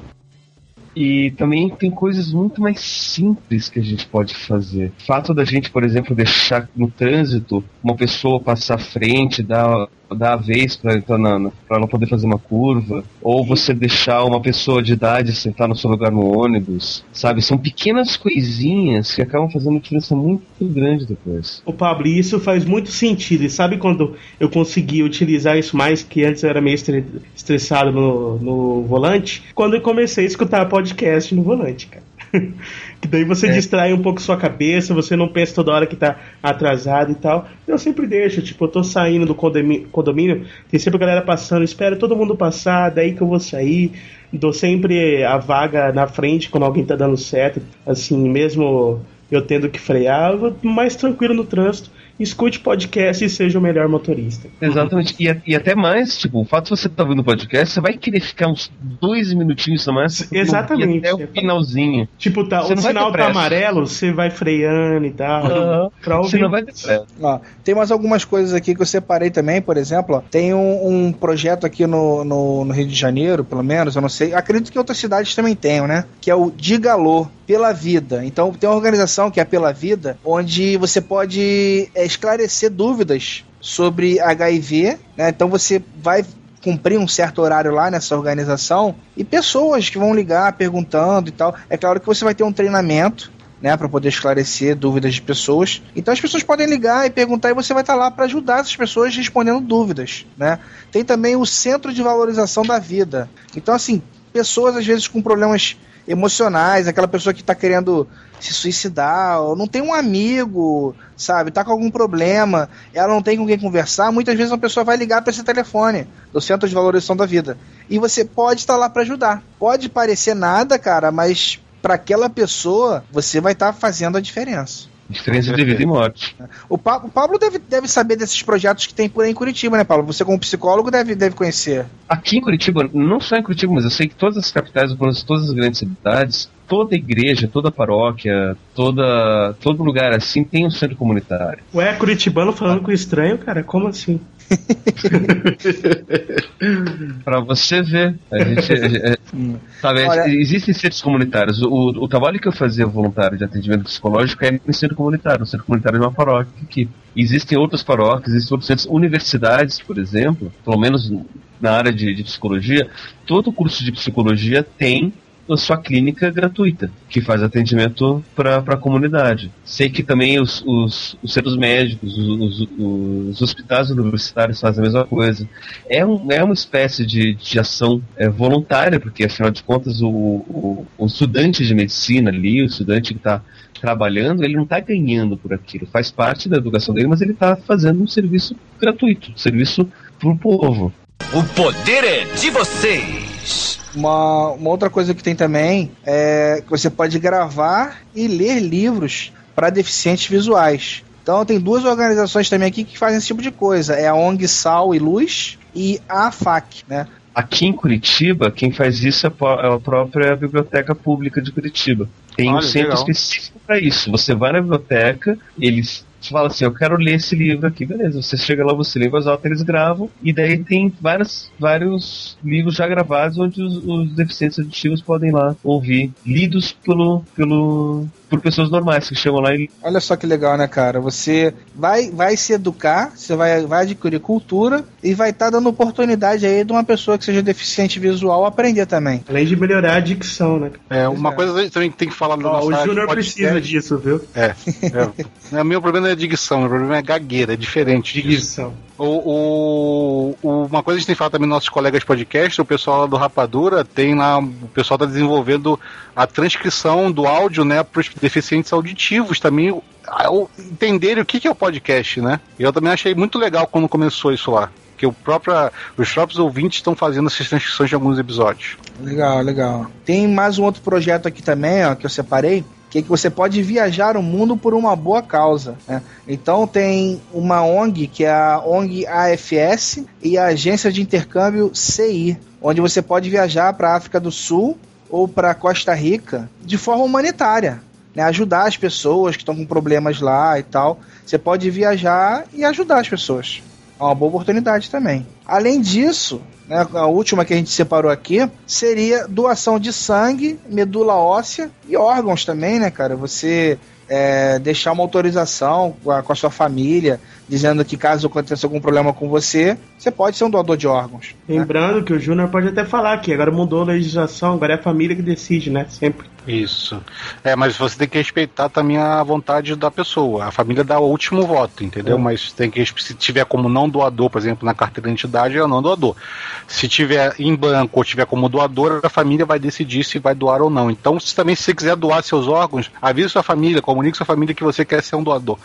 E também tem coisas muito mais simples que a gente pode fazer. O fato da gente, por exemplo, deixar no trânsito uma pessoa passar à frente, dar dar a vez pra, não, pra não poder fazer uma curva, ou você deixar uma pessoa de idade sentar no seu lugar no ônibus, sabe? São pequenas coisinhas que acabam fazendo uma diferença muito grande depois. O Pablo, isso faz muito sentido. E sabe quando eu consegui utilizar isso mais, que antes eu era meio estre- estressado no, no volante? Quando eu comecei a escutar podcast no volante, cara. que daí você É. distrai um pouco sua cabeça, você não pensa toda hora que tá atrasado e tal. Eu sempre deixo, tipo, eu tô saindo do condomínio, condomínio tem sempre a galera passando, espero todo mundo passar, daí que eu vou sair. Dou sempre a vaga na frente quando alguém tá dando certo, assim, mesmo eu tendo que frear, eu vou mais tranquilo no trânsito. Escute podcast e seja o melhor motorista. Exatamente. E, e até mais, tipo, o fato de você estar ouvindo o podcast, você vai querer ficar uns dois minutinhos a mais. Exatamente. Até o finalzinho. Tipo, tá, Você o sinal tá amarelo, você vai freando e tal. Aham. Pra Você não vai ter pressa. Tem mais algumas coisas aqui que eu separei também, por exemplo. ó, tem um, um projeto aqui no, no, no Rio de Janeiro, pelo menos, eu não sei. Acredito que outras cidades também tenham, né? Que é o Digalô pela Vida. Então tem uma organização que é Pela Vida, onde você pode é, esclarecer dúvidas sobre HIV, né? Então você vai cumprir um certo horário lá nessa organização e pessoas que vão ligar perguntando e tal. É claro que você vai ter um treinamento né, para poder esclarecer dúvidas de pessoas. Então as pessoas podem ligar e perguntar e você vai estar lá para ajudar essas pessoas respondendo dúvidas, né? Tem também o Centro de Valorização da Vida. Então assim, pessoas às vezes com problemas emocionais, aquela pessoa que está querendo se suicidar, ou não tem um amigo, sabe, tá com algum problema, ela não tem com quem conversar, muitas vezes uma pessoa vai ligar para esse telefone do Centro de Valorização da Vida. E você pode estar lá para ajudar. Pode parecer nada, cara, mas para aquela pessoa, você vai estar fazendo a diferença. Diferença de vida e morte. O, Pa- o Pablo deve, deve saber desses projetos que tem por aí em Curitiba, né, Pablo? Você, como psicólogo, deve, deve conhecer. Aqui em Curitiba, não só em Curitiba, mas eu sei que todas as capitais, todas as grandes cidades, toda igreja, toda paróquia, toda, todo lugar assim tem um centro comunitário. Ué, Curitibano falando com estranho, cara? Como assim? Pra você ver. A gente, é, é, sabe, a Olha- existem centros comunitários. O, o trabalho que eu fazia voluntário de atendimento psicológico é em centro comunitário, um centro comunitário de uma paróquia aqui. Existem outras paróquias, existem outros centros, universidades, por exemplo, pelo menos na área de, de psicologia, todo curso de psicologia tem a sua clínica gratuita, que faz atendimento para a comunidade. Sei que também os, os, os centros médicos, os, os, os hospitais universitários fazem a mesma coisa. É, um, é uma espécie de, de ação é, voluntária, porque afinal de contas o, o, o estudante de medicina ali, o estudante que está trabalhando, ele não está ganhando por aquilo, faz parte da educação dele, mas ele está fazendo um serviço gratuito, um serviço para o povo. O poder é de vocês. Uma, uma outra coisa que tem também é que você pode gravar e ler livros para deficientes visuais. Então tem duas organizações também aqui que fazem esse tipo de coisa. É a ONG Sal e Luz e a AFAC, né? Aqui em Curitiba, quem faz isso é a é própria Biblioteca Pública de Curitiba. Tem um Olha, centro legal. específico para isso. Você vai na biblioteca, eles falam assim: Eu quero ler esse livro aqui, beleza. Você chega lá, você lê em voz alta, eles gravam, e daí tem várias, vários livros já gravados onde os, os deficientes auditivos podem lá ouvir, lidos pelo, pelo, por pessoas normais que chegam lá e Olha só que legal, né, cara? Você vai, vai se educar, você vai, vai adquirir cultura e vai estar dando oportunidade aí de uma pessoa que seja deficiente visual aprender também. Além de melhorar a dicção, né? É, uma coisa que a gente também tem que falar no nosso o Júnior precisa disso, viu? É, é. O meu problema não é dicção, meu problema é gagueira, é diferente. disso. Dicção. O, o- uma coisa que a gente tem falado também nos nossos colegas podcast, o pessoal lá do Rapadura tem lá, o pessoal está desenvolvendo a transcrição do áudio, né, para os deficientes auditivos também entenderem o que, que é o podcast, né? E eu também achei muito legal quando começou isso lá. Que o próprio, os próprios ouvintes estão fazendo essas transcrições de alguns episódios. Legal, legal. Tem mais um outro projeto aqui também, ó, que eu separei, que é que você pode viajar o mundo por uma boa causa. né? Então tem uma ONG, que é a ONG AFS, e a Agência de Intercâmbio CI, onde você pode viajar para a África do Sul ou para Costa Rica de forma humanitária. Né, ajudar as pessoas que estão com problemas lá e tal. Você pode viajar e ajudar as pessoas. É uma boa oportunidade também. Além disso, né, a última que a gente separou aqui seria doação de sangue, medula óssea e órgãos também, né, cara? Você é, deixar uma autorização com a, com a sua família, dizendo que caso aconteça algum problema com você, você pode ser um doador de órgãos. né? Lembrando que o Júnior pode até falar que agora mudou a legislação, agora é a família que decide, né? Sempre. Isso. É, mas você tem que respeitar também a vontade da pessoa. A família dá o último voto, entendeu? É. Mas tem que, se tiver como não doador, por exemplo, na carteira de identidade, é o não doador. Se tiver em banco ou tiver como doador, a família vai decidir se vai doar ou não. Então, se também se você quiser doar seus órgãos, avise sua família, comunique sua família que você quer ser um doador.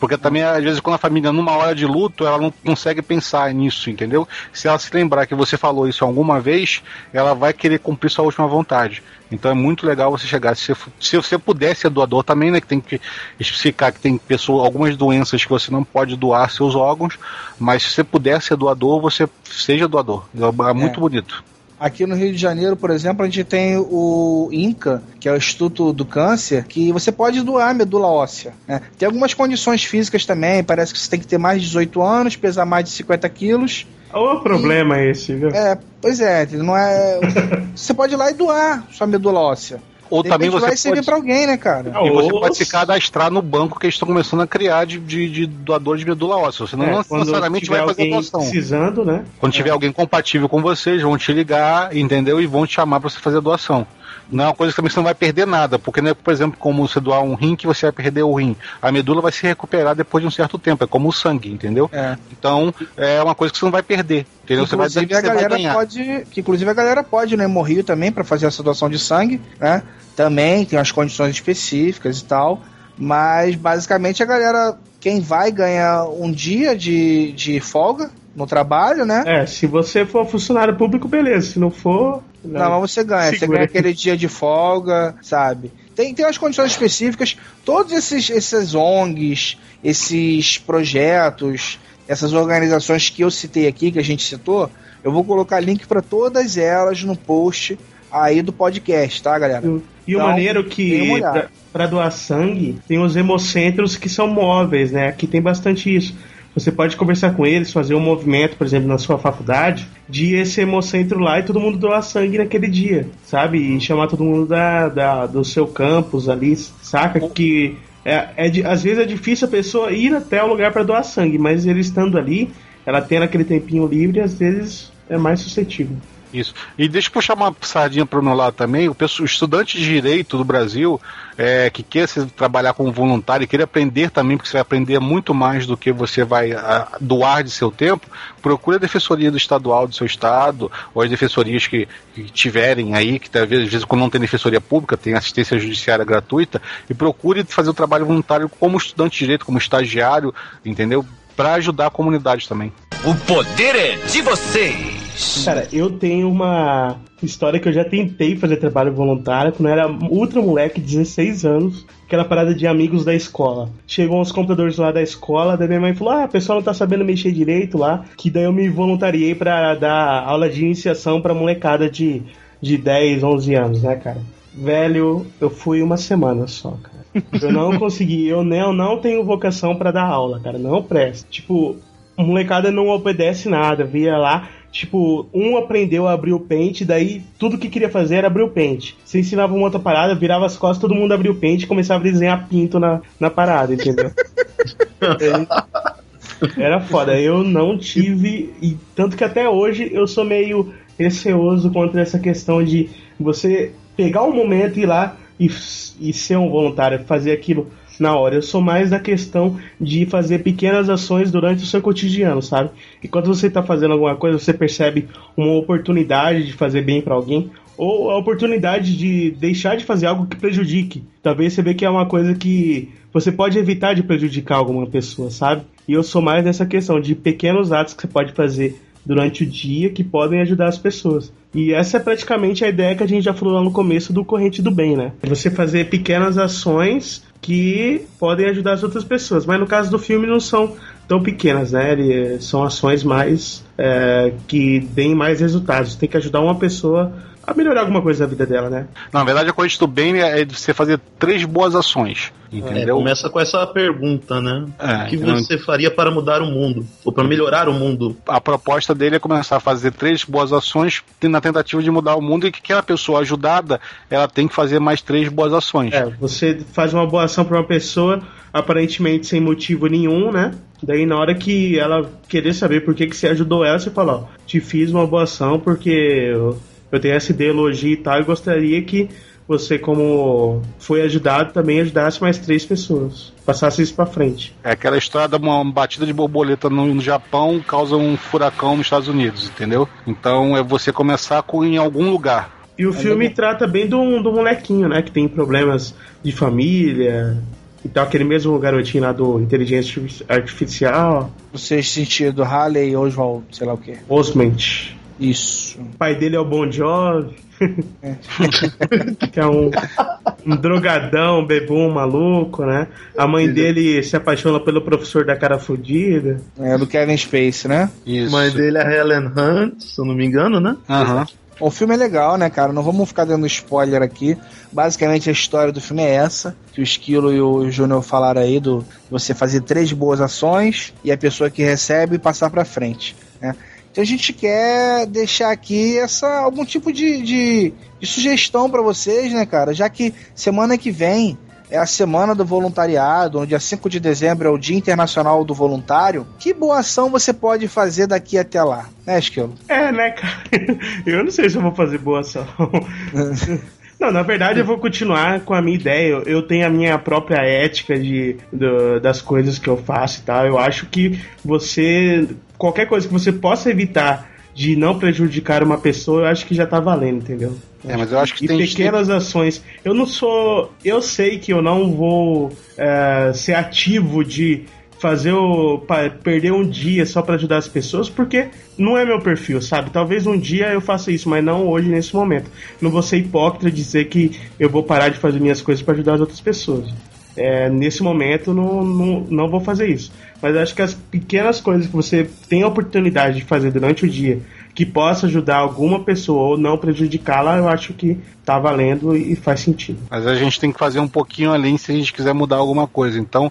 Porque também, às vezes, quando a família, numa hora de luto, ela não consegue pensar nisso, entendeu? Se ela se lembrar que você falou isso alguma vez, ela vai querer cumprir sua última vontade. Então é muito legal você chegar. Se, você- se você puder ser doador também, né? Que tem que especificar que tem pessoa, algumas doenças que você não pode doar seus órgãos, mas se você puder ser doador, você seja doador. É muito É. bonito. Aqui no Rio de Janeiro, por exemplo, a gente tem o INCA, que é o Instituto do Câncer, que você pode doar medula óssea. né? Tem algumas condições físicas também, parece que você tem que ter mais de 18 anos, pesar mais de 50 quilos. O problema é esse, viu? É, pois é, não é. você pode ir lá e doar sua medula óssea. Ou De também você vai servir pode- pra alguém, né, cara? E você pode se cadastrar no banco que eles estão começando a criar de, de, de doador de medula óssea. Você não É, necessariamente vai fazer doação. precisando, né? Quando tiver alguém compatível com vocês, vão te ligar, entendeu? E vão te chamar para você fazer a doação. Não é uma coisa que também você não vai perder nada, porque não é, por exemplo, como você doar um rim que você vai perder o rim. A medula vai se recuperar depois de um certo tempo, é como o sangue, entendeu? É. Então, é uma coisa que você não vai perder, entendeu? Você vai, Inclusive você a vai galera ganhar. pode, que inclusive a galera pode no Hemorrio também para fazer essa doação de sangue, né? Também tem umas condições específicas e tal, mas basicamente a galera quem vai ganha um dia de, de folga no trabalho, né? É, se você for funcionário público, beleza. Se não for. Não, mas você ganha. Você Segura ganha aqui. aquele dia de folga, sabe? Tem, tem as condições específicas. Todos esses, esses ONGs, esses projetos, essas organizações que eu citei aqui, que a gente citou, eu vou colocar link para todas elas no post aí do podcast, tá, galera? E o Então, maneiro que pra doar sangue tem os hemocentros que são móveis, né? Aqui tem bastante isso. Você pode conversar com eles, fazer um movimento, por exemplo, na sua faculdade, de esse hemocentro lá e todo mundo doar sangue naquele dia, sabe? E chamar todo mundo da, da- do seu campus ali, saca? Que é, é às vezes é difícil a pessoa ir até o lugar para doar sangue, mas ele estando ali, ela tendo aquele tempinho livre, às vezes é mais suscetível. Isso. E deixa eu puxar uma sardinha para o meu lado também. O, pessoal, estudante de direito do Brasil é, que quer se, trabalhar como voluntário e queira aprender também, porque você vai aprender muito mais do que você vai a, doar de seu tempo, procure a defensoria do estadual do seu estado, ou as defensorias que, que tiverem aí, que talvez às vezes quando não tem defensoria pública, tem assistência judiciária gratuita, e procure fazer o trabalho voluntário como estudante de direito, como estagiário, entendeu? Para ajudar a comunidade também. O poder é de vocês. Cara, eu tenho uma história que eu já tentei fazer trabalho voluntário quando eu era ultra moleque, 16 anos, aquela parada de amigos da escola. Chegou uns computadores lá da escola, daí minha mãe falou: Ah, o pessoal não tá sabendo mexer direito lá, que daí eu me voluntariei pra dar aula de iniciação pra molecada de, de 10, 11 anos, né, cara? Velho, eu fui uma semana só, cara. Eu não consegui, eu não, não tenho vocação pra dar aula, cara, não presta. Tipo, a molecada não obedece nada, via lá, tipo, um aprendeu a abrir o pente, daí tudo que queria fazer era abrir o pente. Você ensinava uma outra parada, virava as costas, todo mundo abria o pente e começava a desenhar pinto na, na parada, entendeu? Era foda, eu não tive, e tanto que até hoje eu sou meio receoso contra essa questão de você pegar um momento e ir lá e, e ser um voluntário, fazer aquilo na hora. Eu sou mais da questão de fazer pequenas ações durante o seu cotidiano, sabe? E quando você tá fazendo alguma coisa, você percebe uma oportunidade de fazer bem para alguém, ou a oportunidade de deixar de fazer algo que prejudique. Talvez você vê que é uma coisa que você pode evitar de prejudicar alguma pessoa, sabe? E eu sou mais nessa questão de pequenos atos que você pode fazer durante o dia que podem ajudar as pessoas. E essa é praticamente a ideia que a gente já falou lá no começo do corrente do bem, né? Você fazer pequenas ações que podem ajudar as outras pessoas. Mas no caso do filme não são tão pequenas, né? Ele- são ações mais é, que deem mais resultados. Tem que ajudar uma pessoa a melhorar alguma coisa da vida dela, né? Na verdade, a corrente do bem é de você fazer três boas ações. É, Entendeu? começa com essa pergunta, né? É, o que então- você faria para mudar o mundo? Ou para melhorar o mundo? a proposta dele é começar a fazer três boas ações na tentativa de mudar o mundo e que aquela pessoa ajudada ela tem que fazer mais três boas ações. É, você faz uma boa ação pra uma pessoa, aparentemente sem motivo nenhum, né? Daí na hora que ela querer saber por que, que você ajudou ela, você fala, ó, te fiz uma boa ação porque eu, eu tenho essa ideologia e tal, e gostaria que você, como foi ajudado, também ajudasse mais três pessoas. Passasse isso pra frente. É aquela história de uma batida de borboleta no, no Japão causa um furacão nos Estados Unidos, entendeu? Então é você começar com, em algum lugar. E o filme trata bem do, do molequinho, né? Que tem problemas de família. E tal, aquele mesmo garotinho lá do Inteligência Artificial. No sexto sentido, Halley Oswald, sei lá o que. Osment. Isso. O pai dele é o Bon Jovi. que é um, um drogadão, bebum maluco, né? A mãe dele se apaixona pelo professor da cara fodida. É do Kevin Space, né? Isso. A mãe dele é a Helen Hunt, se eu não me engano, né? Aham. O filme é legal, né, cara? Não vamos ficar dando spoiler aqui. Basicamente a história do filme é essa: que o Esquilo e o Júnior falaram aí do você fazer três boas ações e a pessoa que recebe passar pra frente, né? Então a gente quer deixar aqui essa algum tipo de, de, de sugestão pra vocês, né, cara? Já que semana que vem é a semana do voluntariado, no dia 5 de dezembro é o Dia Internacional do Voluntário. Que boa ação você pode fazer daqui até lá, né, Esquilo? É, né, cara? Eu não sei se eu vou fazer boa ação. Não, na verdade eu vou continuar com a minha ideia. Eu, eu tenho a minha própria ética de, do- das coisas que eu faço e tal. Eu acho que você. Qualquer coisa que você possa evitar de não prejudicar uma pessoa, eu acho que já tá valendo, entendeu? É, mas eu acho que e tem pequenas ações. Eu não sou. Eu sei que eu não vou é, ser ativo de fazer o. perder um dia só pra ajudar as pessoas, porque não é meu perfil, sabe? Talvez um dia eu faça isso, mas não hoje, nesse momento. Não vou ser hipócrita dizer que eu vou parar de fazer minhas coisas pra ajudar as outras pessoas. É, nesse momento não, não, não vou fazer isso. Mas acho que as pequenas coisas que você tem a oportunidade de fazer durante o dia que possa ajudar alguma pessoa ou não prejudicá-la, eu acho que tá valendo e faz sentido. Mas a gente tem que fazer um pouquinho além se a gente quiser mudar alguma coisa. Então,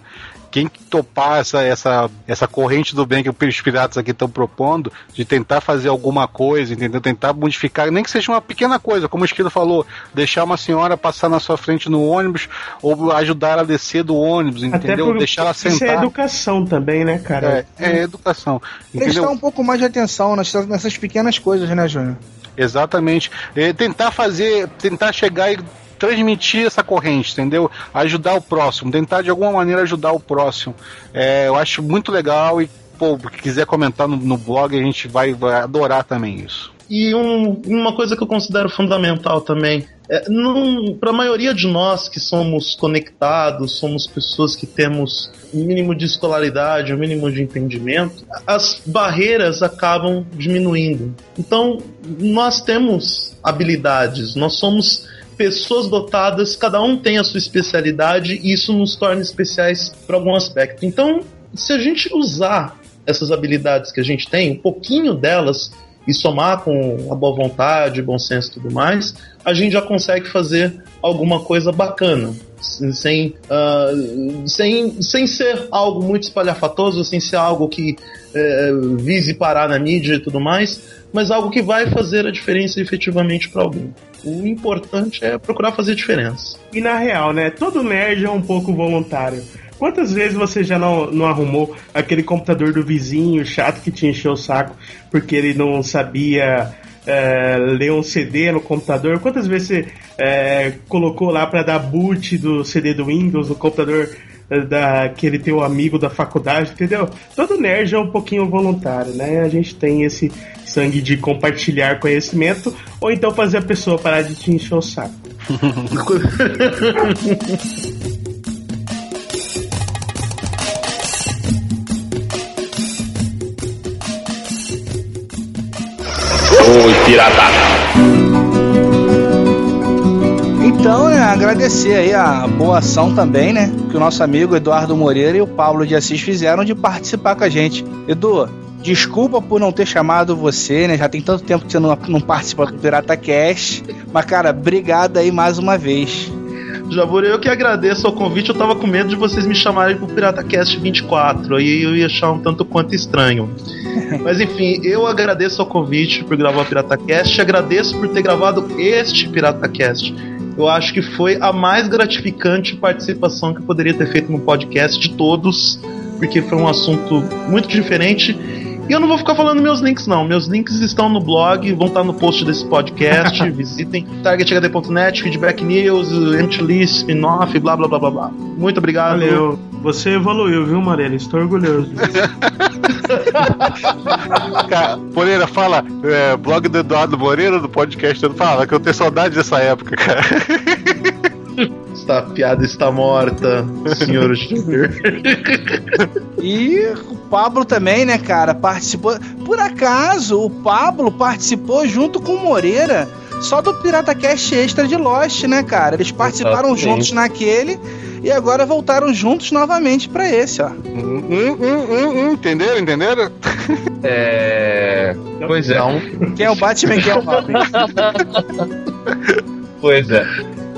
quem topar essa, essa, essa corrente do bem que os piratas aqui estão propondo, de tentar fazer alguma coisa, entendeu? Tentar modificar, nem que seja uma pequena coisa, como o Esquilo falou, deixar uma senhora passar na sua frente no ônibus, ou ajudar ela a descer do ônibus, entendeu? por- deixar ela Isso é sentar. educação também, né, cara? É, é educação. Prestar Entendeu? um pouco mais de atenção nessas, nessas pequenas coisas, né, Júnior? Exatamente. É, tentar fazer, tentar chegar e transmitir essa corrente, entendeu? Ajudar o próximo, tentar de alguma maneira ajudar o próximo. É, eu acho muito legal e, pô, se quiser comentar no, no blog, a gente vai, vai adorar também isso. E um- uma coisa que eu considero fundamental também. É, para a maioria de nós que somos conectados, somos pessoas que temos um mínimo de escolaridade, um mínimo de entendimento, as barreiras acabam diminuindo. Então, nós temos habilidades, nós somos pessoas dotadas, cada um tem a sua especialidade e isso nos torna especiais para algum aspecto. Então, se a gente usar essas habilidades que a gente tem, um pouquinho delas, e somar com a boa vontade, bom senso e tudo mais, a gente já consegue fazer alguma coisa bacana. Sem, ah, sem, sem ser algo muito espalhafatoso, sem ser algo que eh, vise parar na mídia e tudo mais, mas algo que vai fazer a diferença efetivamente para alguém. O importante é procurar fazer diferença. E na real, né? Todo nerd é um pouco voluntário. Quantas vezes você já não, não arrumou aquele computador do vizinho chato que te encheu o saco porque ele não sabia é, ler um CD no computador? Quantas vezes você é, colocou lá para dar boot do CD do Windows no computador é, daquele teu amigo da faculdade, entendeu? Todo nerd é um pouquinho voluntário, né? A gente tem esse sangue de compartilhar conhecimento ou então fazer a pessoa parar de te encher o saco. Oi, pirata. Agradecer aí a boa ação também, né? Que o nosso amigo Eduardo Moreira e o Paulo de Assis fizeram de participar com a gente. Edu, desculpa por não ter chamado você, né? Já tem tanto tempo que você não, não participa do Pirata Cast. Mas, cara, obrigado aí mais uma vez. Jabur, eu que agradeço ao convite. Eu tava com medo de vocês me chamarem pro Pirata Cast 24. Aí eu ia achar um tanto quanto estranho. Mas enfim, eu agradeço ao convite por gravar o Pirata Cast. Agradeço por ter gravado este Pirata Cast. Eu acho que foi a mais gratificante participação que eu poderia ter feito no podcast de todos, porque foi um assunto muito diferente. E eu não vou ficar falando meus links, não. Meus links estão no blog, vão estar no post desse podcast. Visitem targethd.net, feedback news, empty list, spin-off, blá blá blá blá blá. Muito obrigado. Valeu. Você evoluiu, viu, Marina? Estou orgulhoso. Cara, Moreira, fala, é, blog do Eduardo Moreira, do podcast, fala que eu tenho saudade dessa época, cara. Esta piada está morta, senhor Júnior. E Pablo também, né, cara? Participou. Por acaso, o Pablo participou junto com o Moreira só do Pirata Cast Extra de Lost, né, cara? Eles participaram Exatamente. juntos naquele e agora voltaram juntos novamente pra esse, ó. Hum, hum, hum, hum, entenderam? Entenderam? É. Pois é. Quem é o Batman, quem é o Robin? Pois é.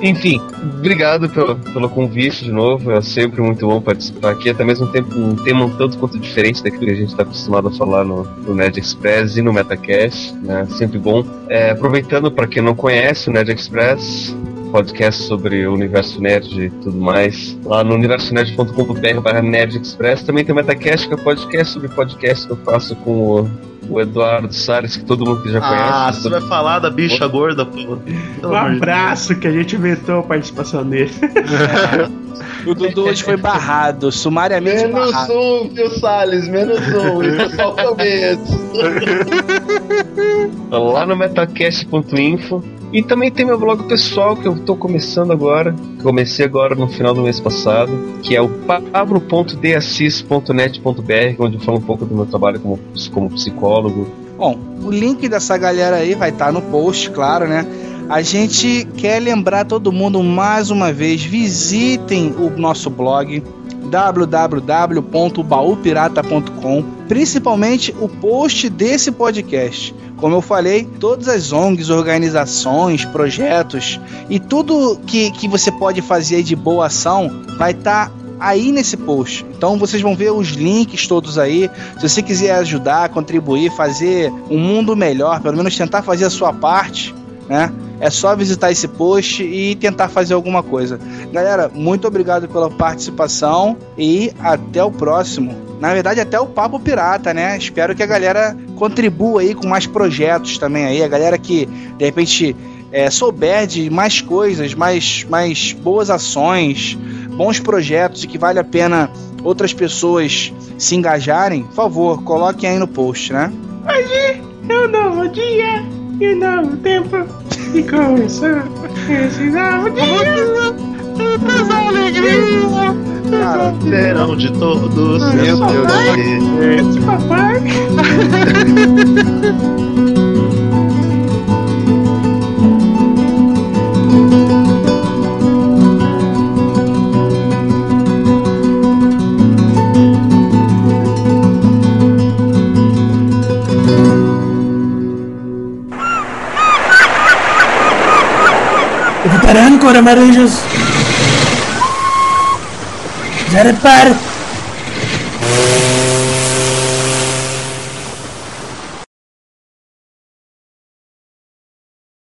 Enfim, obrigado pelo, pelo convite de novo. É sempre muito bom participar aqui. Até mesmo tempo, um tema um tanto quanto diferente daquilo que a gente está acostumado a falar no, no Nerd Express e no Metacast. Né? Sempre bom. É, aproveitando, para quem não conhece o Nerd Express, podcast sobre o universo nerd e tudo mais. Lá no universonerd.com.br barra Nerd Express. Também tem o Metacast, que é podcast sobre podcast que eu faço com o, o Eduardo Salles, que todo mundo que já Ah, conhece. você vai falar da bicha gorda, pô. Um abraço que a gente inventou a participação dele. O Dudu hoje foi barrado, sumariamente Menos barrado. um, viu, Salles? Menos um. Isso é só o começo. lá no metacast.info. E também tem meu blog pessoal que eu tô começando agora. Comecei agora no final do mês passado, que é o pablo.dassis.net.br, onde eu falo um pouco do meu trabalho como, como psicólogo. Bom, o link dessa galera aí vai estar no post, claro, né? A gente quer lembrar todo mundo mais uma vez, visitem o nosso blog www.baupirata.com, principalmente o post desse podcast. Como eu falei, todas as ONGs, organizações, projetos e tudo que, que você pode fazer de boa ação vai estar aí nesse post. Então vocês vão ver os links todos aí. Se você quiser ajudar, contribuir, fazer um mundo melhor, pelo menos tentar fazer a sua parte, né? É só visitar esse post e tentar fazer alguma coisa. Galera, muito obrigado pela participação e até o próximo. Na verdade, até o Papo Pirata, né? Espero que a galera contribua aí com mais projetos também aí. A galera que, de repente, é, souber de mais coisas, mais, mais boas ações, bons projetos e que vale a pena outras pessoas se engajarem, por favor, coloquem aí no post, né? Hoje é um novo dia e um novo tempo. E começou esse novo dia. Cara, Serão de todos. Meu Deus. Esse papai. por amarillos.